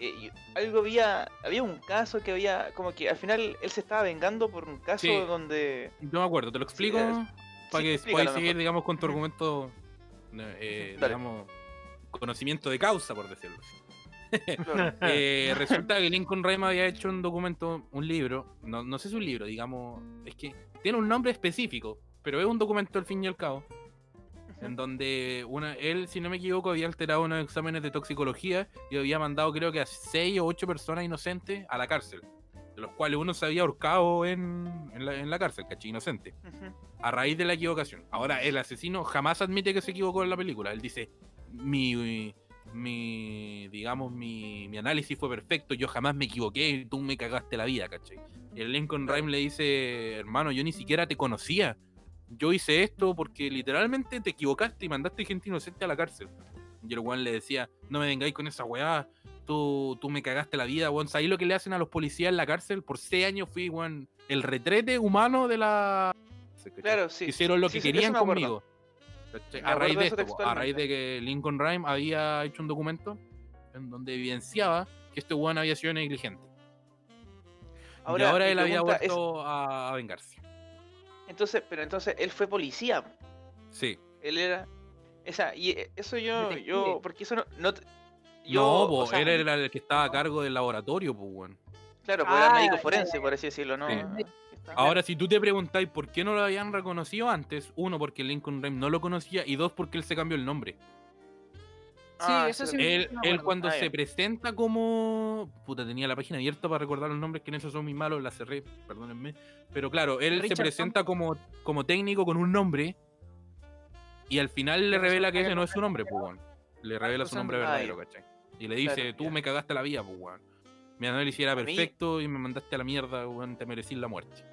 Eh, yo- algo había, había un caso que había, como que al final él se estaba vengando por un caso Sí. donde... No me acuerdo, te lo explico para sí, que puedas seguir, digamos, con tu argumento, eh, digamos, conocimiento de causa, por decirlo así. Eh, resulta que Lincoln Rhyme había hecho un documento, un libro, no, no sé si es un libro, digamos, es que tiene un nombre específico, pero es un documento al fin y al cabo, en donde una, él, si no me equivoco, había alterado unos exámenes de toxicología y había mandado creo que a seis o ocho personas inocentes a la cárcel, de los cuales uno se había ahorcado en, en la, en la cárcel, ¿cachai? Inocente a raíz de la equivocación. Ahora, el asesino jamás admite que se equivocó en la película. Él dice, mi, mi digamos, mi, mi análisis fue perfecto, yo jamás me equivoqué y tú me cagaste la vida, ¿cachai? Y el Lincoln. Rhyme le dice, hermano, yo ni siquiera te conocía. Yo hice esto porque literalmente te equivocaste y mandaste gente inocente a la cárcel. Y el weón le decía, no me vengáis con esa weá, tú, tú me cagaste la vida, weón. ¿Sabéis lo que le hacen a los policías en la cárcel? Por seis años fui, weón, el retrete humano de la... Claro, sí. hicieron lo sí, que sí, querían conmigo. A raíz de esto, a raíz de que Lincoln Rhyme había hecho un documento en donde evidenciaba que este weón había sido negligente. y ahora él había es, vuelto a, vengarse. entonces, pero entonces él fue policía. Sí. Él era. Esa, y eh, eso yo, Detective. yo, porque eso no. no yo, no, o po, sea, él era el que estaba a cargo del laboratorio, pues weón. Claro, porque era Ah, médico ya, forense, ya. por así decirlo, ¿no? Sí. Ahora, si tú te preguntáis por qué no lo habían reconocido antes, uno, porque Lincoln Rhyme no lo conocía, y dos, porque él se cambió el nombre. Sí, Ah, eso sí, sí. Él, me él acuerdo. cuando Ah, se presenta como... Puta, tenía la página abierta para recordar los nombres, que en eso son muy malos, la cerré, perdónenme. Pero claro, él se presenta como, como técnico con un nombre y al final le revela que ese no es su nombre, pues, weón. Le revela su nombre verdadero. ¿cachai? Y le dice, tú me cagaste la vida, pues, weón. Mi análisis era mí- perfecto y me mandaste a la mierda, weón, te merecí la muerte.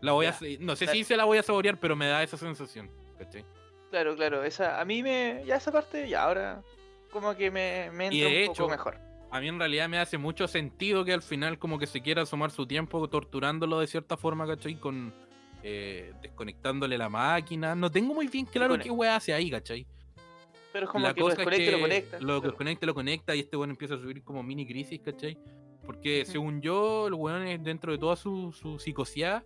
La voy a, Ya. no sé Claro. si se la voy a saborear, pero me da esa sensación, ¿cachai? Claro, claro. Esa, a mí me. Ya esa parte, ya ahora. Como que me, me Y entra de un hecho, poco mejor. a mí en realidad me hace mucho sentido que al final como que se quiera asomar su tiempo torturándolo de cierta forma, ¿cachai? Con eh, desconectándole la máquina. No tengo muy bien claro qué weá hace ahí, ¿cachai? Pero es como La que lo desconecta y lo conecta. lo claro. desconecta y lo conecta y este weón empieza a subir como mini crisis, ¿cachai? Porque según yo, el weón es- dentro de toda su, su psicosidad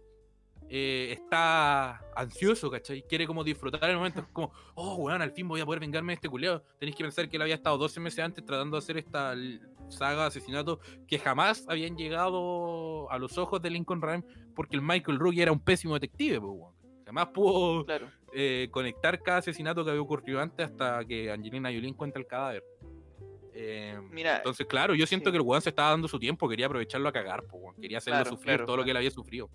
eh, está ansioso, ¿cachai? Quiere como disfrutar el momento. Es como, oh, weón, al fin voy a poder vengarme de este culeado. Tenéis que pensar que él había estado 12 meses antes tratando de hacer esta saga de asesinatos que jamás habían llegado a los ojos de Lincoln Rhyme porque el Michael Rookie era un pésimo detective, pues, weón. Jamás pudo Claro. eh, conectar cada asesinato que había ocurrido antes hasta que Angelina Jolie encuentra el cadáver. Eh, Mira, entonces, claro, yo siento sí. que el weón se estaba dando su tiempo, quería aprovecharlo a cagar, po, quería hacerlo Claro, sufrir claro, todo lo que él había sufrido.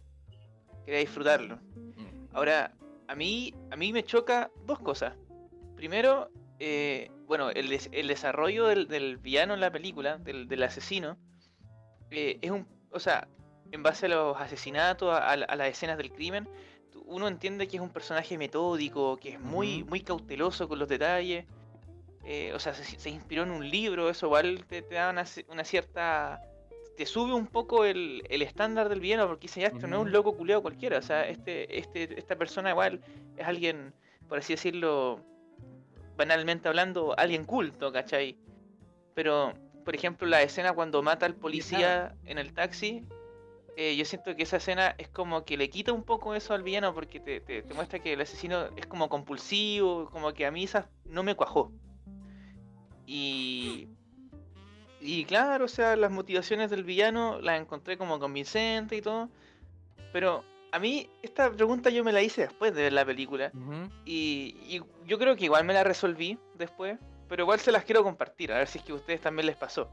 quería disfrutarlo. Mm. Ahora, a mí, a mí me choca dos cosas. Primero, eh, bueno, el, des- el desarrollo del, del villano en la película, del, del asesino, eh, es un, o sea, en base a los asesinatos, a, a la- a las escenas del crimen, uno entiende que es un personaje metódico, que es muy, muy cauteloso con los detalles. Eh, o sea, se, se inspiró en un libro, eso igual te, te da una, una cierta... Te sube un poco el, el estándar del villano porque dice, ya, esto no es un loco culeado cualquiera. O sea, este, este, esta persona igual es alguien, por así decirlo, banalmente hablando, alguien culto, ¿cachai? Pero, por ejemplo, la escena cuando mata al policía en el taxi, eh, yo siento que esa escena es como que le quita un poco eso al villano porque te, te- te muestra que el asesino es como compulsivo, como que a mí esa no me cuajó. Y, y claro, o sea, las motivaciones del villano las encontré como convincentes y todo. Pero a mí esta pregunta yo me la hice después de ver la película. Y, y yo creo que igual me la resolví después, pero igual se las quiero compartir, a ver si es que a ustedes también les pasó.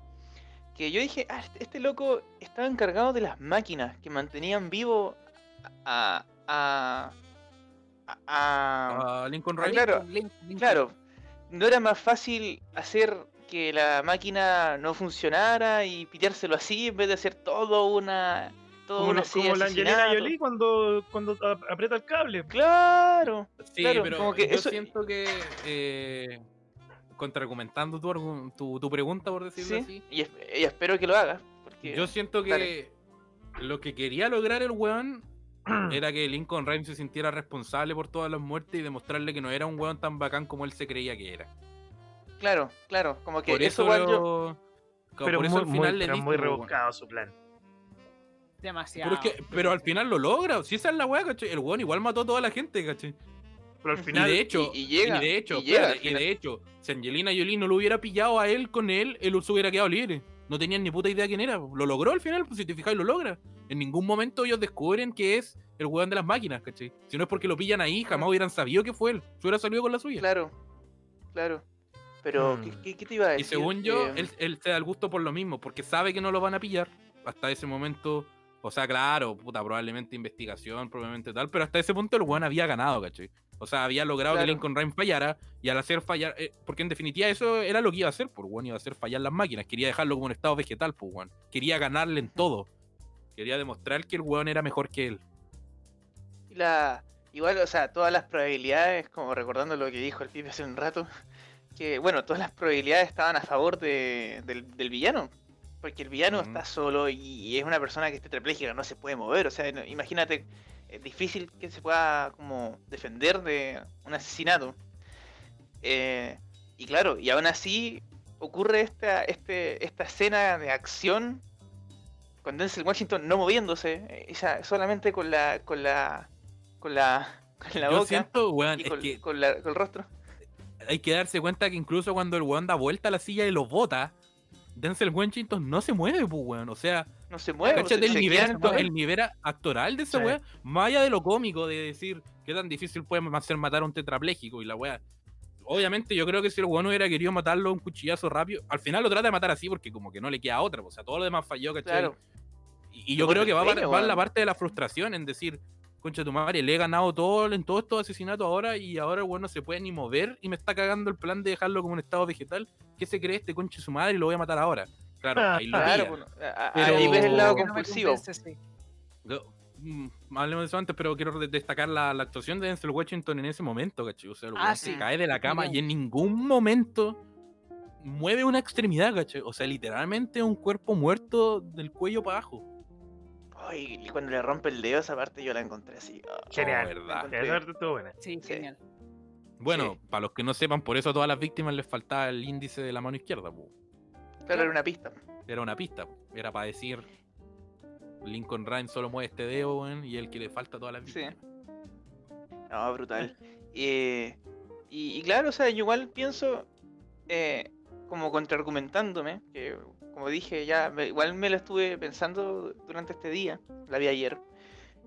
Que yo dije, ah, este, este loco estaba encargado de las máquinas que mantenían vivo a... a, a, a- Lincoln Ah, Riley. claro, claro, ¿no era más fácil hacer que la máquina no funcionara y piteárselo así en vez de hacer todo una... Toda Como, una serie como de la Angelina? Jolie cuando, cuando aprieta el cable. Claro, Sí, Claro, pero como que yo eso- siento que eh, contraargumentando tu, tu, tu pregunta, por decirlo sí, así, y, es- y espero que lo hagas. Porque... yo siento que dale. lo que quería lograr el weón era que Lincoln Rhymes se sintiera responsable por todas las muertes y demostrarle que no era un weón tan bacán como él se creía que era. Claro, claro, como que Por eso eso, yo... como Pero por eso muy, al muy, final le pero diste, muy rebuscado su plan. Demasiado. Pero, es que- pero al final lo logra, si esa es la weá, ¿cachai? El weón igual mató a toda la gente, ¿cachai? Pero al Y final, y de hecho, y- y llega, de hecho, y llega espérate, y de hecho, si Angelina Jolie no lo hubiera pillado a él con él, él se hubiera quedado libre. No tenían ni puta idea quién era. Lo logró al final, pues si te fijáis, lo logra. En ningún momento ellos descubren que es el weón de las máquinas, ¿cachai? Si no es porque lo pillan ahí, jamás hubieran sabido que fue él. Se hubiera salido con la suya. Claro, claro. Pero, Hmm. ¿qué, qué, qué te iba a Y decir? según yo, Eh, él, él se da el gusto por lo mismo, porque sabe que no lo van a pillar. Hasta ese momento, o sea, claro, puta, probablemente investigación, probablemente tal, pero hasta ese punto el weón había ganado, ¿cachai? O sea, había logrado Claro. que Lincoln Rhyme fallara, y al hacer fallar, eh, porque en definitiva eso era lo que iba a hacer, por weón, iba a hacer fallar las máquinas, quería dejarlo como un estado vegetal, pues weón. Quería ganarle en todo. Quería demostrar que el weón era mejor que él. y la, igual, o sea, todas las probabilidades, como recordando lo que dijo el pibe hace un rato, que, bueno, todas las probabilidades estaban a favor de- del, del villano. Porque el villano está solo y, y es una persona que está tetrapléjica, no se puede mover. O sea, no- imagínate, es difícil que se pueda como defender de un asesinato. Eh, y claro, y aún así ocurre esta, este, esta escena de acción con Denzel Washington no moviéndose, eh, esa- solamente con la, con la, con la, con la Yo boca siento, weón, y es con, que con la- con el rostro. hay que darse cuenta que incluso cuando el weón da vuelta a la silla y lo bota, Denzel Washington no se mueve, pues weón. O sea, No se mueve. Se- el se nivel, el nivel actoral de esa Sí. weá, más allá de lo cómico, de decir qué tan difícil puede hacer matar a un tetrapléjico y la weá. Obviamente, yo creo que si el weón hubiera querido matarlo a un cuchillazo rápido, al final lo trata de matar así porque como que no le queda otra, o sea, todo lo demás falló, ¿cachai? Claro. Y, y yo creo que va, empeño, va en la parte de la frustración, en decir, concha de tu madre, le he ganado todo en todos estos asesinatos ahora y ahora el weón no se puede ni mover y me está cagando el plan de dejarlo como un estado vegetal. ¿Qué se cree este concha de su madre y lo voy a matar ahora? Claro, ahí lo Claro, pilla. bueno, a- a- Pero- ahí ves el lado no mm, Hablemos de eso antes, pero quiero de- destacar la, la actuación de Denzel Washington en ese momento, ¿cachai? O sea, el Ah, sí. se cae de la cama y en ningún momento mueve una extremidad, ¿cachai? O sea, literalmente un cuerpo muerto del cuello para abajo. Ay, y cuando le rompe el dedo, esa parte yo la encontré así. ah, Genial. verdad. encontré- esa parte estuvo buena. Sí, Sí. genial. Bueno, Sí. para los que no sepan, por eso a todas las víctimas les faltaba el índice de la mano izquierda, po. Claro, era una pista. Era una pista, po. era para decir Lincoln Rhyme solo mueve este dedo, weón, y el que le falta a todas las Sí. No, brutal. Eh, y, y claro, o sea, yo igual pienso, eh, como contraargumentándome, que como dije ya, igual me lo estuve pensando durante este día, la vi ayer,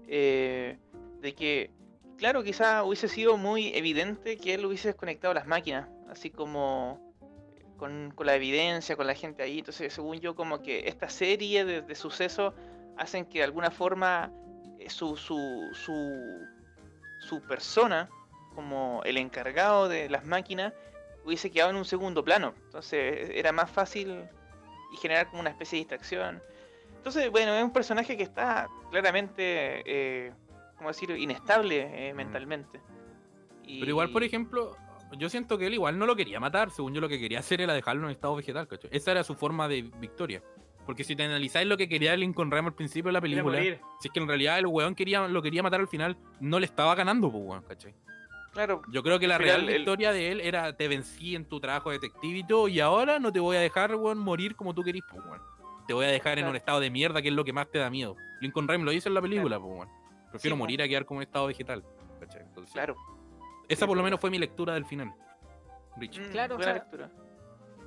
eh, de que, claro, quizá hubiese sido muy evidente que él hubiese desconectado las máquinas, así como con, con la evidencia, con la gente ahí. Entonces, según yo, como que esta serie de, de sucesos hacen que de alguna forma eh, su, su, su, su persona, como el encargado de las máquinas, hubiese quedado en un segundo plano. Entonces era más fácil y generar como una especie de distracción. Entonces, bueno, es un personaje que está claramente, eh, ¿cómo decir?, inestable eh, mentalmente. Pero igual, por ejemplo, yo siento que él igual no lo quería matar. Según yo, lo que quería hacer era dejarlo en estado vegetal, ¿cachai? Esa era su forma de victoria. Porque si te analizáis lo que quería Lincoln Rhyme al principio de la película, si es que en realidad el weón quería, lo quería matar al final, no le estaba ganando, pues, weón, ¿cachai? Claro, Yo creo que la Al final, real el- victoria de él era te vencí en tu trabajo de detective y todo, y ahora no te voy a dejar, weón, morir como tú querís, pues, weón. Te voy a dejar en Claro. un estado de mierda, que es lo que más te da miedo. Lincoln Rhyme lo dice en la película, pues, weón. Prefiero Sí, morir a quedar como en estado vegetal. ¿cachai? Entonces, claro. esa sí, por lo menos fue mi lectura del final. Rich. Mm, Claro, o buena sea, lectura.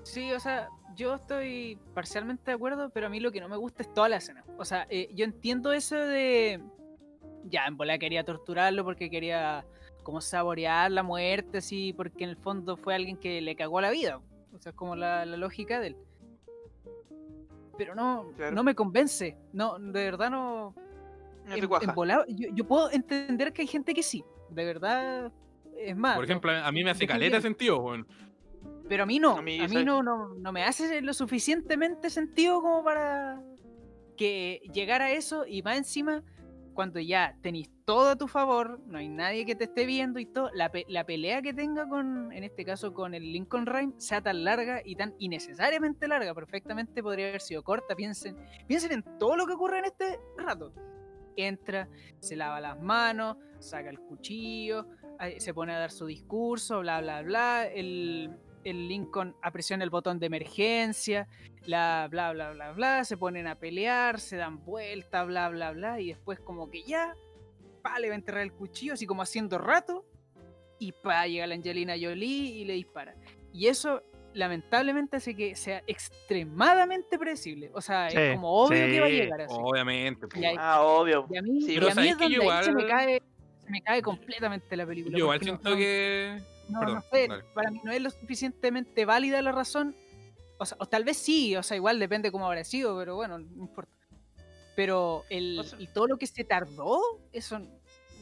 Sí, o sea, yo estoy parcialmente de acuerdo, pero a mí lo que no me gusta es toda la escena. O sea, eh, yo entiendo eso de. Ya, en bola quería torturarlo porque quería como saborear la muerte, así, porque en el fondo fue alguien que le cagó la vida. O sea, es como la, la lógica de él. Pero no, Claro. no me convence. No, de verdad no. En- en volado- yo, yo puedo entender que hay gente que sí. De verdad. Es más. Por ejemplo, a mí me hace caleta sentido, weón. Pero a mí no, A a mí, no, no, no me hace lo suficientemente sentido como para que llegar a eso y más encima, cuando ya tenéis todo a tu favor, no hay nadie que te esté viendo y todo, la, pe- la pelea que tenga con, en este caso con el Lincoln Rhyme, sea tan larga y tan innecesariamente larga, perfectamente podría haber sido corta, piensen, piensen en todo lo que ocurre en este rato. Entra, se lava las manos, saca el cuchillo, ahí se pone a dar su discurso, bla, bla, bla. El, el Lincoln apresiona el botón de emergencia, la, bla, bla, bla, bla. Se ponen a pelear, se dan vuelta, bla, bla, bla. Y después, como que ya, pa, le va a enterrar el cuchillo, así como haciendo rato. Y pa, llega la Angelina Jolie y le dispara. Y eso, lamentablemente, hace que sea extremadamente predecible. O sea, Sí, es como obvio que va a llegar así. Obviamente, pues, ahí- Ah, obvio. Y a mí, Sí, y a mí ¿sabes es donde ahí se me igual- cae, se me cae completamente la película. Yo igual siento no- que. No, perdón, no sé, dale. para mí no es lo suficientemente válida la razón. O, sea, o tal vez sí, o sea, igual depende cómo habrá sido, pero bueno, no importa. Pero el, O sea- y todo lo que se tardó, eso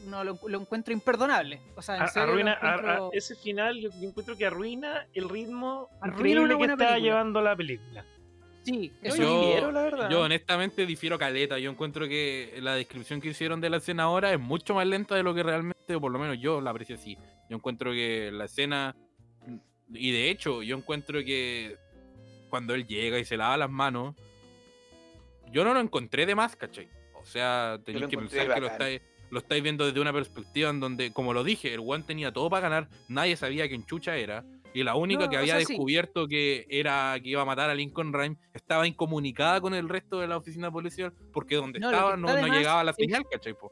no lo, lo encuentro imperdonable. O sea, en A- serio arruina, a- a- encuentro- ese final yo encuentro que arruina el ritmo Arruina increíble una que buena está película. llevando la película. sí, Yo eso Yo- difiero, la verdad. Yo honestamente difiero caleta. Yo encuentro que la descripción que hicieron de la escena ahora es mucho más lenta de lo que realmente, o por lo menos yo la aprecio así. Yo encuentro que la escena. Y de hecho, yo encuentro que cuando él llega y se lava las manos, yo no lo encontré de más, ¿cachai? O sea, tenéis que pensar que lo estáis, lo estáis viendo desde una perspectiva en donde, como lo dije, el One tenía todo para ganar, nadie sabía quién chucha era. Y la única No, que o había sí. descubierto que era que iba a matar a Lincoln Rhyme estaba incomunicada con el resto de la oficina policial porque donde No, estaba no, llegaba la es- señal, ¿cachai? po?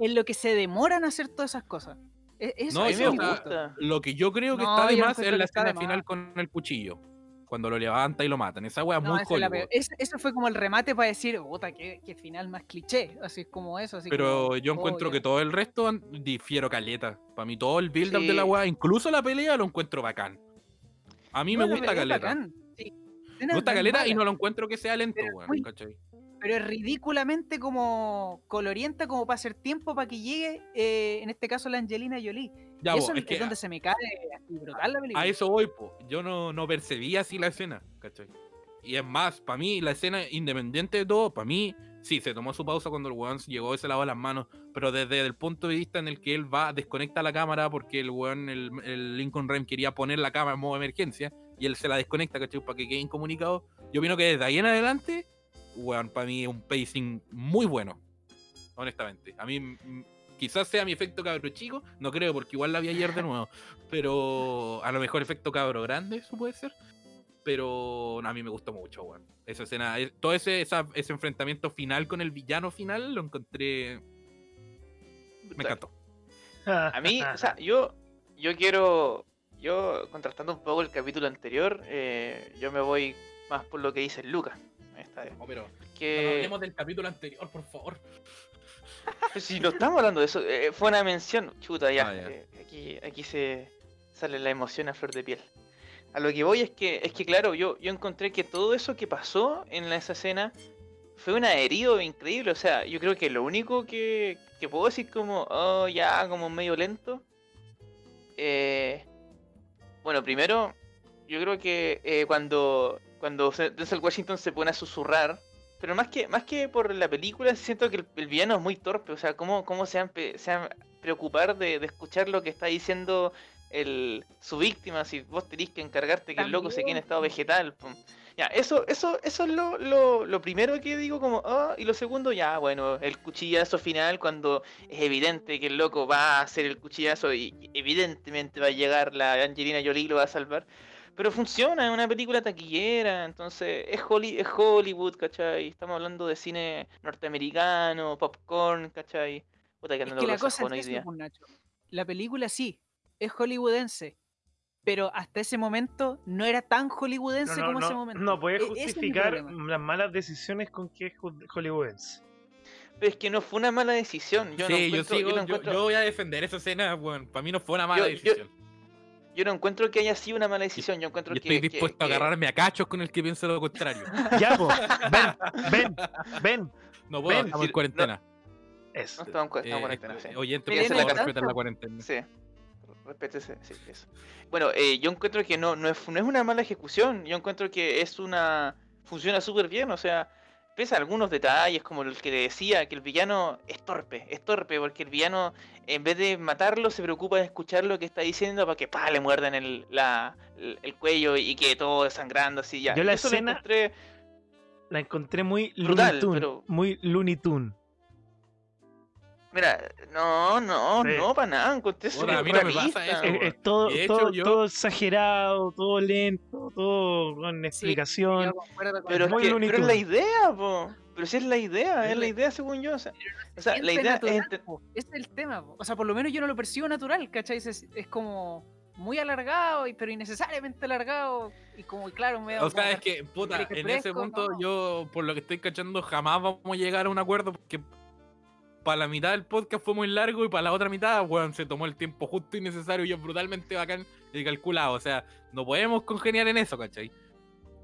en lo que se demoran a hacer todas esas cosas. E- Eso, No, a mí me gusta. Lo que yo creo que No, está de más es la escena final con el cuchillo. Cuando lo levanta y lo matan. Esa wea es No, muy es Hollywood. Ese- eso fue como el remate para decir, puta, qué, qué final más cliché. Así es como eso. Así Pero como, yo oh, encuentro que todo el resto difiero caleta. Para mí todo el build up de la wea, incluso la pelea, lo encuentro bacán. A mí No, me gusta es caleta. bacán, sí. Me gusta caleta y no lo encuentro que sea lento, es weón. Pero es ridículamente como colorienta como para hacer tiempo para que llegue, eh, en este caso, la Angelina Jolie. Ya, y eso es es, que donde se me cae así brutal la película. a eso voy, po. Yo no, no percibía así la escena, ¿cachai? Y es más, para mí, la escena, independiente de todo, para mí, sí, se tomó su pausa cuando el weón llegó y se lavó las manos, pero desde el punto de vista en el que él va, desconecta la cámara porque el weón, el, el Lincoln Rhyme quería poner la cámara en modo emergencia y él se la desconecta, ¿cachai? Para que quede incomunicado. Yo opino que desde ahí en adelante, weón, para mí es un pacing muy bueno, honestamente. A mí quizás sea mi efecto cabro chico, no creo, porque igual la vi ayer de nuevo, pero a lo mejor efecto cabro grande, eso puede ser. Pero a mí me gustó mucho, weón. Esa escena, eh, todo ese, esa- ese enfrentamiento final con el villano final lo encontré. Me encantó. A mí, o sea, yo, yo quiero, yo contrastando un poco el capítulo anterior, eh, yo me voy más por lo que dice Lucas. No, pero Que, del capítulo anterior, por favor. Si no estamos hablando de eso, eh, fue una mención, chuta, ya, Ah, ya. eh, aquí, aquí se sale la emoción a flor de piel. A lo que voy es que, es que claro, yo, yo encontré que todo eso que pasó en esa escena fue un herido increíble. O sea, yo creo que lo único que, que puedo decir como, oh, ya, como medio lento, eh, Bueno, primero, yo creo que eh, cuando, cuando Denzel Washington se pone a susurrar, pero más que, más que por la película, siento que el, el villano es muy torpe. O sea, ¿cómo, cómo se, pe- se van a preocupar de, de escuchar lo que está diciendo el, su víctima si vos tenés que encargarte que el loco se quede en estado vegetal? pum? Ya, eso, eso, eso es lo, lo, lo primero que digo como, ah, y lo segundo, ya, bueno, el cuchillazo final cuando es evidente que el loco va a hacer el cuchillazo y evidentemente va a llegar la Angelina Jolie y lo va a salvar. Pero funciona, es una película taquillera, entonces es, Holly, es Hollywood, ¿cachai? Estamos hablando de cine norteamericano, popcorn, ¿cachai? Puta que Es ando que la cosa es eso, pues, Nacho. La película sí, es hollywoodense. Pero hasta ese momento no era tan hollywoodense No, no, como ese momento. no puedes E- es justificar las malas decisiones con que es ho- hollywoodense. Pero es que no fue una mala decisión. Yo no sí, yo sigo, yo no yo, encuentro- yo voy a defender esa escena, weón. Para mí no fue una mala Yo- yo- decisión. Yo no encuentro que haya sido una mala decisión. Yo encuentro Y que. estoy que- dispuesto a que- agarrarme a cachos con el que piense lo contrario. Ya, po, ven, ven, ven. No puedo, Ven, estamos en cuarentena. Eso. No estamos en cu- estamos en Eh, cuarentena, sí. Oyente, por favor, casa. respeten la cuarentena. Sí. Respétese, sí, eso. Bueno, eh, yo encuentro que no, no, es, no es una mala ejecución. Yo encuentro que es una. Funciona súper bien, o sea. Pese a algunos detalles, como el que decía, que el villano es torpe, es torpe, porque el villano, en vez de matarlo, se preocupa de escuchar lo que está diciendo para que pa, le muerdan el, la, el, el cuello y que todo desangrando así ya. Yo la Eso escena- encontré- La encontré muy Brutal, Looney pero- Muy Looney Tunes. Mira, no, no, Sí. no, para nada, no eso, Es, es todo, todo, yo- todo exagerado, todo lento, todo con explicación. Con Pero, es muy que- pero es la idea, po. Pero si es la idea, es la idea según yo. O sea, o sea, la idea es... natural, po. Ese es el tema. po. O sea, por lo menos yo no lo percibo natural, ¿cachai? Es, es como muy alargado, y- pero innecesariamente alargado. Y como, claro, me da O sea, es que, puta, ¿Quieres que en ese punto No. yo, por lo que estoy cachando, jamás vamos a llegar a un acuerdo porque para la mitad del podcast fue muy largo y para la otra mitad, weón, se tomó el tiempo justo y necesario y es brutalmente bacán y calculado. O sea, no podemos congeniar en eso, ¿cachai?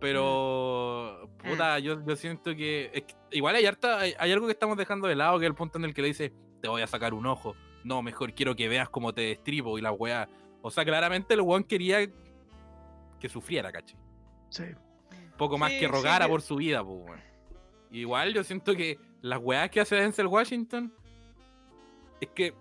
Pero, Mm. puta, yo, yo siento que, es que igual hay, harta, hay, hay algo que estamos dejando de lado, que es el punto en el que le dice, te voy a sacar un ojo. No, mejor quiero que veas cómo te destripo y la weá. O sea, claramente el weón quería que sufriera, ¿cachai? Sí. poco más Sí, que rogara por su vida, pues, weón. Igual yo siento que las weas que hace Denzel Washington es que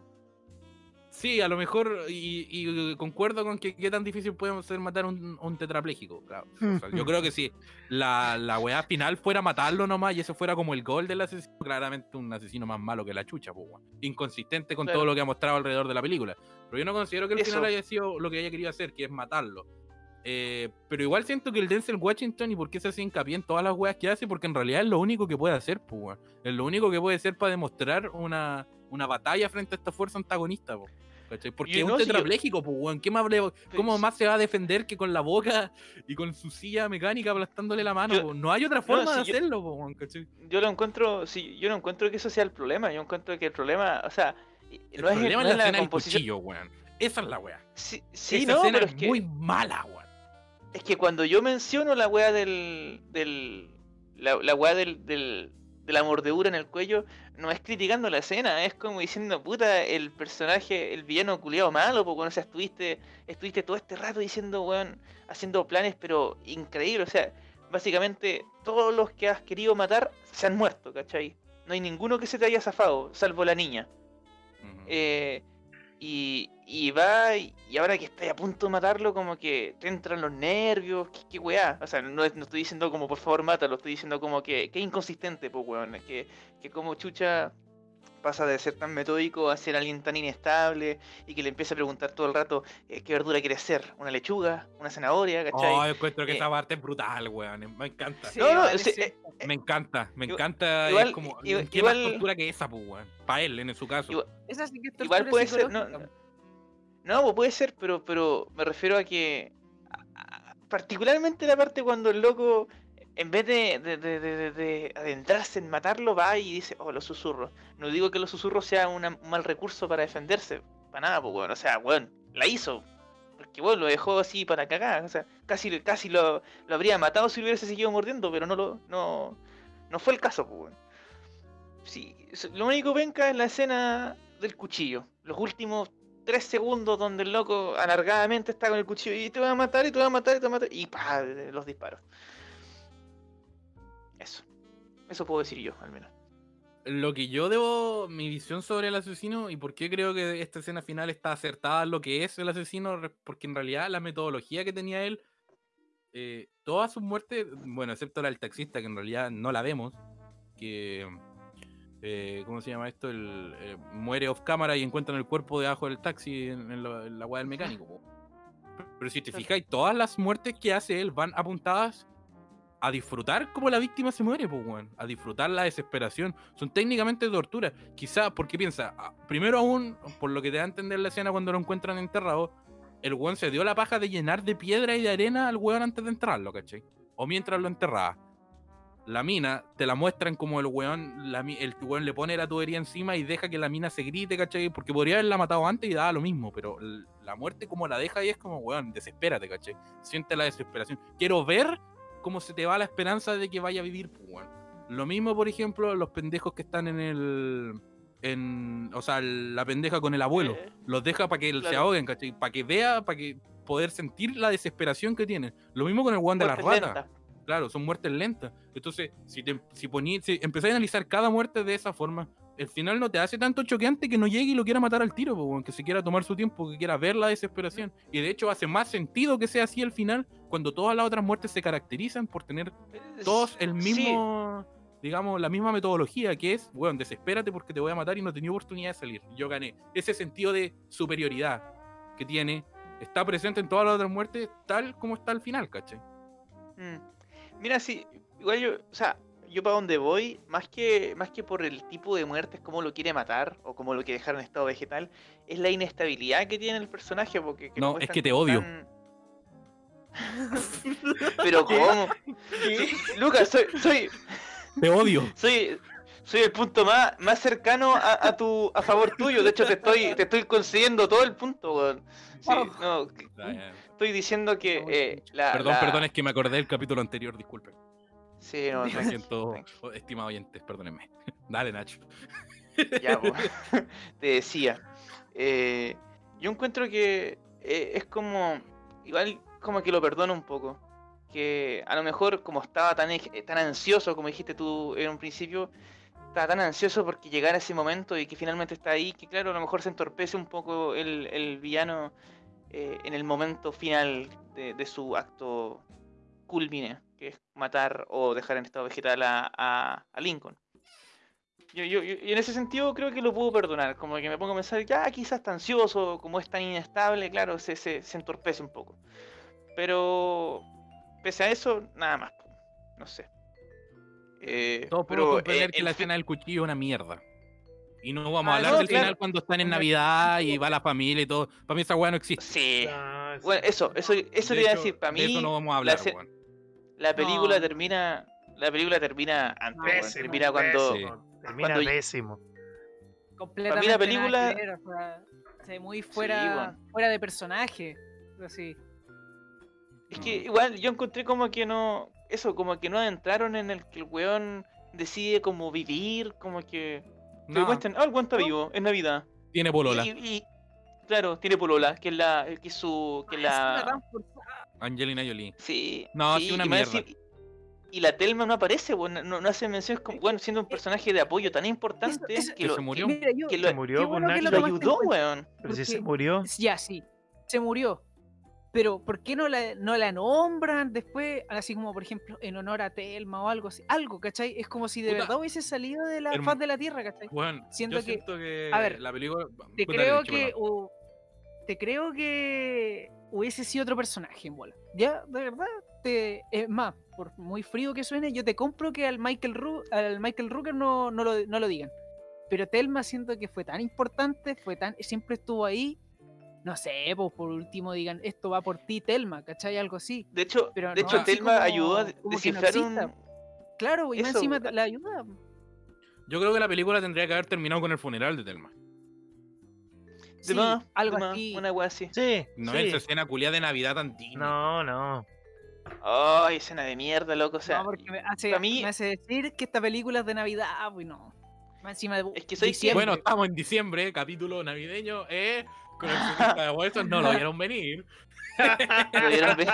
sí, a lo mejor, y, y concuerdo con que qué tan difícil puede ser matar un, un tetrapléjico. claro. O sea, yo creo que si la, la wea final fuera matarlo nomás y ese fuera como el gol del asesino, claramente un asesino más malo que la chucha, weón. Inconsistente con todo lo que ha mostrado alrededor de la película. Pero yo no considero que el Eso. final haya sido lo que haya querido hacer, que es matarlo. Eh, pero igual siento que el Denzel Washington, y por qué se hace hincapié en todas las weas que hace, porque en realidad es lo único que puede hacer, pues. Es lo único que puede ser para demostrar una, una batalla frente a esta fuerza antagonista. Porque es no, un si yo- tetrapléjico, pues, weón. ¿Qué más le- ¿Cómo más se va a defender que con la boca y con su silla mecánica aplastándole la mano? Yo-? No hay otra forma si de yo- hacerlo. Yo lo encuentro, sí, yo no encuentro que eso sea el problema. Yo encuentro que el problema, o sea, El no es, problema no es la la escena del cuchillo, weón. Esa es la wea. Sí, sí, Esa no, escena pero es es que, muy mala, weón. Es que cuando yo menciono la weá del. del la, la weá del, del, de la mordedura en el cuello, no es criticando la escena, es como diciendo, puta, el personaje, el villano culiado malo, porque o sea, estuviste, estuviste todo este rato diciendo, weón, haciendo planes, pero increíble, o sea, básicamente todos los que has querido matar se han muerto, ¿cachai? No hay ninguno que se te haya zafado, salvo la niña. Eh, y, va, y ahora que estás a punto de matarlo, como que te entran los nervios, qué, qué weá. O sea, no, es- no estoy diciendo como por favor mátalo, estoy diciendo como que, que inconsistente, pues weón. Que, que como chucha pasa de ser tan metódico a ser alguien tan inestable y que le empieza a preguntar todo el rato eh, qué verdura quieres ser, una lechuga, una zanahoria, ¿cachai? Oh, yo encuentro que Eh, esa parte es brutal, weón. Me encanta. Sí, No, no, vale, sí, sí. eh, Me encanta, me Igual- encanta. igual- es como, igual- ¿qué más tortura que esa, pues, weón? Para él, en su caso. Igual- Esa sí que es Igual tortura puede ser, no. No, pues puede ser, pero, pero me refiero a que. a- a- particularmente la parte cuando el loco, en vez de, de- de- de- de- de adentrarse en matarlo, va y dice, oh, los susurros. No digo que los susurros sean un mal recurso para defenderse, para nada, pues, weón. O sea, weón, la hizo. Porque, weón, lo dejó así para cagar. O sea, casi, casi lo, habría matado si lo hubiese seguido mordiendo, pero no lo no, no fue el caso, pues. Sí, lo único penca es la escena del cuchillo. Los últimos tres segundos donde el loco alargadamente está con el cuchillo y te va a matar y te va a matar y te va a matar y pa, los disparos. Eso. Eso puedo decir yo, al menos. Lo que yo debo, mi visión sobre el asesino y por qué creo que esta escena final está acertada en lo que es el asesino, porque en realidad la metodología que tenía él, eh, todas sus muertes, bueno, excepto la del taxista, que en realidad no la vemos, que, eh, ¿cómo se llama esto? El, eh, muere off cámara y encuentran el cuerpo debajo del taxi en, en en la weá del mecánico. po. Pero si te fijáis, todas las muertes que hace él van apuntadas a disfrutar como la víctima se muere, pues, weón. A disfrutar la desesperación. Son técnicamente tortura. Quizá, porque piensa, ah, primero aún, por lo que te da a entender la escena cuando lo encuentran enterrado, el weón se dio la paja de llenar de piedra y de arena al weón antes de enterrarlo, ¿cachai? O mientras lo enterraba. La mina, te la muestran como el weón, la el weón le pone la tubería encima y deja que la mina se grite, ¿cachai? Porque podría haberla matado antes y daba lo mismo, pero la muerte como la deja ahí es como, weón, desespérate, ¿cachai? Siente la desesperación. Quiero ver cómo se te va la esperanza de que vaya a vivir, pues. Lo mismo, por ejemplo, los pendejos que están en el. En, o sea, la pendeja con el abuelo. Eh, Los deja para que se ahoguen, ¿cachai? Para que vea, para que poder sentir la desesperación que tienen. Lo mismo con el weón de ratas. lentas. Claro, son muertes lentas. Entonces, si, te, si, poní, si empezáis a analizar cada muerte de esa forma, el final no te hace tanto choqueante que no llegue y lo quiera matar al tiro, po, que se quiera tomar su tiempo, que quiera ver la desesperación. Y de hecho hace más sentido que sea así el final cuando todas las otras muertes se caracterizan por tener todos el Sí, mismo, digamos, la misma metodología, que es, bueno, desespérate porque te voy a matar y no tenía oportunidad de salir. Yo gané. Ese sentido de superioridad que tiene está presente en todas las otras muertes tal como está al final, ¿cachai? Mm. Mira, sí, igual yo, o sea, yo para donde voy, más que, más que por el tipo de muertes, cómo lo quiere matar o cómo lo quiere dejar en estado vegetal, es la inestabilidad que tiene el personaje. Porque que No, es que te como odio. tan- Pero ¿cómo? Lucas, soy, soy, Te odio. soy, soy el punto más, más cercano a, a tu, a favor tuyo. De hecho, te estoy, te estoy concediendo todo el punto, weón. Sí, no, que- estoy diciendo que eh, la, Perdón, la- perdón, es que me acordé del capítulo anterior, disculpen. Sí, no, Lo siento, estimado oyentes, perdónenme. Dale, Nacho. Ya, po. te decía. eh, yo encuentro que eh, es como. Igual como que lo perdono un poco. Que a lo mejor como estaba tan, ej- tan ansioso, como dijiste tú en un principio, estaba tan ansioso porque llegara ese momento y que finalmente está ahí, que claro, a lo mejor se entorpece un poco el, el villano eh, en el momento final de, de su acto culmine, que es matar o dejar en estado vegetal a, a- a Lincoln. Yo, yo, yo- y en ese sentido creo que lo puedo perdonar, como que me pongo a pensar, ya quizás está ansioso, como es tan inestable, claro, se, se, se entorpece un poco. Pero pese a eso, nada más, no sé. Eh, Todos pero, podemos eh, comprender que la fin- escena del cuchillo es una mierda. Y no vamos a Ah, hablar no, del claro. final cuando están en Navidad y va la familia y todo. Para mí esa weá no existe. Sí, Ah, sí. bueno, eso, eso, eso De le iba a decir, para de mí eso no vamos a hablar, weón. La película No. termina, la película termina antes, termina cuando... Termina cuando- pésimo. Completamente la película- ver, o sea, se muy fuera, fuera de personaje. Así. Es que igual yo encontré como que no. Eso, como que no adentraron en el que el weón decide como vivir, como que. Te No, muestran, ah, el weón está No. vivo, es Navidad. tiene polola. Y, y- claro, tiene polola, que es la. que es su. que es Ah, es la. forzada. Angelina Jolie. Sí. No, sí, sí, una mierda. Y la Telma no aparece, weón, no, no hace menciones como, bueno, siendo un personaje de apoyo tan importante eso- que, Que lo, se murió. Mira, yo- que Se lo, murió qué por bueno que Nacho. lo ayudó, cuenta. weón. Pero si se murió. Ya, sí. Se murió. Pero, ¿por qué no la, no la nombran después? Así como, por ejemplo, en honor a Telma o algo así. Algo, ¿cachai? Es como si de Puta. verdad hubiese salido de la faz de la tierra, ¿cachai? Weón, Siento yo que- siento que a ver, la película. Te creo que. te creo que hubiese sido otro personaje en bola. Ya, de verdad. Te, es más, por muy frío que suene, yo te compro que al Michael, Ru- al Michael Rooker no, no, lo, no lo digan. Pero Telma siento que fue tan importante, fue tan, siempre estuvo ahí. No sé, pues por último digan, esto va por ti, Telma, ¿cachai? Algo así. De hecho, Pero de no hecho Telma como- ayudó a no descifrar un. Claro, y más Eso, encima ah. la ayuda. Yo creo que la película tendría que haber terminado con el funeral de Telma. Sí, más, algo más, así. Una wea así. Sí. No sí. esa escena culiada de Navidad tan. No, no. Ay, escena de mierda, loco. O sea, no, porque me hace, para mí- me hace decir que esta película es de Navidad, pues no. Más encima de Es que ¿sabes qué? diciembre. Bueno, estamos en diciembre, capítulo navideño, eh, coleccionistas de huesos no lo vieron venir. ¿Lo vieron bien?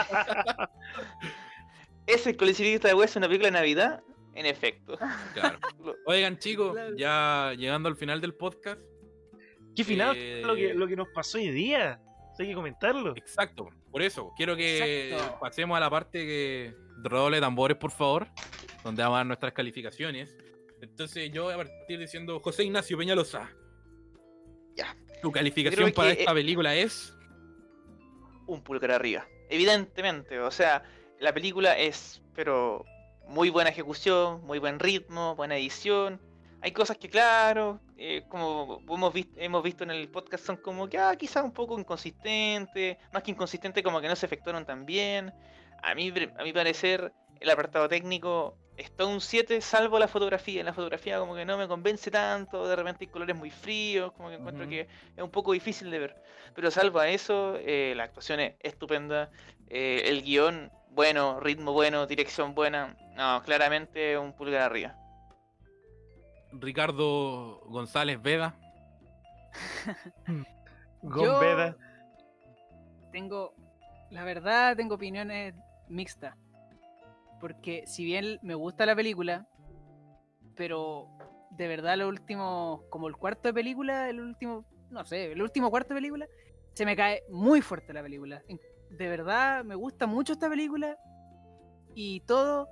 ¿Es el coleccionista de huesos una película de Navidad? En efecto. Claro. Oigan, chicos, ya llegando al final del podcast. ¿Qué final Eh, lo, que, lo que nos pasó hoy día? Hay que comentarlo. Exacto, por eso, quiero que Exacto. pasemos a la parte que roble de tambores, por favor, donde vamos a dar nuestras calificaciones. Entonces yo voy a partir diciendo José Ignacio Peñalosa. Ya. Tu calificación para que, esta eh, película es un pulgar arriba. Evidentemente, o sea, la película es, pero muy buena ejecución, muy buen ritmo, buena edición. Hay cosas que, claro, eh, como hemos visto, hemos visto en el podcast, son como que ah, quizás un poco inconsistentes, más que inconsistente, como que no se efectuaron tan bien. A mí, a mi parecer, el apartado técnico está un 7, salvo la fotografía. En la fotografía, como que no me convence tanto, de repente hay colores muy fríos, como que encuentro que es un poco difícil de ver. Pero salvo a eso, eh, la actuación es estupenda, eh, el guion bueno, ritmo bueno, dirección buena. No, claramente un pulgar arriba. Ricardo González Veda. Gombeda. tengo, la verdad, tengo opiniones mixtas. Porque si bien me gusta la película, pero de verdad lo último, como el cuarto de película, el último, no sé, el último cuarto de película, se me cae muy fuerte la película. De verdad, me gusta mucho esta película y todo,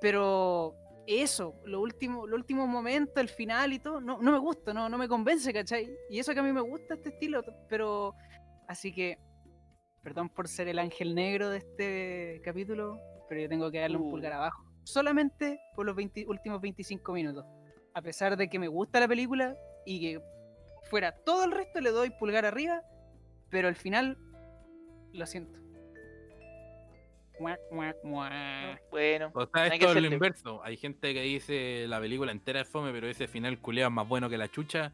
pero eso, lo último, los últimos momentos, el final y todo, no, no me gusta, no, no me convence, ¿cachai? Y eso que a mí me gusta este estilo, pero así que, perdón por ser el ángel negro de este capítulo, pero yo tengo que darle un Uh. pulgar abajo, solamente por los 20 últimos 25 minutos. A pesar de que me gusta la película y que fuera todo el resto le doy pulgar arriba, pero al final lo siento. Bueno, O sea, esto es lo inverso. Hay gente que dice la película entera es fome, pero ese final culiado es más bueno que la chucha.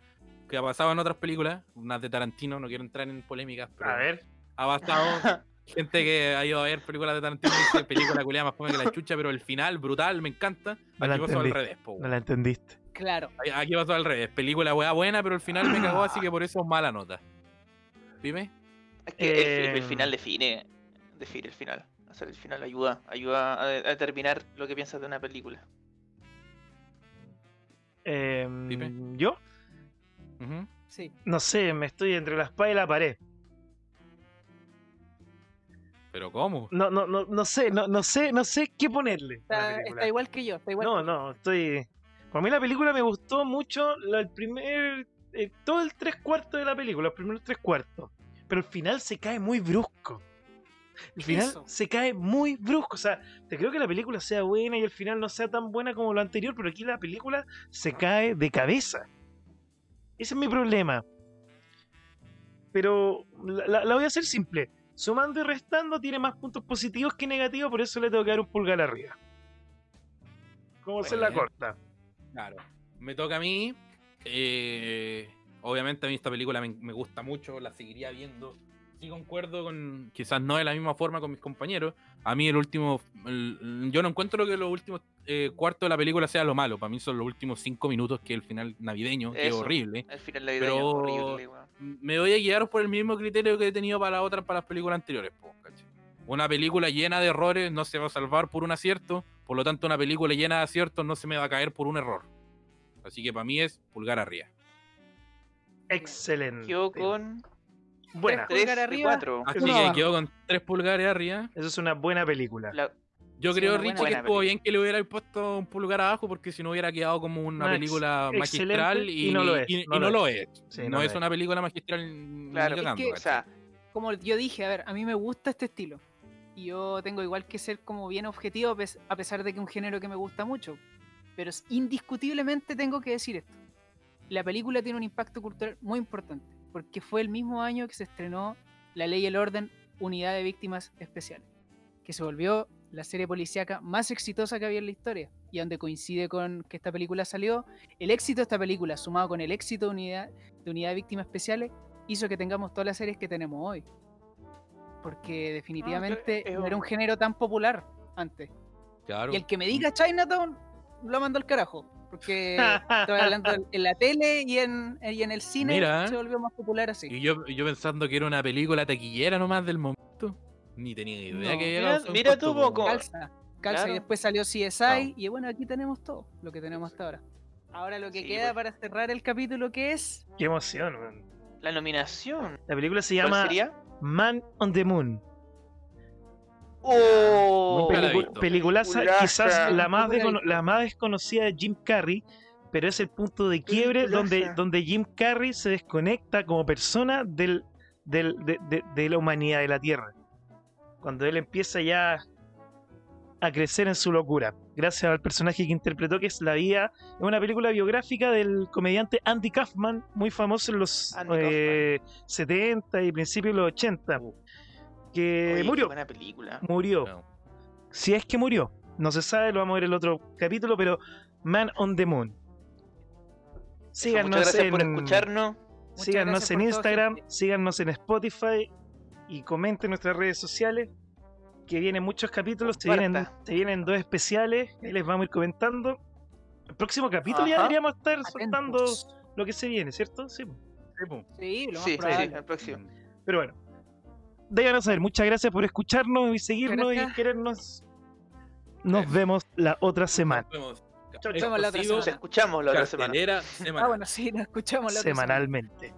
Que ha pasado en otras películas, unas de Tarantino, no quiero entrar en polémicas, pero A ver. ha pasado gente que ha ido a ver películas de Tarantino y dice película culiada más fome que la chucha, pero el final, brutal, me encanta. No la Aquí pasó al revés, po, No la entendiste. Claro. Aquí pasó al revés. Película weá buena, pero el final me cagó, así que por eso mala nota. Dime. es que el, el Eh, final define, define el final. O sea, el final ayuda, ayuda a, a determinar lo que piensas de una película. Em. ¿Yo? Sí. No sé, me estoy entre la espada y la pared. Pero ¿cómo? No, no, no, no sé, no, no sé, no sé qué ponerle. Está, igual que yo. Está igual No, que yo. no, estoy. Para mí la película me gustó mucho la- el primer. eh, todo el tres cuartos de la película, los primeros tres cuartos. Pero el final se cae muy brusco. El final Eso. se cae muy brusco. O sea, te creo que la película sea buena y el final no sea tan buena como lo anterior, pero aquí la película se cae de cabeza. Ese es mi problema. Pero la, la- la voy a hacer simple. Sumando y restando tiene más puntos positivos que negativos, por eso le tengo que dar un pulgar arriba. Como se la corta. Claro. Me toca a mí. eh, obviamente a mí esta película me, me gusta mucho, la seguiría viendo. Sí concuerdo con, quizás no de la misma forma con mis compañeros. A mí el último, el- yo no encuentro que los últimos eh, cuartos de la película sea lo malo. Para mí son los últimos cinco minutos que es el final navideño, que es horrible. El final de la Pero- horrible. Me voy a guiar por el mismo criterio que he tenido para las otras, para las películas anteriores. po. Una película llena de errores no se va a salvar por un acierto, por lo tanto una película llena de aciertos no se me va a caer por un error. Así que para mí es pulgar arriba. Excelente. Quedó con Buena. Tres 3 pulgar de arriba. 4. Así que abajo. quedó con tres pulgares arriba. Eso es una buena película. La- Yo Sí, creo, Richie, buena que película. estuvo bien que le hubiera puesto un pulgar abajo porque si no hubiera quedado como una película magistral y, y no lo es, y- y no lo es. Sí, no, no lo es es. una película magistral Claro, es que- o sea, como yo dije, a ver, a mí me gusta este estilo. Y yo tengo igual que ser como bien objetivo, a pes- a pesar de que es un género que me gusta mucho. Pero es- indiscutiblemente tengo que decir esto. La película tiene un impacto cultural muy importante, porque fue el mismo año que se estrenó La Ley y el Orden, Unidad de Víctimas Especiales, que se volvió la serie policíaca más exitosa que había en la historia, y donde coincide con que esta película salió. El éxito de esta película, sumado con el éxito de Unidad de, unidad de Víctimas Especiales, hizo que tengamos todas las series que tenemos hoy. Porque definitivamente es no era un- un género tan popular antes. Claro. Y el que me diga Chinatown, lo mando al carajo. Porque estoy hablando en- la tele y en, y en el cine Mira. se volvió más popular así. Y yo, yo pensando que era una película taquillera nomás del momento. Ni tenía idea No. que había Mira- mira tú, poco. Calza, calza Claro. y después salió CSI y bueno, aquí tenemos todo lo que tenemos hasta ahora. Ahora lo que Sí, queda pues. para cerrar el capítulo que es Qué emoción, weón. La nominación. La película se ¿Cuál llama sería? Man on the Moon. ¡Oh! Peliculaza, quizás la más, la más desconocida de Jim Carrey, pero es el punto de quiebre donde, donde Jim Carrey se desconecta como persona del, del- de, de- de la humanidad, de la Tierra. Cuando él empieza ya a crecer en su locura, gracias al personaje que interpretó, que es La Vida, es una película biográfica del comediante Andy Kaufman, muy famoso en los eh, 70 y principios de los 80, que Oye, qué murió, buena película. murió No. si es que murió. No se sabe, lo vamos a ver en el otro capítulo, pero Man on the Moon. Síganos Muchas gracias en, por escucharnos. Muchas síganos gracias en todo, Instagram, síganos en Spotify y comenten nuestras redes sociales. Que vienen muchos capítulos, se vienen, se vienen dos especiales, ahí les vamos a ir comentando. El próximo capítulo ya deberíamos estar soltando Atentos. lo que se viene, ¿cierto? Sí. Sí. Sí, lo más Sí, sí, probable. el próximo. Pero bueno, déjanos saber. Muchas gracias por escucharnos y seguirnos y querernos. Nos vemos la otra semana. Nos vemos. Chau, chau. Nos vemos la otra Explosivo, Nos escuchamos la otra semana. Ah, bueno, sí, nos escuchamos la otra semana. Semanalmente.